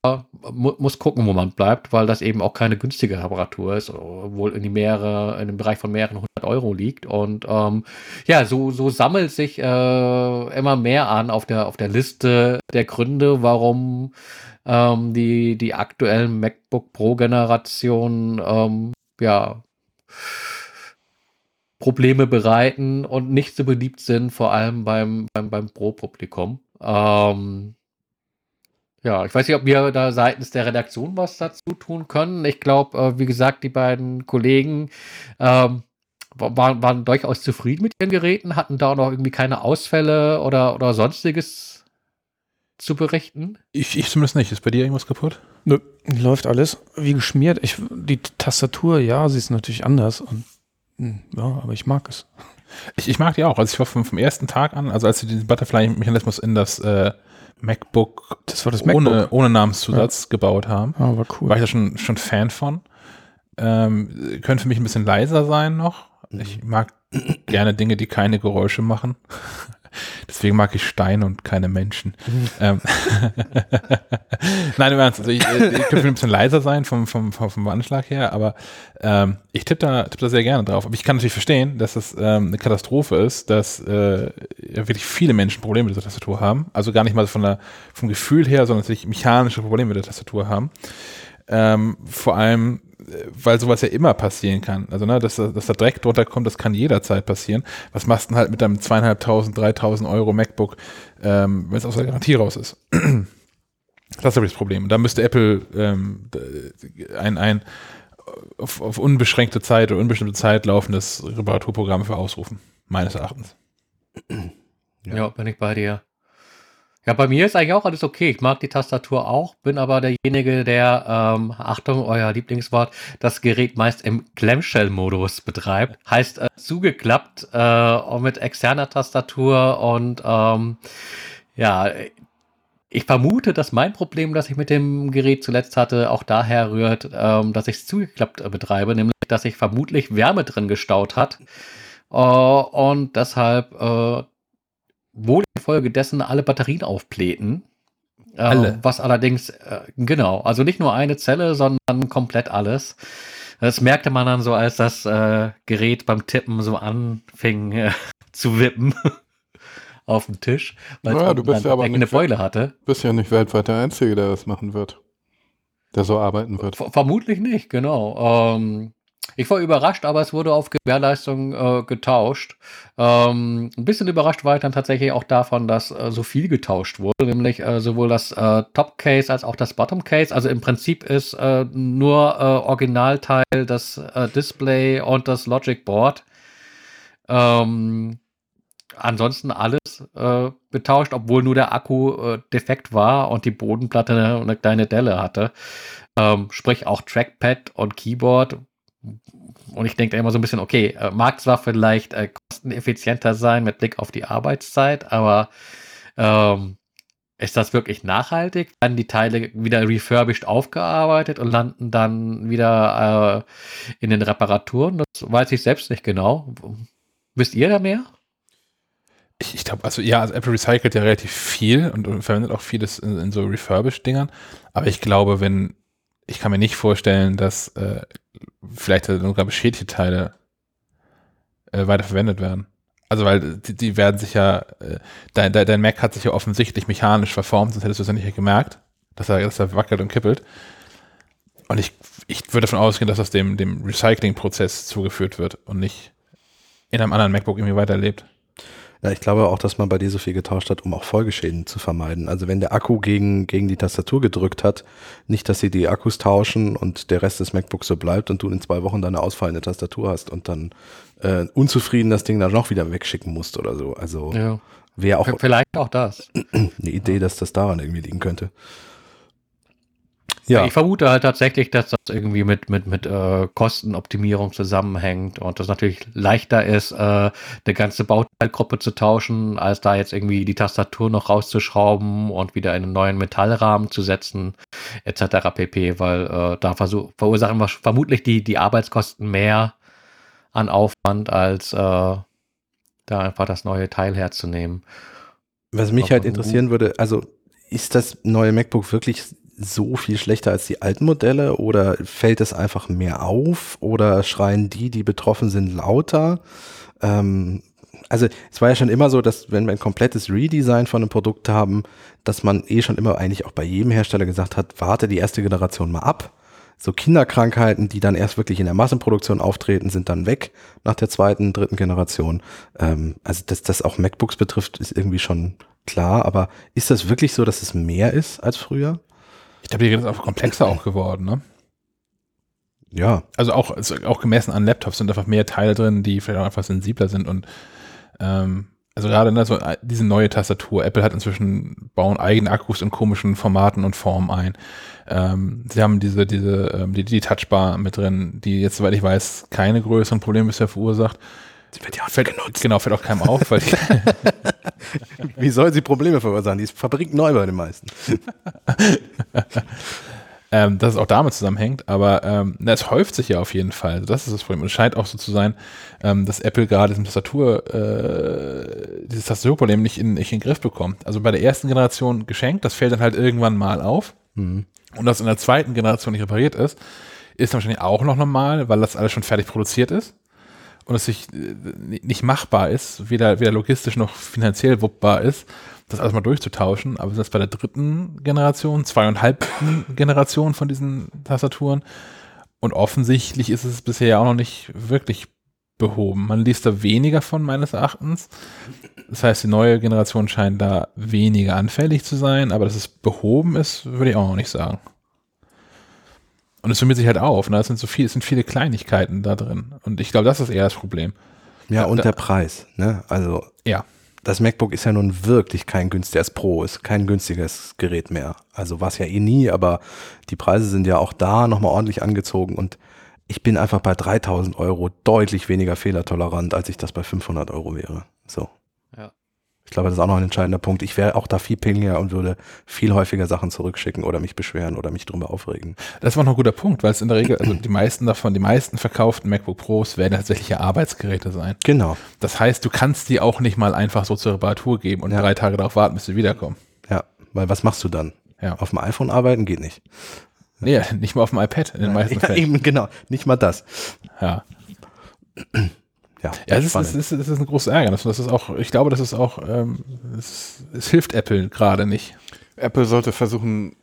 mu muss gucken, wo man bleibt, weil das eben auch keine günstige Reparatur ist, obwohl in die mehrere, in dem Bereich von mehreren hundert Euro liegt. Und ähm, ja, so, so sammelt sich äh, immer mehr an auf der, auf der Liste der Gründe, warum ähm, die, die aktuellen MacBook Pro-Generationen ähm, ja, Probleme bereiten und nicht so beliebt sind, vor allem beim, beim, beim Pro-Publikum. Ähm, ja, ich weiß nicht, ob wir da seitens der Redaktion was dazu tun können. Ich glaube, äh, wie gesagt, die beiden Kollegen ähm, waren, waren durchaus zufrieden mit ihren Geräten, hatten da auch noch irgendwie keine Ausfälle oder, oder sonstiges zu berichten?
Ich, ich zumindest nicht. Ist bei dir irgendwas kaputt?
Nö, läuft alles wie geschmiert. Ich, die Tastatur, ja, sie ist natürlich anders. Und, hm, ja, aber ich mag es.
Ich, ich mag die auch. Also ich war vom, vom ersten Tag an, also als sie diesen Butterfly-Mechanismus in das äh, MacBook,
Das war das
ohne,
MacBook.
ohne Namenszusatz gebaut haben,
Ah, war cool.
war ich da schon, schon Fan von. Ähm, können für mich ein bisschen leiser sein noch. Ich mag gerne Dinge, die keine Geräusche machen. Deswegen mag ich Steine und keine Menschen. ähm, Nein, im Ernst. Also ich, äh, ich könnte ein bisschen leiser sein vom, vom, vom, Anschlag her, aber ähm, ich tippe da, tipp da sehr gerne drauf. Aber ich kann natürlich verstehen, dass es ähm, eine Katastrophe ist, dass äh, wirklich viele Menschen Probleme mit der Tastatur haben. Also gar nicht mal von der, vom Gefühl her, sondern tatsächlich mechanische Probleme mit der Tastatur haben. Ähm, vor allem, weil sowas ja immer passieren kann. Also, ne, dass, da- dass da Dreck drunter kommt, das kann jederzeit passieren. Was machst du denn halt mit deinem zweieinhalbtausend, dreitausend Euro MacBook, ähm, wenn es aus der Garantie raus ist? Das ist aber das Problem. Da müsste Apple ähm, ein, ein auf, auf unbeschränkte Zeit oder unbestimmte Zeit laufendes Reparaturprogramm für ausrufen, meines Erachtens.
Ja. bin ich bei dir. Ja, bei mir ist eigentlich auch alles okay. Ich mag die Tastatur auch, bin aber derjenige, der, ähm, Achtung, euer Lieblingswort, das Gerät meist im Clamshell-Modus betreibt. Heißt äh, zugeklappt äh, mit externer Tastatur und ähm, ja, ich vermute, dass mein Problem, das ich mit dem Gerät zuletzt hatte, auch daher rührt, ähm, dass ich es zugeklappt äh, betreibe, nämlich dass sich vermutlich Wärme drin gestaut hat. Äh, und deshalb äh, wohl infolgedessen alle Batterien aufblähten. Äh,
Alle?
Was allerdings, äh, genau, also nicht nur eine Zelle, sondern komplett alles. Das merkte man dann so, als das äh, Gerät beim Tippen so anfing äh, zu wippen auf dem Tisch, weil
Naja, du bist ja aber
eine Beule hatte.
Bist ja nicht weltweit der Einzige, der das machen wird. Der so arbeiten wird.
Ver vermutlich nicht, genau. Ähm, ich war überrascht, aber es wurde auf Gewährleistung äh, getauscht. Ähm, ein bisschen überrascht war ich dann tatsächlich auch davon, dass äh, so viel getauscht wurde, nämlich äh, sowohl das äh, Top Case als auch das Bottom Case. Also im Prinzip ist äh, nur äh, Originalteil das Display und das Logic Board. Ähm, ansonsten alles getauscht, obwohl nur der Akku defekt war und die Bodenplatte eine, eine kleine Delle hatte. Ähm, sprich auch Trackpad und Keyboard. Und ich denke immer so ein bisschen, okay, äh, mag zwar vielleicht äh, kosteneffizienter sein mit Blick auf die Arbeitszeit, aber ähm, ist das wirklich nachhaltig? Dann die Teile wieder refurbished aufgearbeitet und landen dann wieder äh, in den Reparaturen? Das weiß ich selbst nicht genau. Wisst ihr da mehr?
Ich, ich glaube, also ja, also Apple recycelt ja relativ viel und, und verwendet auch vieles in, in so Refurbished-Dingern. Aber ich glaube, wenn, ich kann mir nicht vorstellen, dass äh, vielleicht sogar beschädigte Teile äh, weiterverwendet werden. Also weil die, die werden sich ja, äh, dein, dein, dein Mac hat sich ja offensichtlich mechanisch verformt, sonst hättest du es ja nicht gemerkt, dass er, dass er wackelt und kippelt. Und ich, ich würde davon ausgehen, dass das dem, dem Recycling-Prozess zugeführt wird und nicht in einem anderen MacBook irgendwie weiterlebt.
Ja, ich glaube auch, dass man bei dir so viel getauscht hat, um auch Folgeschäden zu vermeiden. Also wenn der Akku gegen, gegen die Tastatur gedrückt hat, nicht, dass sie die Akkus tauschen und der Rest des MacBooks so bleibt und du in zwei Wochen deine ausfallende Tastatur hast und dann äh, unzufrieden das Ding dann noch wieder wegschicken musst oder so. Also
Ja.
wäre auch
Vielleicht auch das.
eine Idee, dass das daran irgendwie liegen könnte. Ja,
Ich vermute halt tatsächlich, dass das irgendwie mit, mit, mit äh, Kostenoptimierung zusammenhängt und das natürlich leichter ist, äh, eine ganze Bauteilgruppe zu tauschen, als da jetzt irgendwie die Tastatur noch rauszuschrauben und wieder in einen neuen Metallrahmen zu setzen, etc. pp. Weil äh, da versuch, verursachen wir vermutlich die, die Arbeitskosten mehr an Aufwand, als äh, da einfach das neue Teil herzunehmen.
was mich halt interessieren würde, also ist das neue MacBook wirklich so viel schlechter als die alten Modelle oder fällt es einfach mehr auf oder schreien die, die betroffen sind, lauter? Ähm, also es war ja schon immer so, dass wenn wir ein komplettes Redesign von einem Produkt haben, dass man eh schon immer eigentlich auch bei jedem Hersteller gesagt hat, warte die erste Generation mal ab. So Kinderkrankheiten, die dann erst wirklich in der Massenproduktion auftreten, sind dann weg nach der zweiten, dritten Generation. Ähm, also dass das auch MacBooks betrifft, ist irgendwie schon klar. Aber ist das wirklich so, dass es mehr ist als früher?
Ich glaube, die ist auch komplexer auch geworden, ne?
Ja,
Also auch, also auch gemessen an Laptops sind einfach mehr Teile drin, die vielleicht auch einfach sensibler sind und ähm, also gerade ne, so äh, diese neue Tastatur. Apple hat inzwischen bauen eigene Akkus in komischen Formaten und Formen ein. Ähm, sie haben diese diese ähm, die, die Touchbar mit drin, die jetzt soweit ich weiß keine größeren Probleme bisher verursacht.
Sie wird ja auch
Fällt, genau, fällt auch keinem auf, weil
Wie soll sie Probleme verursachen? Die ist fabrikneu bei den meisten.
ähm, dass es auch damit zusammenhängt, aber ähm, na, es häuft sich ja auf jeden Fall. Also das ist das Problem. Und es scheint auch so zu sein, ähm, dass Apple gerade diesen Tastatur, äh, dieses Tastaturproblem nicht in, nicht in den Griff bekommt. Also bei der ersten Generation geschenkt, das fällt dann halt irgendwann mal auf. Und das in der zweiten Generation nicht repariert ist, ist dann wahrscheinlich auch noch normal, weil das alles schon fertig produziert ist und es sich äh, nicht machbar ist, weder, weder logistisch noch finanziell wuppbar ist, das alles mal durchzutauschen. Aber jetzt bei der dritten Generation, zweieinhalbten Generation von diesen Tastaturen. Und offensichtlich ist es bisher ja auch noch nicht wirklich behoben. Man liest da weniger von meines Erachtens. Das heißt, die neue Generation scheint da weniger anfällig zu sein, aber dass es behoben ist, würde ich auch noch nicht sagen. Und es summiert sich halt auf. Ne? Es sind so viel, es sind viele Kleinigkeiten da drin. Und ich glaube, das ist eher das Problem.
Ja, und
da-
der Preis. Ne? Also
Ja.
das MacBook ist ja nun wirklich kein günstiges Pro, ist kein günstiges Gerät mehr. Also war es ja eh nie, aber die Preise sind ja auch da nochmal ordentlich angezogen und ich bin einfach bei 3000 Euro deutlich weniger fehlertolerant, als ich das bei 500 Euro wäre. So. Ich glaube, das ist auch noch ein entscheidender Punkt. Ich wäre auch da viel pingliger und würde viel häufiger Sachen zurückschicken oder mich beschweren oder mich drüber aufregen.
Das war noch ein guter Punkt, weil es in der Regel, also die meisten davon, die meisten verkauften MacBook Pros werden tatsächliche Arbeitsgeräte sein.
Genau.
Das heißt, du kannst die auch nicht mal einfach so zur Reparatur geben und
Ja.
drei Tage darauf warten, bis sie wiederkommen.
Ja, weil was machst du dann?
Ja.
Auf dem iPhone arbeiten geht nicht.
Nee, nicht mal auf dem iPad in den meisten
Ja,
Fällen.
eben, genau. Nicht mal das.
Ja.
Ja,
Ja, es ist, es, ist, es ist ein großes Ärgernis. Das ist auch, ich glaube, das ist auch, ähm, es, es hilft Apple gerade nicht.
Apple sollte versuchen,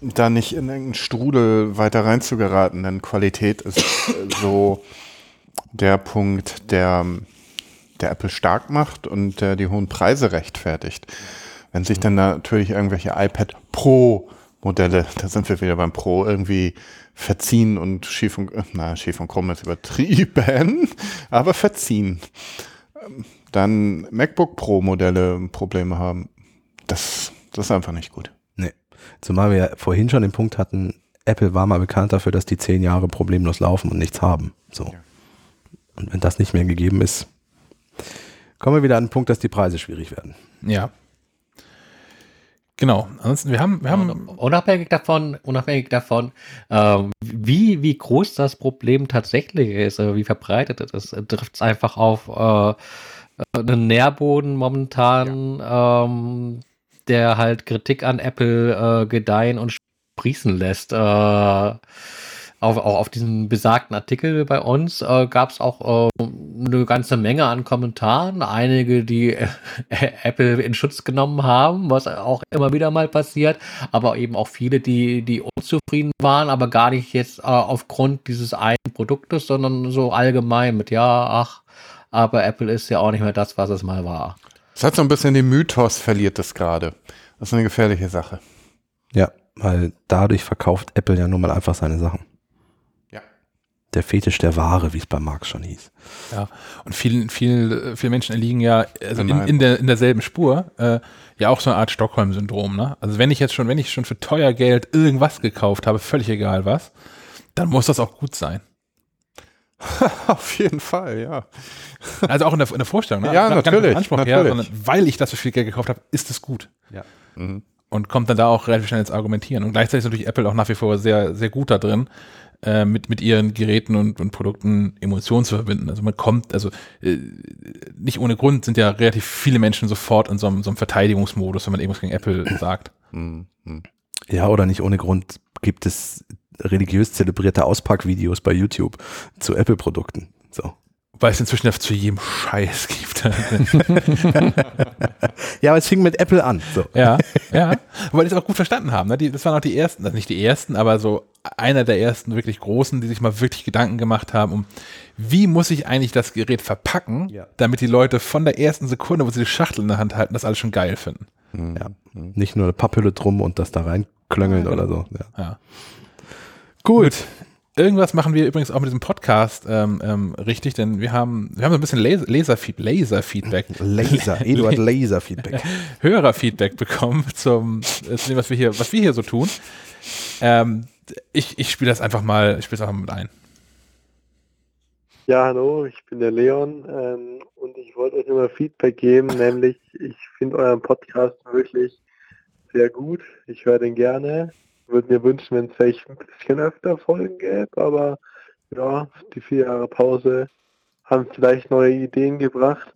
da nicht in irgendeinen Strudel weiter reinzugeraten, denn Qualität ist äh, so der Punkt, der, der Apple stark macht und der die hohen Preise rechtfertigt. Wenn sich dann natürlich irgendwelche iPad Pro Modelle, da sind wir wieder beim Pro, irgendwie verziehen und schief und, äh, na, schief und krumm ist übertrieben, aber verziehen. Dann MacBook Pro Modelle Probleme haben. Das, das ist einfach nicht gut.
Nee. Zumal wir ja vorhin schon den Punkt hatten, Apple war mal bekannt dafür, dass die zehn Jahre problemlos laufen und nichts haben. So. Und wenn das nicht mehr gegeben ist, kommen wir wieder an den Punkt, dass die Preise schwierig werden.
Ja. Genau. Ansonsten, wir haben, wir haben,
Unabhängig davon, unabhängig davon, ähm, wie, wie groß das Problem tatsächlich ist, äh, wie verbreitet es ist, trifft es einfach auf äh, einen Nährboden momentan, ähm, der halt Kritik an Apple äh, gedeihen und sprießen lässt. Äh, auf, auch auf diesem besagten Artikel bei uns äh, gab es auch äh, eine ganze Menge an Kommentaren. Einige, die äh, Apple in Schutz genommen haben, was auch immer wieder mal passiert, aber eben auch viele, die, die unzufrieden waren, aber gar nicht jetzt äh, aufgrund dieses einen Produktes, sondern so allgemein mit, ja, ach, aber Apple ist ja auch nicht mehr das, was es mal war.
Es hat so ein bisschen den Mythos verliert es gerade. Das ist eine gefährliche Sache.
Ja, weil dadurch verkauft Apple ja nun mal einfach seine Sachen.
Ja.
Der Fetisch der Ware, wie es bei Marx schon hieß.
Ja, und vielen, vielen, viele Menschen erliegen ja also in, in, der, in derselben Spur äh, ja auch so eine Art Stockholm-Syndrom. Ne? Also wenn ich jetzt schon, wenn ich schon für teuer Geld irgendwas gekauft habe, völlig egal was, dann muss das auch gut sein.
Auf jeden Fall, ja.
Also auch in der, in der Vorstellung. Ne?
Ja,
Gar nicht
natürlich,
Anspruch
natürlich.
Her, sondern weil ich das für viel Geld gekauft habe, ist es gut.
Mhm.
Und kommt dann da auch relativ schnell ins Argumentieren. Und gleichzeitig ist natürlich Apple auch nach wie vor sehr, sehr gut da drin, äh, mit, mit ihren Geräten und, und Produkten Emotionen zu verbinden. Also man kommt, also äh, nicht ohne Grund sind ja relativ viele Menschen sofort in so einem, so einem Verteidigungsmodus, wenn man irgendwas gegen Apple sagt.
Mhm. Mhm.
Ja, oder nicht ohne Grund gibt es religiös zelebrierte Auspackvideos bei YouTube zu Apple-Produkten. So.
Weil es inzwischen zu jedem Scheiß gibt.
Ja, aber es fing mit Apple an. So.
ja, ja. Weil die es auch gut verstanden haben. Ne? Die, das waren auch die ersten, also nicht die ersten, aber so einer der ersten wirklich großen, die sich mal wirklich Gedanken gemacht haben, um wie muss ich eigentlich das Gerät verpacken,
Ja.
damit die Leute von der ersten Sekunde, wo sie die Schachtel in der Hand halten, das alles schon geil finden.
Mhm.
Ja. Nicht nur eine Papphülle drum und das da reinklöngeln
Ja, genau.
oder so. Ja.
Ja.
Gut.
Irgendwas machen wir übrigens auch mit diesem Podcast ähm, ähm, richtig, denn wir haben, wir haben so ein bisschen Laser, Laserfeed, Laserfeedback,
Laser, Eduard Laser-Feedback.
Hörerfeedback bekommen zum, äh, zu dem, was wir hier, was wir hier so tun. Ähm, ich ich spiele das einfach mal, ich spiele es einfach mit ein.
Ja, hallo, ich bin der Leon ähm, und ich wollte euch nur mal Feedback geben, nämlich ich finde euren Podcast wirklich sehr gut. Ich höre den gerne. Würde mir wünschen, wenn es vielleicht ein bisschen öfter Folgen gäbe, aber ja, die vier Jahre Pause haben vielleicht neue Ideen gebracht.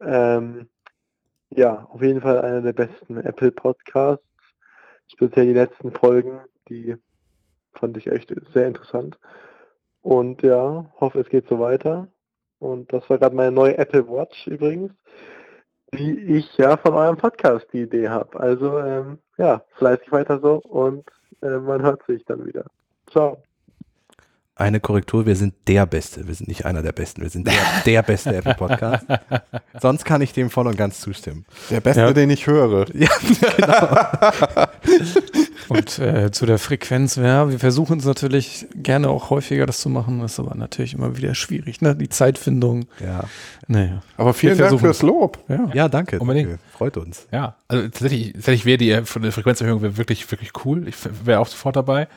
Ähm, ja, auf jeden Fall einer der besten Apple Podcasts. Speziell die letzten Folgen, die fand ich echt sehr interessant. Und ja, hoffe, es geht so weiter. Und das war gerade meine neue Apple Watch übrigens, die ich ja von eurem Podcast die Idee habe. Also ähm, ja, fleißig weiter so und äh, man hört sich dann wieder. Ciao.
Eine Korrektur, wir sind der Beste. Wir sind nicht einer der Besten. Wir sind der, der beste Apple Podcast. Sonst kann ich dem voll und ganz zustimmen.
Der Beste,
Ja.
den ich höre.
Ja, genau.
Und äh, zu der Frequenz, ja, wir versuchen es natürlich gerne auch häufiger das zu machen, ist aber natürlich immer wieder schwierig, ne? Die Zeitfindung.
Ja,
Naja.
Aber vielen Dank fürs Lob.
Ja.
ja danke.
Unbedingt.
danke. Freut uns.
Ja, also tatsächlich, tatsächlich wäre die der Frequenzerhöhung wirklich, wirklich cool. Ich wäre auch sofort dabei.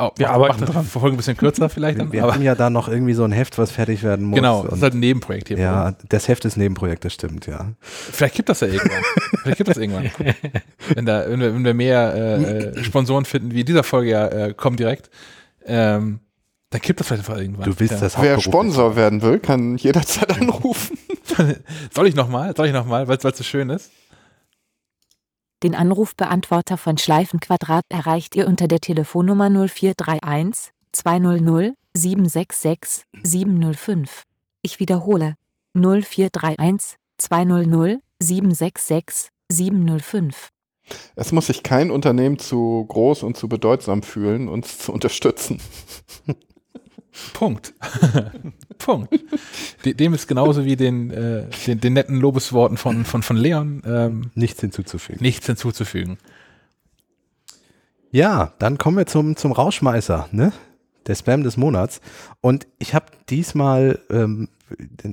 Oh,
Wir
macht-
arbeiten dran.
Folge ein bisschen kürzer vielleicht dann,
Wir
aber
haben ja da noch irgendwie so ein Heft, was fertig werden muss.
genau, das ist halt ein Nebenprojekt hier.
ja, das Heft ist Nebenprojekt, das stimmt, ja.
Vielleicht gibt das ja irgendwann. Vielleicht gibt das irgendwann. Wenn, da, wenn, wir, wenn wir mehr äh, äh, Sponsoren finden, wie in dieser Folge ja äh, kommen direkt, ähm, dann gibt das vielleicht einfach irgendwann.
Du willst
ja.
das
Wer Sponsor werden will, kann jederzeit anrufen.
Soll ich nochmal? Soll ich nochmal, weil es so schön ist?
Den Anrufbeantworter von Schleifenquadrat erreicht ihr unter der Telefonnummer 0431 200 766 705. Ich wiederhole 0431 200 766 705.
Es muss sich kein Unternehmen zu groß und zu bedeutsam fühlen, uns zu unterstützen.
Punkt. Punkt. De- Dem ist genauso wie den, äh, den, den netten Lobesworten von, von, von Leon ähm,
Nichts hinzuzufügen.
nichts hinzuzufügen.
Ja, dann kommen wir zum, zum Rauschmeißer, ne? Der Spam des Monats. Und ich habe diesmal, ähm,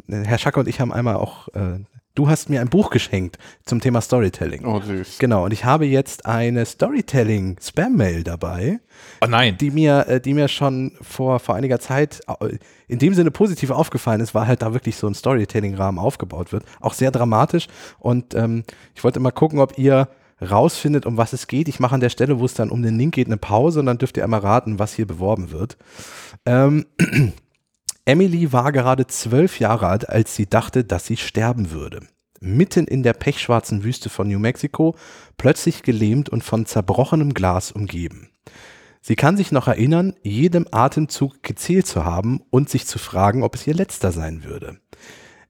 Herr Schacker und ich haben einmal auch, äh, du hast mir ein Buch geschenkt zum Thema Storytelling.
Oh, süß.
Genau, und ich habe jetzt eine Storytelling-Spam-Mail dabei,
Oh nein.
die mir, äh, die mir schon vor, vor einiger Zeit äh, in dem Sinne positiv aufgefallen ist, weil halt da wirklich so ein Storytelling-Rahmen aufgebaut wird. Auch sehr dramatisch. Und ähm, ich wollte mal gucken, ob ihr rausfindet, um was es geht. Ich mache an der Stelle, wo es dann um den Link geht, eine Pause und dann dürft ihr einmal raten, was hier beworben wird. Ähm, Emily war gerade zwölf Jahre alt, als sie dachte, dass sie sterben würde. Mitten in der pechschwarzen Wüste von New Mexico, plötzlich gelähmt und von zerbrochenem Glas umgeben. Sie kann sich noch erinnern, jedem Atemzug gezählt zu haben und sich zu fragen, ob es ihr letzter sein würde.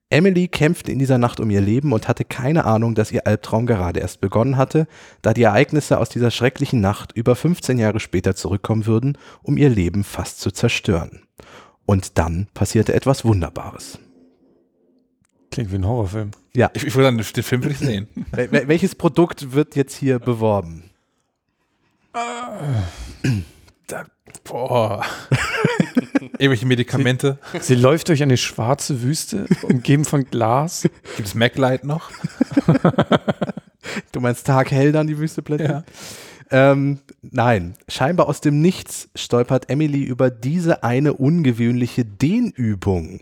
Emily kämpfte in dieser Nacht um ihr Leben und hatte keine Ahnung, dass ihr Albtraum gerade erst begonnen hatte, da die Ereignisse aus dieser schrecklichen Nacht über 15 Jahre später zurückkommen würden, um ihr Leben fast zu zerstören. Und dann passierte etwas Wunderbares.
Klingt wie ein Horrorfilm.
Ja,
Ich, ich würde sagen, den Film ich sehen.
wel- wel- welches Produkt wird jetzt hier beworben?
Boah. Irgendwelche Medikamente.
Sie läuft durch eine schwarze Wüste, umgeben von Glas.
Gibt es MacLight noch?
Du meinst Tag hell dann die Wüste plötzlich?
Ja.
Ähm, nein, scheinbar aus dem Nichts stolpert Emily über diese eine ungewöhnliche Dehnübung,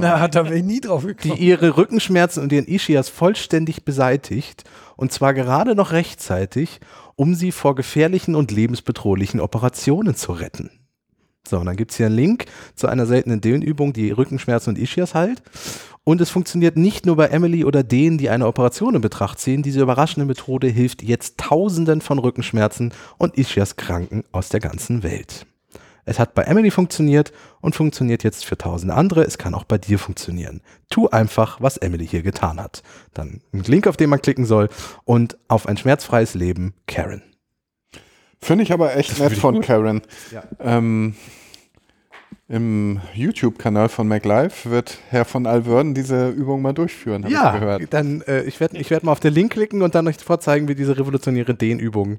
Na, da wäre ich nie drauf
die
gekommen.
ihre Rückenschmerzen und ihren Ischias vollständig beseitigt und zwar gerade noch rechtzeitig, um sie vor gefährlichen und lebensbedrohlichen Operationen zu retten. So, und dann gibt's hier einen Link zu einer seltenen Dehnübung, die Rückenschmerzen und Ischias heilt. Und es funktioniert nicht nur bei Emily oder denen, die eine Operation in Betracht ziehen. Diese überraschende Methode hilft jetzt Tausenden von Rückenschmerzen und Ischias-Kranken aus der ganzen Welt. Es hat bei Emily funktioniert und funktioniert jetzt für tausende andere. Es kann auch bei dir funktionieren. Tu einfach, was Emily hier getan hat. Dann ein Link, auf den man klicken soll und auf ein schmerzfreies Leben, Karen.
Finde ich aber echt nett
ich
von
gut.
Karen.
Ja.
Ähm, Im YouTube-Kanal von MacLife wird Herr von Alverden diese Übung mal durchführen, habe ich gehört.
dann äh, ich werde ich werd mal auf den Link klicken und dann euch vorzeigen, wie diese revolutionäre Dehnübung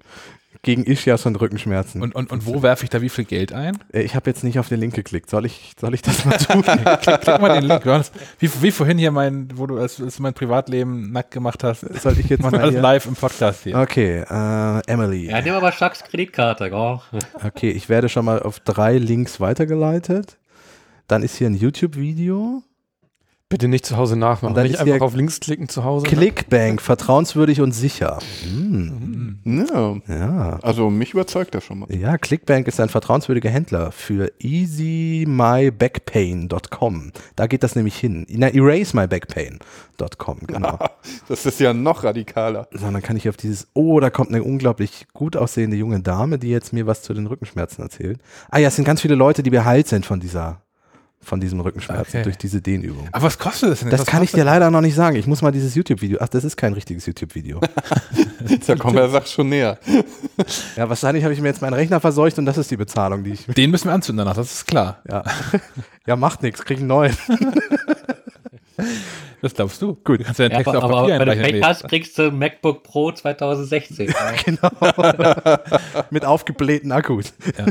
gegen Ischias und Rückenschmerzen.
Und, und, und wo werfe ich da wie viel Geld ein?
Äh, ich habe jetzt nicht auf den Link geklickt. Soll ich, soll ich das mal tun?
klick, klick mal den Link. Wie, wie vorhin hier mein, wo du als, als mein Privatleben nackt gemacht hast.
Soll ich jetzt mal
alles live im Podcast hier.
Okay, äh, Emily.
Ja, nehmen wir mal Chucks Kreditkarte.
Okay, ich werde schon mal auf drei Links weitergeleitet. Dann ist hier ein YouTube-Video.
Bitte nicht zu Hause nachmachen.
Und dann
Nicht
ist
einfach auf links klicken zu Hause.
Clickbank, vertrauenswürdig und sicher. Hm,
Ja,
ja.
also mich überzeugt das schon mal.
Ja, Clickbank ist ein vertrauenswürdiger Händler für easymybackpain.com. Da geht das nämlich hin. Na, erasemybackpain.com, genau.
Das ist ja noch radikaler.
So, dann kann ich auf dieses, oh, da kommt eine unglaublich gut aussehende junge Dame, die jetzt mir was zu den Rückenschmerzen erzählt. Ah ja, es sind ganz viele Leute, die geheilt sind von dieser, von diesem Rückenschmerzen
Okay.
durch diese Dehnübung.
Aber was kostet das denn?
Das
was
kann ich dir leider noch nicht sagen. Ich muss mal dieses YouTube-Video. Ach, das ist kein richtiges YouTube-Video.
Da kommen wir der Sache schon näher.
ja, wahrscheinlich habe ich mir jetzt meinen Rechner verseucht und das ist die Bezahlung, die ich.
Den müssen wir anzünden danach, das ist klar.
Ja, ja macht nichts, krieg einen neuen.
Das glaubst du. Gut. Du kannst den
Ja,
Text
aber,
auf
aber
Papier
wenn du. Pech hast, kriegst du ein MacBook Pro 2016.
genau. Mit aufgeblähten Akkus.
Ja.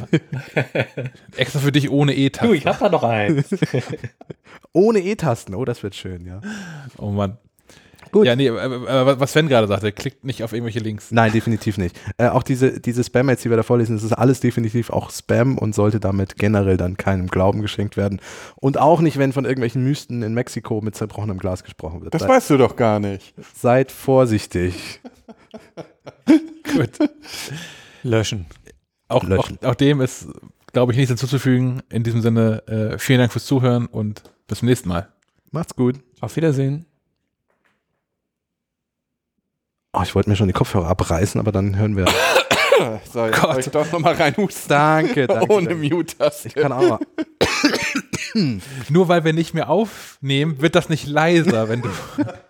Extra für dich ohne E-Taste.
du, ich hab da noch eins.
Ohne E-Tasten. Oh, das wird schön, ja.
Oh Mann.
Gut.
Ja, nee, aber, was Sven gerade sagte, klickt nicht auf irgendwelche Links.
Nein, definitiv nicht. Äh, auch diese, diese Spam-Mails, die wir da vorlesen, das ist alles definitiv auch Spam und sollte damit generell dann keinem Glauben geschenkt werden. Und auch nicht, wenn von irgendwelchen Mysten in Mexiko mit zerbrochenem Glas gesprochen wird.
Das
Seid,
weißt du doch gar nicht.
seid vorsichtig.
Gut.
Löschen.
Auch, auch,
Löschen.
auch dem ist, glaube ich, nichts hinzuzufügen. In diesem Sinne, äh, vielen Dank fürs Zuhören und bis zum nächsten Mal.
Macht's gut.
Auf Wiedersehen.
Oh, ich wollte mir schon die Kopfhörer abreißen, aber dann hören wir.
So, jetzt soll ich doch nochmal reinhusten.
danke, danke.
Ohne. Mute-Taste.
Ich kann auch mal.
Nur weil wir nicht mehr aufnehmen, wird das nicht leiser, wenn du